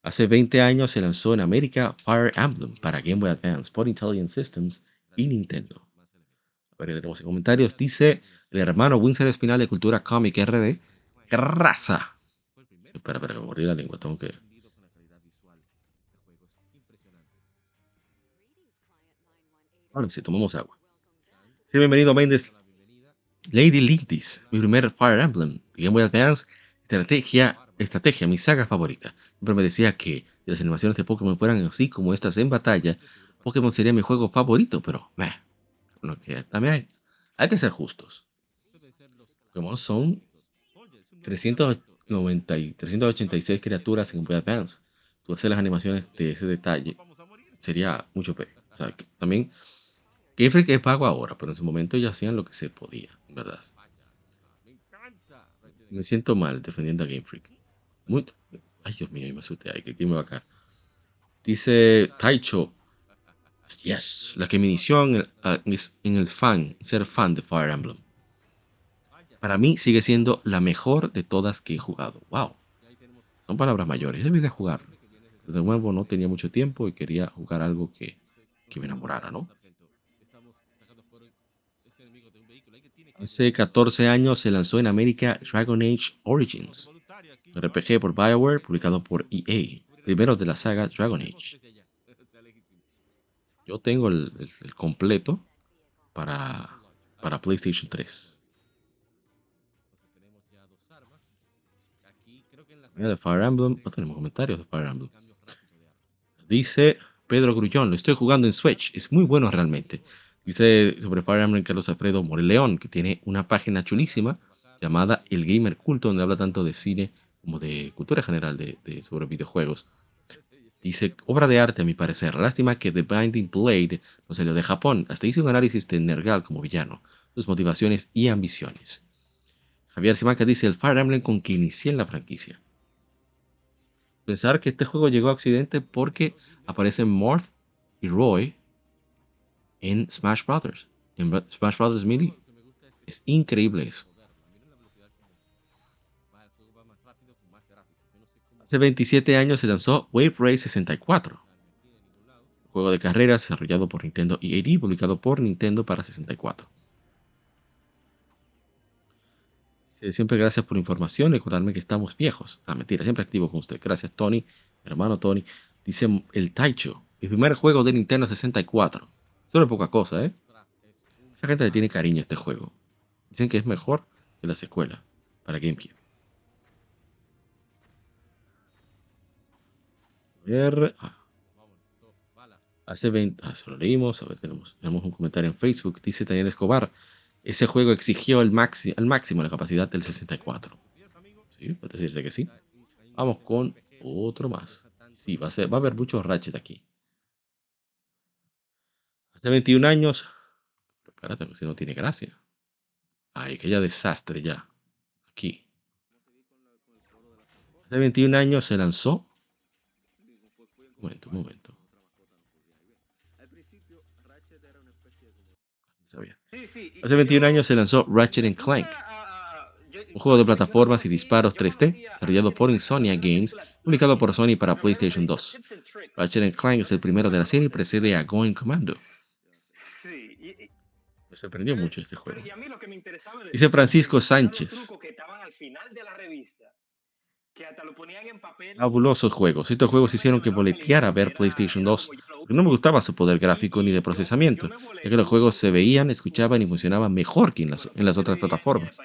Hace 20 años se lanzó en América Fire Emblem para Game Boy Advance por Intelligent Systems y Nintendo. A ver, tenemos en comentarios. Dice el hermano Winsor Espinal de Cultura Comic RD. ¡Raza! Espera, espera, que me mordí la lengua. Tengo que. Ahora sí, tomamos agua. Sí, bienvenido, Mendes. Lady Lintis, mi primer Fire Emblem. Game Boy Advance, estrategia, estrategia, mi saga favorita. Siempre me decía que las animaciones de Pokémon fueran así como estas en batalla, Pokémon sería mi juego favorito, pero meh, bueno, también hay, que ser justos. Pokémon son 390 y 386 criaturas en Game Boy Advance. Tú hacer las animaciones de ese detalle sería mucho peor. O sea, también Game Freak es pago ahora, pero en su momento ya hacían lo que se podía, ¿verdad? Me siento mal defendiendo a Game Freak. Muy... Ay, Dios mío, me asusté. Ay, que aquí me va acá. Dice Taicho. Yes, la que me inició ah, en el fan, ser fan de Fire Emblem. Para mí sigue siendo la mejor de todas que he jugado. Wow. Son palabras mayores. Debí de jugar. De nuevo, no tenía mucho tiempo y quería jugar algo que, que me enamorara, ¿no? Hace 14 años se lanzó en América Dragon Age Origins, RPG por BioWare publicado por EA, primero de la saga Dragon Age. Yo tengo el, el- el completo para, para PlayStation 3. Mira, de Fire Emblem, no tenemos comentarios de Fire Emblem. Dice Pedro Grullón, lo estoy jugando en Switch, es muy bueno realmente. Dice sobre Fire Emblem Carlos Alfredo Moreleón, que tiene una página chulísima llamada El Gamer Culto, donde habla tanto de cine como de cultura general de, sobre videojuegos. Dice, obra de arte a mi parecer. Lástima que The Binding Blade no salió de Japón. Hasta hice un análisis de Nergal como villano, sus motivaciones y ambiciones. Javier Simaca dice, el Fire Emblem con que inicié en la franquicia. Pensar que este juego llegó a Occidente porque aparecen Morph y Roy en Smash Brothers. En Smash Brothers Melee. Es increíble eso. Hace 27 años se lanzó Wave Race 64. Juego de carreras desarrollado por Nintendo EAD, publicado por Nintendo para 64. Sí, Siempre gracias por la información, recordarme que estamos viejos. Ah, mentira, siempre activo con usted. Gracias, Tony, hermano Tony. Dice el Taicho, mi primer juego de Nintendo 64. Eso es poca cosa, ¿eh? Mucha gente le tiene cariño a este juego. Dicen que es mejor que la secuela para GameCube. A ver. ah. Hace 20. Ah, se lo leímos. A ver, tenemos, tenemos un comentario en Facebook. Dice Daniel Escobar. Ese juego exigió el maxi, al máximo la capacidad del 64. Sí, puede decirse que sí. Vamos con otro más. Sí, va a, ser, va a haber muchos Ratchet aquí. Hace 21 años. Espérate, si no tiene gracia. Ay, que ya desastre ya. Aquí. Hace 21 años se lanzó. Un momento, un momento. Hace 21 años se lanzó Ratchet Clank, un juego de plataformas y disparos 3D desarrollado por Insomnia Games, publicado por Sony para PlayStation 2. Ratchet Clank es el primero de la serie y precede a Going Commando. Me sorprendió mucho este juego. Dice Francisco Sánchez. Fabulosos juegos. Estos juegos hicieron que boleteara ver PlayStation 2, porque no me gustaba su poder gráfico ni de procesamiento, ya que los juegos se veían, escuchaban y funcionaban mejor que en las, en las otras plataformas.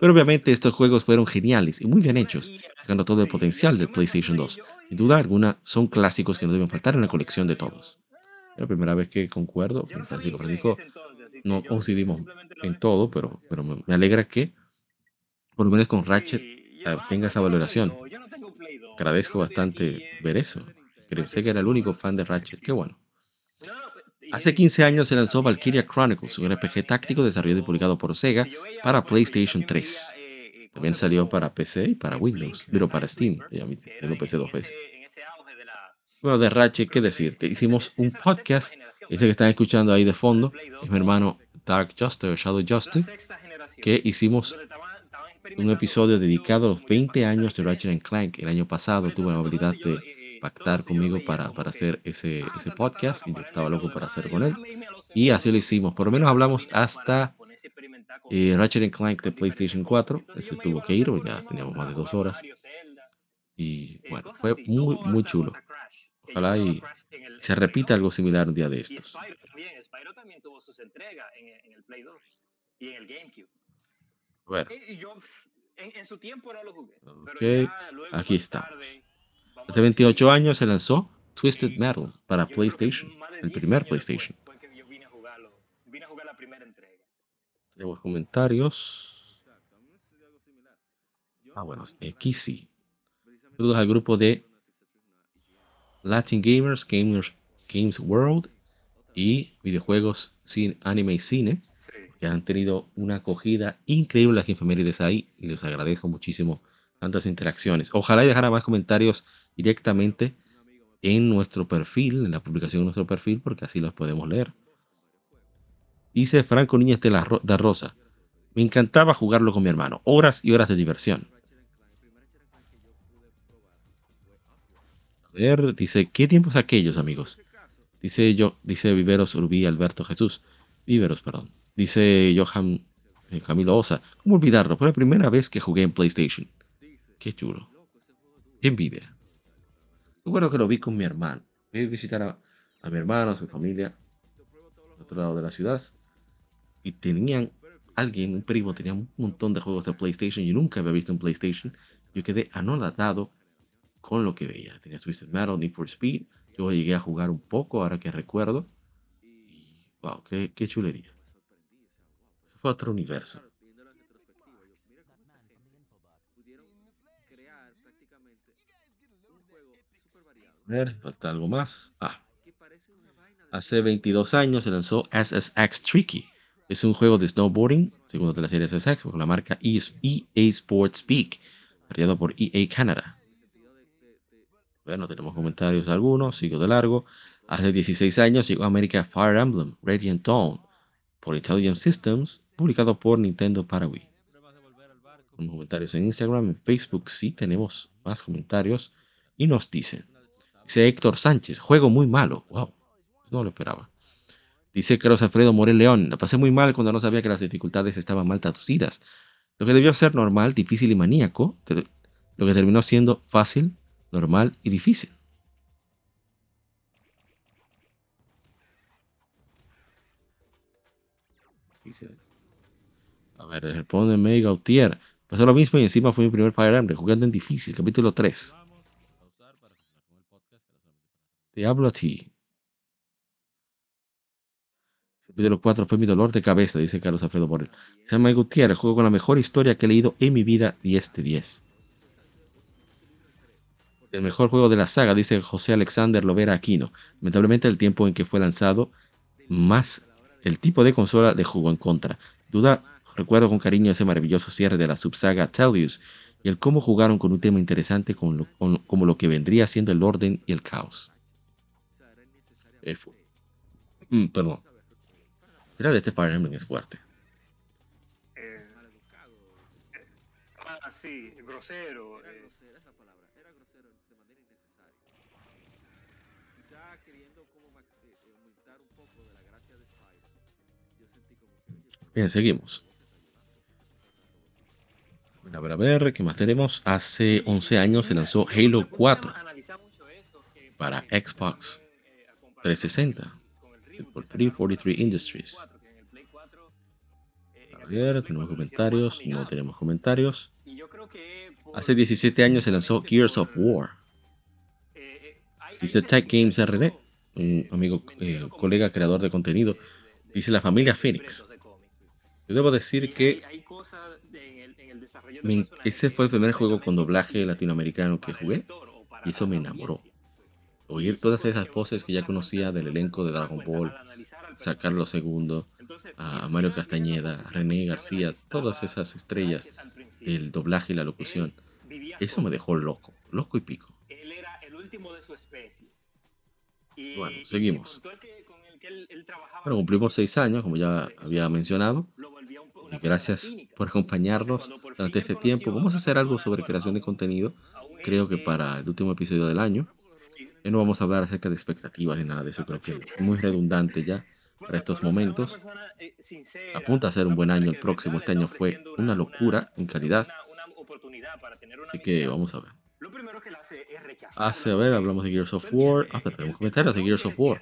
Pero obviamente estos juegos fueron geniales y muy bien hechos, sacando todo el potencial del PlayStation 2. Sin duda alguna, son clásicos que no deben faltar en la colección de todos. Es la primera vez que concuerdo con Francisco. Francisco, no coincidimos en todo, pero, pero me alegra que, por lo menos con Ratchet, eh, tenga esa valoración. Agradezco bastante ver eso. Pensé que era el único fan de Ratchet. Qué bueno. Hace 15 años se lanzó Valkyria Chronicles, un RPG táctico desarrollado y publicado por Sega para PlayStation 3. También salió para PC y para Windows, pero para Steam. Ya tengo PC dos veces. Bueno, de Ratchet, ¿qué decirte? Hicimos un podcast. Ese que están escuchando ahí de fondo es mi hermano Dark Justice o Shadow Justice, que hicimos un episodio dedicado a los 20 años de Ratchet Clank. El año pasado tuve la habilidad de pactar conmigo para, para hacer ese, ese podcast y yo estaba loco para hacer con él. Y así lo hicimos. Por lo menos hablamos hasta eh, Ratchet Clank de PlayStation 4. Ese tuvo que ir, porque ya teníamos más de dos horas. Y bueno, fue muy, muy chulo. Ojalá y se repita algo similar un día de estos. Spyro también tuvo sus entregas en, en, el Play 2 y en el GameCube. Bueno. Y yo en, en, su tiempo no lo jugué. Okay. Aquí está. Hace 28 años se lanzó Twisted Metal para PlayStation, el primer PlayStation. Yo vine a jugarlo, vine a jugar la primera entrega. Tenemos comentarios. Ah, bueno, aquí sí. Saludos al grupo de Latin Gamers, Gamers Games World y videojuegos sin anime y cine que han tenido una acogida increíble las efemérides ahí y les agradezco muchísimo tantas interacciones. Ojalá y dejara más comentarios directamente en nuestro perfil, en la publicación de nuestro perfil, porque así los podemos leer. Dice Franco Niñez de la Rosa. Me encantaba jugarlo con mi hermano. Horas y horas de diversión. Ver, dice, ¿qué tiempos aquellos, amigos? Dice yo, dice Viveros Urbí Alberto Jesús. Viveros, perdón. Dice Johan eh, Camilo Osa. ¿Cómo olvidarlo? Fue la primera vez que jugué en PlayStation. Qué chulo. Qué envidia. Recuerdo que lo vi con mi hermano. Fui a visitar a, mi hermano, a su familia, al otro lado de la ciudad. Y tenían, alguien, un primo, tenía un montón de juegos de PlayStation. Yo nunca había visto un PlayStation. Yo quedé anonadado con lo que veía. Tenía Twisted Metal, Need for Speed. Yo llegué a jugar un poco, ahora que recuerdo. Y, wow, qué, qué chulería. Eso fue otro universo. A ver, falta algo más. Ah. Hace 22 años se lanzó SSX Tricky. Es un juego de snowboarding, segundo de la serie SSX, con la marca EA Sports Peak, creado por EA Canada. Bueno, tenemos comentarios algunos, sigo de largo. Hace 16 años llegó a América Fire Emblem Radiant Dawn por Intelligent Systems, publicado por Nintendo Paraguay. Con comentarios en Instagram, en Facebook sí tenemos más comentarios y nos dicen. Dice Héctor Sánchez, juego muy malo. Wow, no lo esperaba. Dice Carlos Alfredo Morel León, la pasé muy mal cuando no sabía que las dificultades estaban mal traducidas. Lo que debió ser normal, difícil y maníaco, lo que terminó siendo fácil, normal y difícil. A ver, responde May Gautier. Pasó lo mismo y encima fue mi primer Fire Emblem, jugando en difícil, capítulo 3. Te hablo a ti. Capítulo 4 fue mi dolor de cabeza, dice Carlos Alfredo Borel. Se llama Gutiérrez, juego con la mejor historia que he leído en mi vida, 10 de 10. El mejor juego de la saga, dice José Alexander Lovera Aquino. Lamentablemente el tiempo en que fue lanzado, más el tipo de consola le jugó en contra. Duda, recuerdo con cariño ese maravilloso cierre de la subsaga Tellius y el cómo jugaron con un tema interesante como lo, como lo que vendría siendo el orden y el caos. Mm, perdón. de este Fire Emblem es fuerte. Eh, ah, sí, grosero. Eh. Bien, seguimos. A ver, a ver, ¿qué más tenemos? Hace 11 años se lanzó Halo 4 para Xbox 360 por 343 Industries. A ver, tenemos comentarios, no tenemos comentarios. Hace 17 años se lanzó Gears of War. Dice Tech Games RD, un amigo, eh, colega creador de contenido. Dice la familia Phoenix. Yo debo decir que ese fue el primer juego con doblaje latinoamericano que jugué y eso me enamoró. Oír todas esas voces que ya conocía del elenco de Dragon Ball, a Carlos II, a Mario Castañeda, a René García, todas esas estrellas del doblaje y la locución, eso me dejó loco, loco y pico. Bueno, seguimos. Bueno, cumplimos seis años, como ya había mencionado. Y gracias por acompañarnos durante este tiempo. Vamos a hacer algo sobre creación de contenido, creo que para el último episodio del año. Ya no vamos a hablar acerca de expectativas ni nada de eso, creo que es muy redundante ya. para estos momentos. Apunta a ser un buen año el próximo. Este año fue una locura en calidad. Así que vamos a ver. Hace, a ver, hablamos de Gears of War. Ah, pero tenemos comentarios de Gears of War.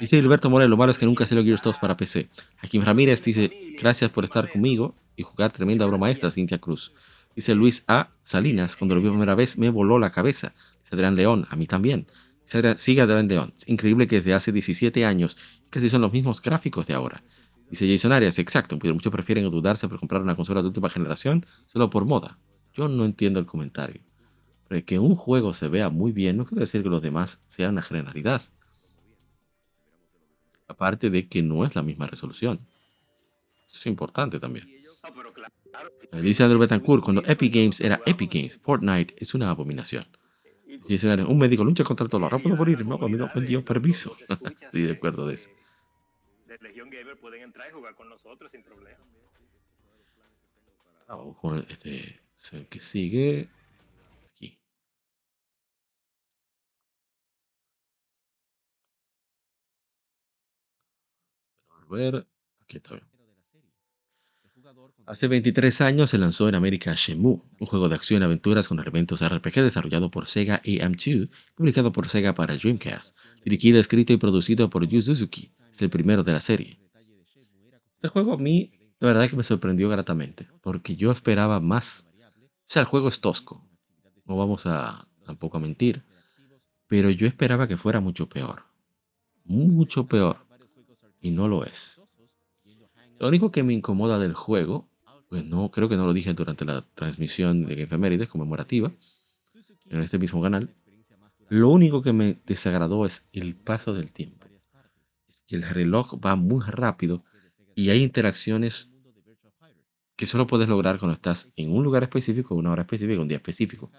Dice Gilberto Moreno, lo malo es que nunca salió Gears 2 para PC. Joaquín Ramírez dice, gracias por estar conmigo y jugar tremenda obra maestra, Cintia Cruz. Dice Luis A. Salinas, cuando lo vi por primera vez me voló la cabeza. Dice Adrián León, a mí también. Sigue Adrián León. increíble que desde hace 17 años casi son los mismos gráficos de ahora. Dice Jason Arias, exacto, pero muchos prefieren dudarse por comprar una consola de última generación solo por moda. Yo no entiendo el comentario. Pero que un juego se vea muy bien no quiere decir que los demás sean una generalidad. Aparte de que no es la misma resolución. Eso es importante también. Dice Andrew Betancourt, cuando Epic Games era Epic Games, Fortnite es una abominación. Dice, un médico lucha contra todo lo rápido por ir, no, me dio permiso. sí, de acuerdo de eso. Legion Gamer pueden entrar y jugar con nosotros sin problema. Vamos con este, el que sigue. Aquí. A ver, aquí está bien. Hace 23 años se lanzó en América Shenmue, un juego de acción y aventuras con elementos RPG desarrollado por Sega AM2, publicado por Sega para Dreamcast, dirigido, escrito y producido por Yu Suzuki. Es el primero de la serie. Este juego a mí, la verdad es que me sorprendió gratamente, porque yo esperaba más. O sea, el juego es tosco, no vamos a tampoco a mentir, pero yo esperaba que fuera mucho peor, mucho peor, y no lo es. Lo único que me incomoda del juego pues no, creo que no lo dije durante la transmisión de efemérides conmemorativa en este mismo canal. Lo único que me desagradó es el paso del tiempo. Que el reloj va muy rápido y hay interacciones que solo puedes lograr cuando estás en un lugar específico, una hora específica, un día específico.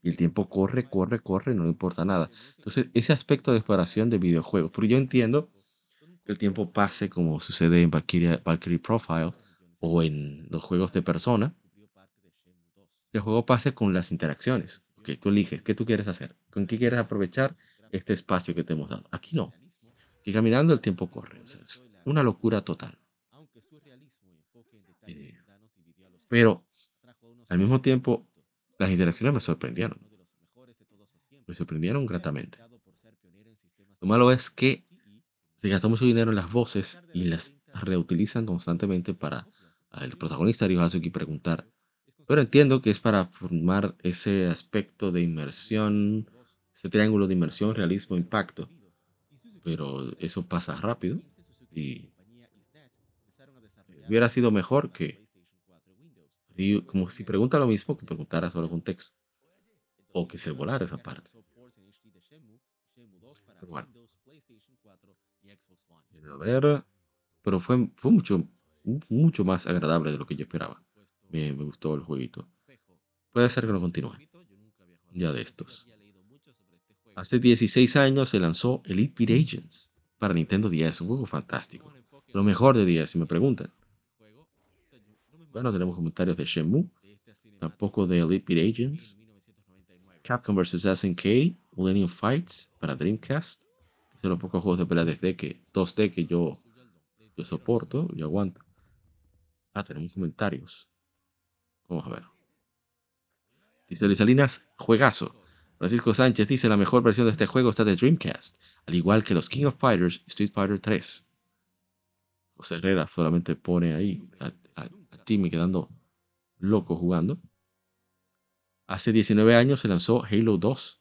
Y el tiempo corre, corre, corre, no importa nada. Entonces, ese aspecto de exploración de videojuegos, porque yo entiendo que el tiempo pase como sucede en Valkyrie Profile, o en los juegos de persona, el juego pase con las interacciones. que tú eliges qué tú quieres hacer, con qué quieres aprovechar este espacio que te hemos dado. Aquí no. Y caminando el tiempo corre. es una locura total. Eh, pero al mismo tiempo, las interacciones me sorprendieron. Me sorprendieron gratamente. Lo malo es que se gastó mucho dinero en las voces y las reutilizan constantemente para al protagonista Ryohazuki preguntar. Pero entiendo que es para formar ese aspecto de inmersión, ese triángulo de inmersión, realismo, impacto. Pero eso pasa rápido y hubiera sido mejor que, como si pregunta lo mismo, que preguntara solo con texto. O que se volara esa parte. Pero bueno. A ver, pero fue, fue mucho, mucho más agradable de lo que yo esperaba. Me, me gustó el jueguito. Puede ser que no continúe. Ya de estos. Hace 16 años se lanzó Elite Beat Agents para Nintendo 10, un juego fantástico. Lo mejor de 10, si me preguntan. Bueno, tenemos comentarios de Shenmue, tampoco de Elite Beat Agents. Capcom vs. SNK, Millennium Fights para Dreamcast. Son los pocos juegos de pelea 2D que, 2D que yo, yo soporto y aguanto. Ah, tenemos comentarios. Vamos a ver. Dice Luis Salinas, juegazo. Francisco Sánchez dice, la mejor versión de este juego está de Dreamcast, al igual que los King of Fighters y Street Fighter 3. José Herrera solamente pone ahí a, Timmy quedando loco jugando. Hace 19 años se lanzó Halo 2.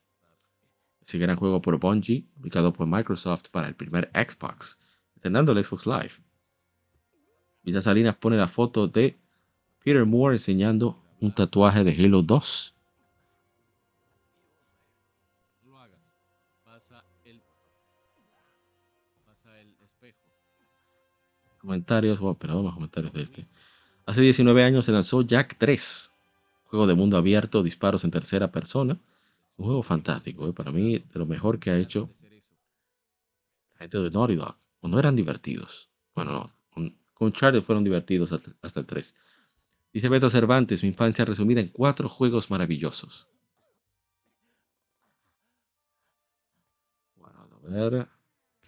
Ese gran juego por Bungie, publicado por Microsoft para el primer Xbox, estrenando el Xbox Live. Vida Salinas pone la foto de Peter Moore enseñando un tatuaje de Halo 2. Comentarios, bueno, pero vamos comentarios de este. Hace 19 años se lanzó Jack 3, juego de mundo abierto, disparos en tercera persona. Un juego fantástico, ¿eh? para mí de lo mejor que ha hecho la gente de Naughty Dog. O no eran divertidos. Bueno, no, con Charlie fueron divertidos hasta, el 3. Dice Beto Cervantes, mi infancia resumida en cuatro juegos maravillosos. Bueno, a ver.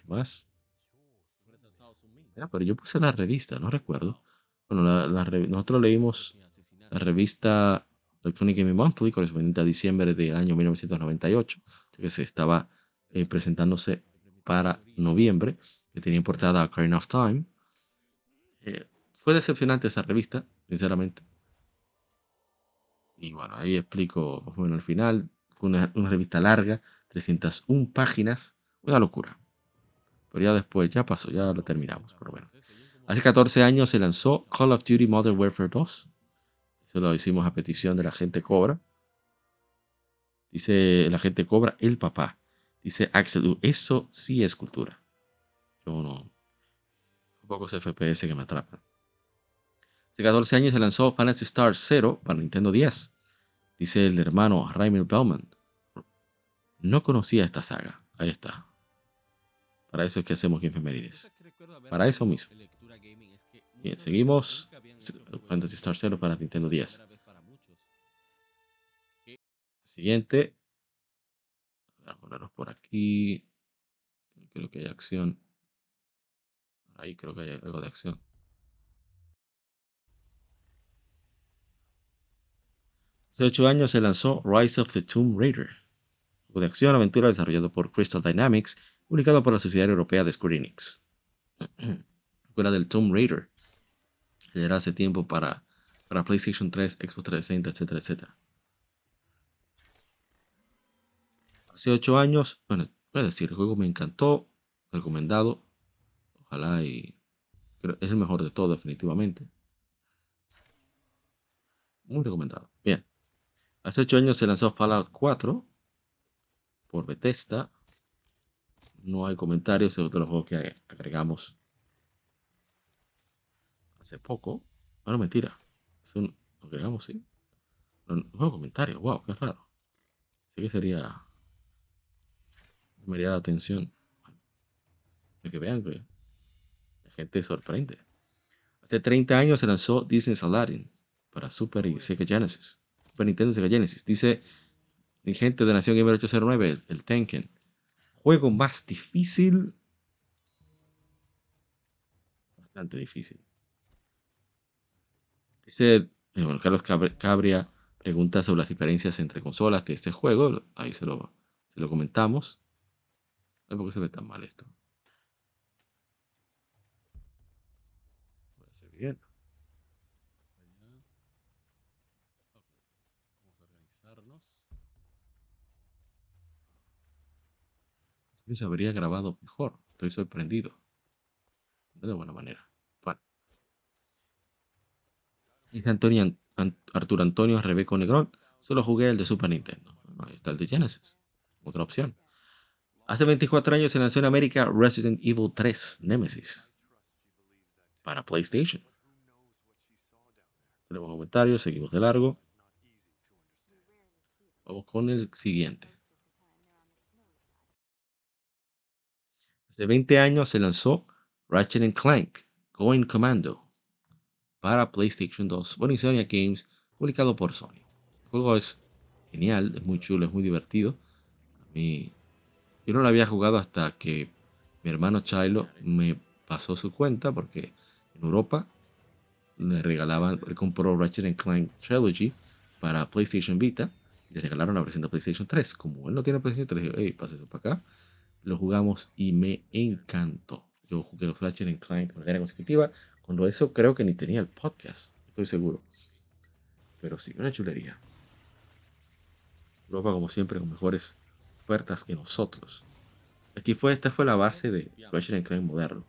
más? Ah, pero yo puse la revista, no recuerdo. Bueno, la, la nosotros leímos la revista Electronic Gaming Monthly correspondiente a diciembre del año 1998, que se estaba eh, presentándose para noviembre, que tenía en portada Ocarina of Time. Fue decepcionante esa revista, sinceramente. Y bueno, ahí explico más o menos al final. Fue una, revista larga, 301 páginas, una locura. Pero ya después, ya pasó, ya lo terminamos, pero bueno. Hace 14 años se lanzó Call of Duty Modern Warfare 2. Eso lo hicimos a petición de la gente Cobra. Dice la gente Cobra, el papá. Dice Axel, "Uh, eso sí es cultura. Yo no. Pocos FPS que me atrapan. Hace 14 años se lanzó Fantasy Star Zero para Nintendo 10. Dice el hermano Raimel Bellman. No conocía esta saga. Ahí está. Para eso es que hacemos Efemérides. Para eso mismo. Bien, seguimos. Fantasy Star Zero para Nintendo 10. Siguiente. Voy a ponerlos por aquí. Creo que hay acción. Ahí creo que hay algo de acción. Hace 8 años se lanzó Rise of the Tomb Raider, juego de acción aventura desarrollado por Crystal Dynamics, publicado por la Sociedad Europea de Square Enix. Escuela del Tomb Raider, que era hace tiempo para, para PlayStation 3, Xbox 360, etcétera, etcétera. Hace 8 años, bueno, voy a decir, el juego me encantó, recomendado, ojalá y es el mejor de todo definitivamente. Muy recomendado. Bien. Hace 8 años se lanzó Fallout 4 por Bethesda. No hay comentarios, es otro juego que agregamos hace poco. Bueno, mentira. Es un, lo agregamos, sí. No, hay comentarios. Wow, qué raro. Así que sería. Me la atención. De que vean que la gente sorprende. Hace 30 años se lanzó Disney's Aladdin para Super y Sega Genesis. Super Nintendo y Sega Genesis. Dice gente de Nación Gamer 809, el, Tenken. Juego más difícil. Bastante difícil. Dice eh, bueno, Carlos Cab- Cabria pregunta sobre las diferencias entre consolas de este juego. Ahí se lo, se lo comentamos. No sé por qué se ve tan mal esto. Voy a hacer bien. Vamos a organizarnos. Que se habría grabado mejor. Estoy sorprendido. De buena manera. Bueno. Dice Antonio, An- An- Arturo Antonio Rebeco Negrón. Solo jugué el de Super Nintendo. Ahí está el de Genesis. Otra opción. Hace 24 años se lanzó en América Resident Evil 3 Nemesis. Para PlayStation. Tenemos comentarios, seguimos de largo. Vamos con el siguiente. Hace 20 años se lanzó Ratchet Clank Going Commando para PlayStation 2 por Insomnia Games, publicado por Sony. El juego es genial, es muy chulo, es muy divertido. A mí, yo no lo había jugado hasta que mi hermano Chilo me pasó su cuenta porque en Europa le regalaban, él compró Ratchet Clank Trilogy para PlayStation Vita y le regalaron la versión de PlayStation 3. Como él no tiene PlayStation 3, dije, hey, pásese para acá lo jugamos y me encantó. Yo jugué los Ratchet Clank de manera consecutiva. Cuando eso creo que ni tenía el podcast, estoy seguro. Pero sí, una chulería. Europa, como siempre, con mejores ofertas que nosotros. Aquí fue, esta fue la base de Ratchet Clank moderno.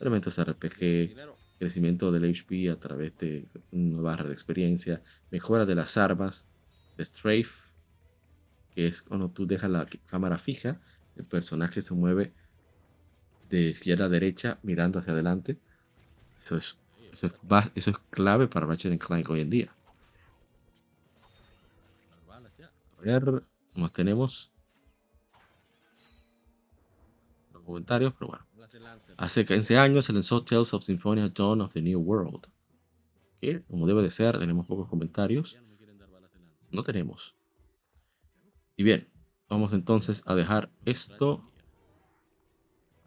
Elementos RPG, crecimiento del HP a través de una barra de experiencia, mejora de las armas, strafe, que es cuando tú dejas la cámara fija el personaje se mueve de izquierda a derecha mirando hacia adelante. Eso es, eso es, clave para Ratchet Clank hoy en día. A ver, más tenemos los comentarios, pero bueno. Hace 15 años se lanzó Tales of Symphonia Dawn of the New World. Como debe de ser, tenemos pocos comentarios. No tenemos. Y bien, Vamos entonces a dejar esto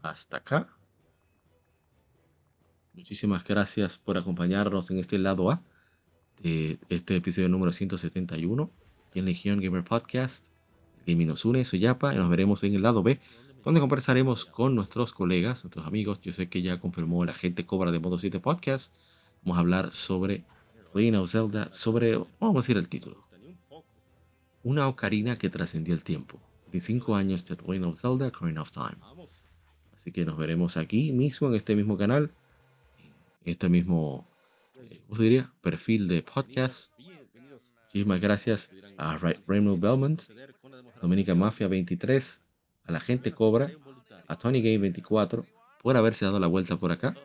hasta acá. Muchísimas gracias por acompañarnos en este lado A de este episodio número 171 en Legion Gamer Podcast. Gaming nos une, soy Yapa y nos veremos en el lado B, donde conversaremos con nuestros colegas, nuestros amigos. Yo sé que ya confirmó la gente Cobra de Modo 7 Podcast. Vamos a hablar sobre Legend of Zelda, sobre, vamos a decir el título. Una ocarina que trascendió el tiempo. 25 años de The Legend of Zelda, Ocarina of Time. Así que nos veremos aquí mismo, en este mismo canal, en este mismo, eh, ¿cómo se diría? Perfil de podcast. Muchísimas gracias a Ra- Raymond Belmont, Dominica Mafia 23, a la gente Cobra, a Tony Game 24 por haberse dado la vuelta por acá.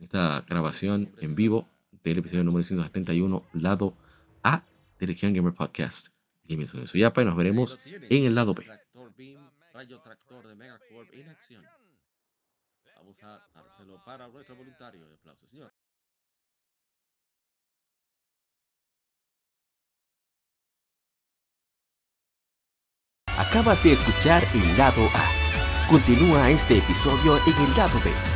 Esta grabación en vivo del episodio número 171, lado A de Legion Gamer Podcast. Gaming Soy Soyapa y nos veremos en el lado B. Rayo tractor de Megacorp en acción. Vamos a dárselo para nuestro voluntario. Aplausos, señor. Acabas de escuchar el lado A. Continúa este episodio en el lado B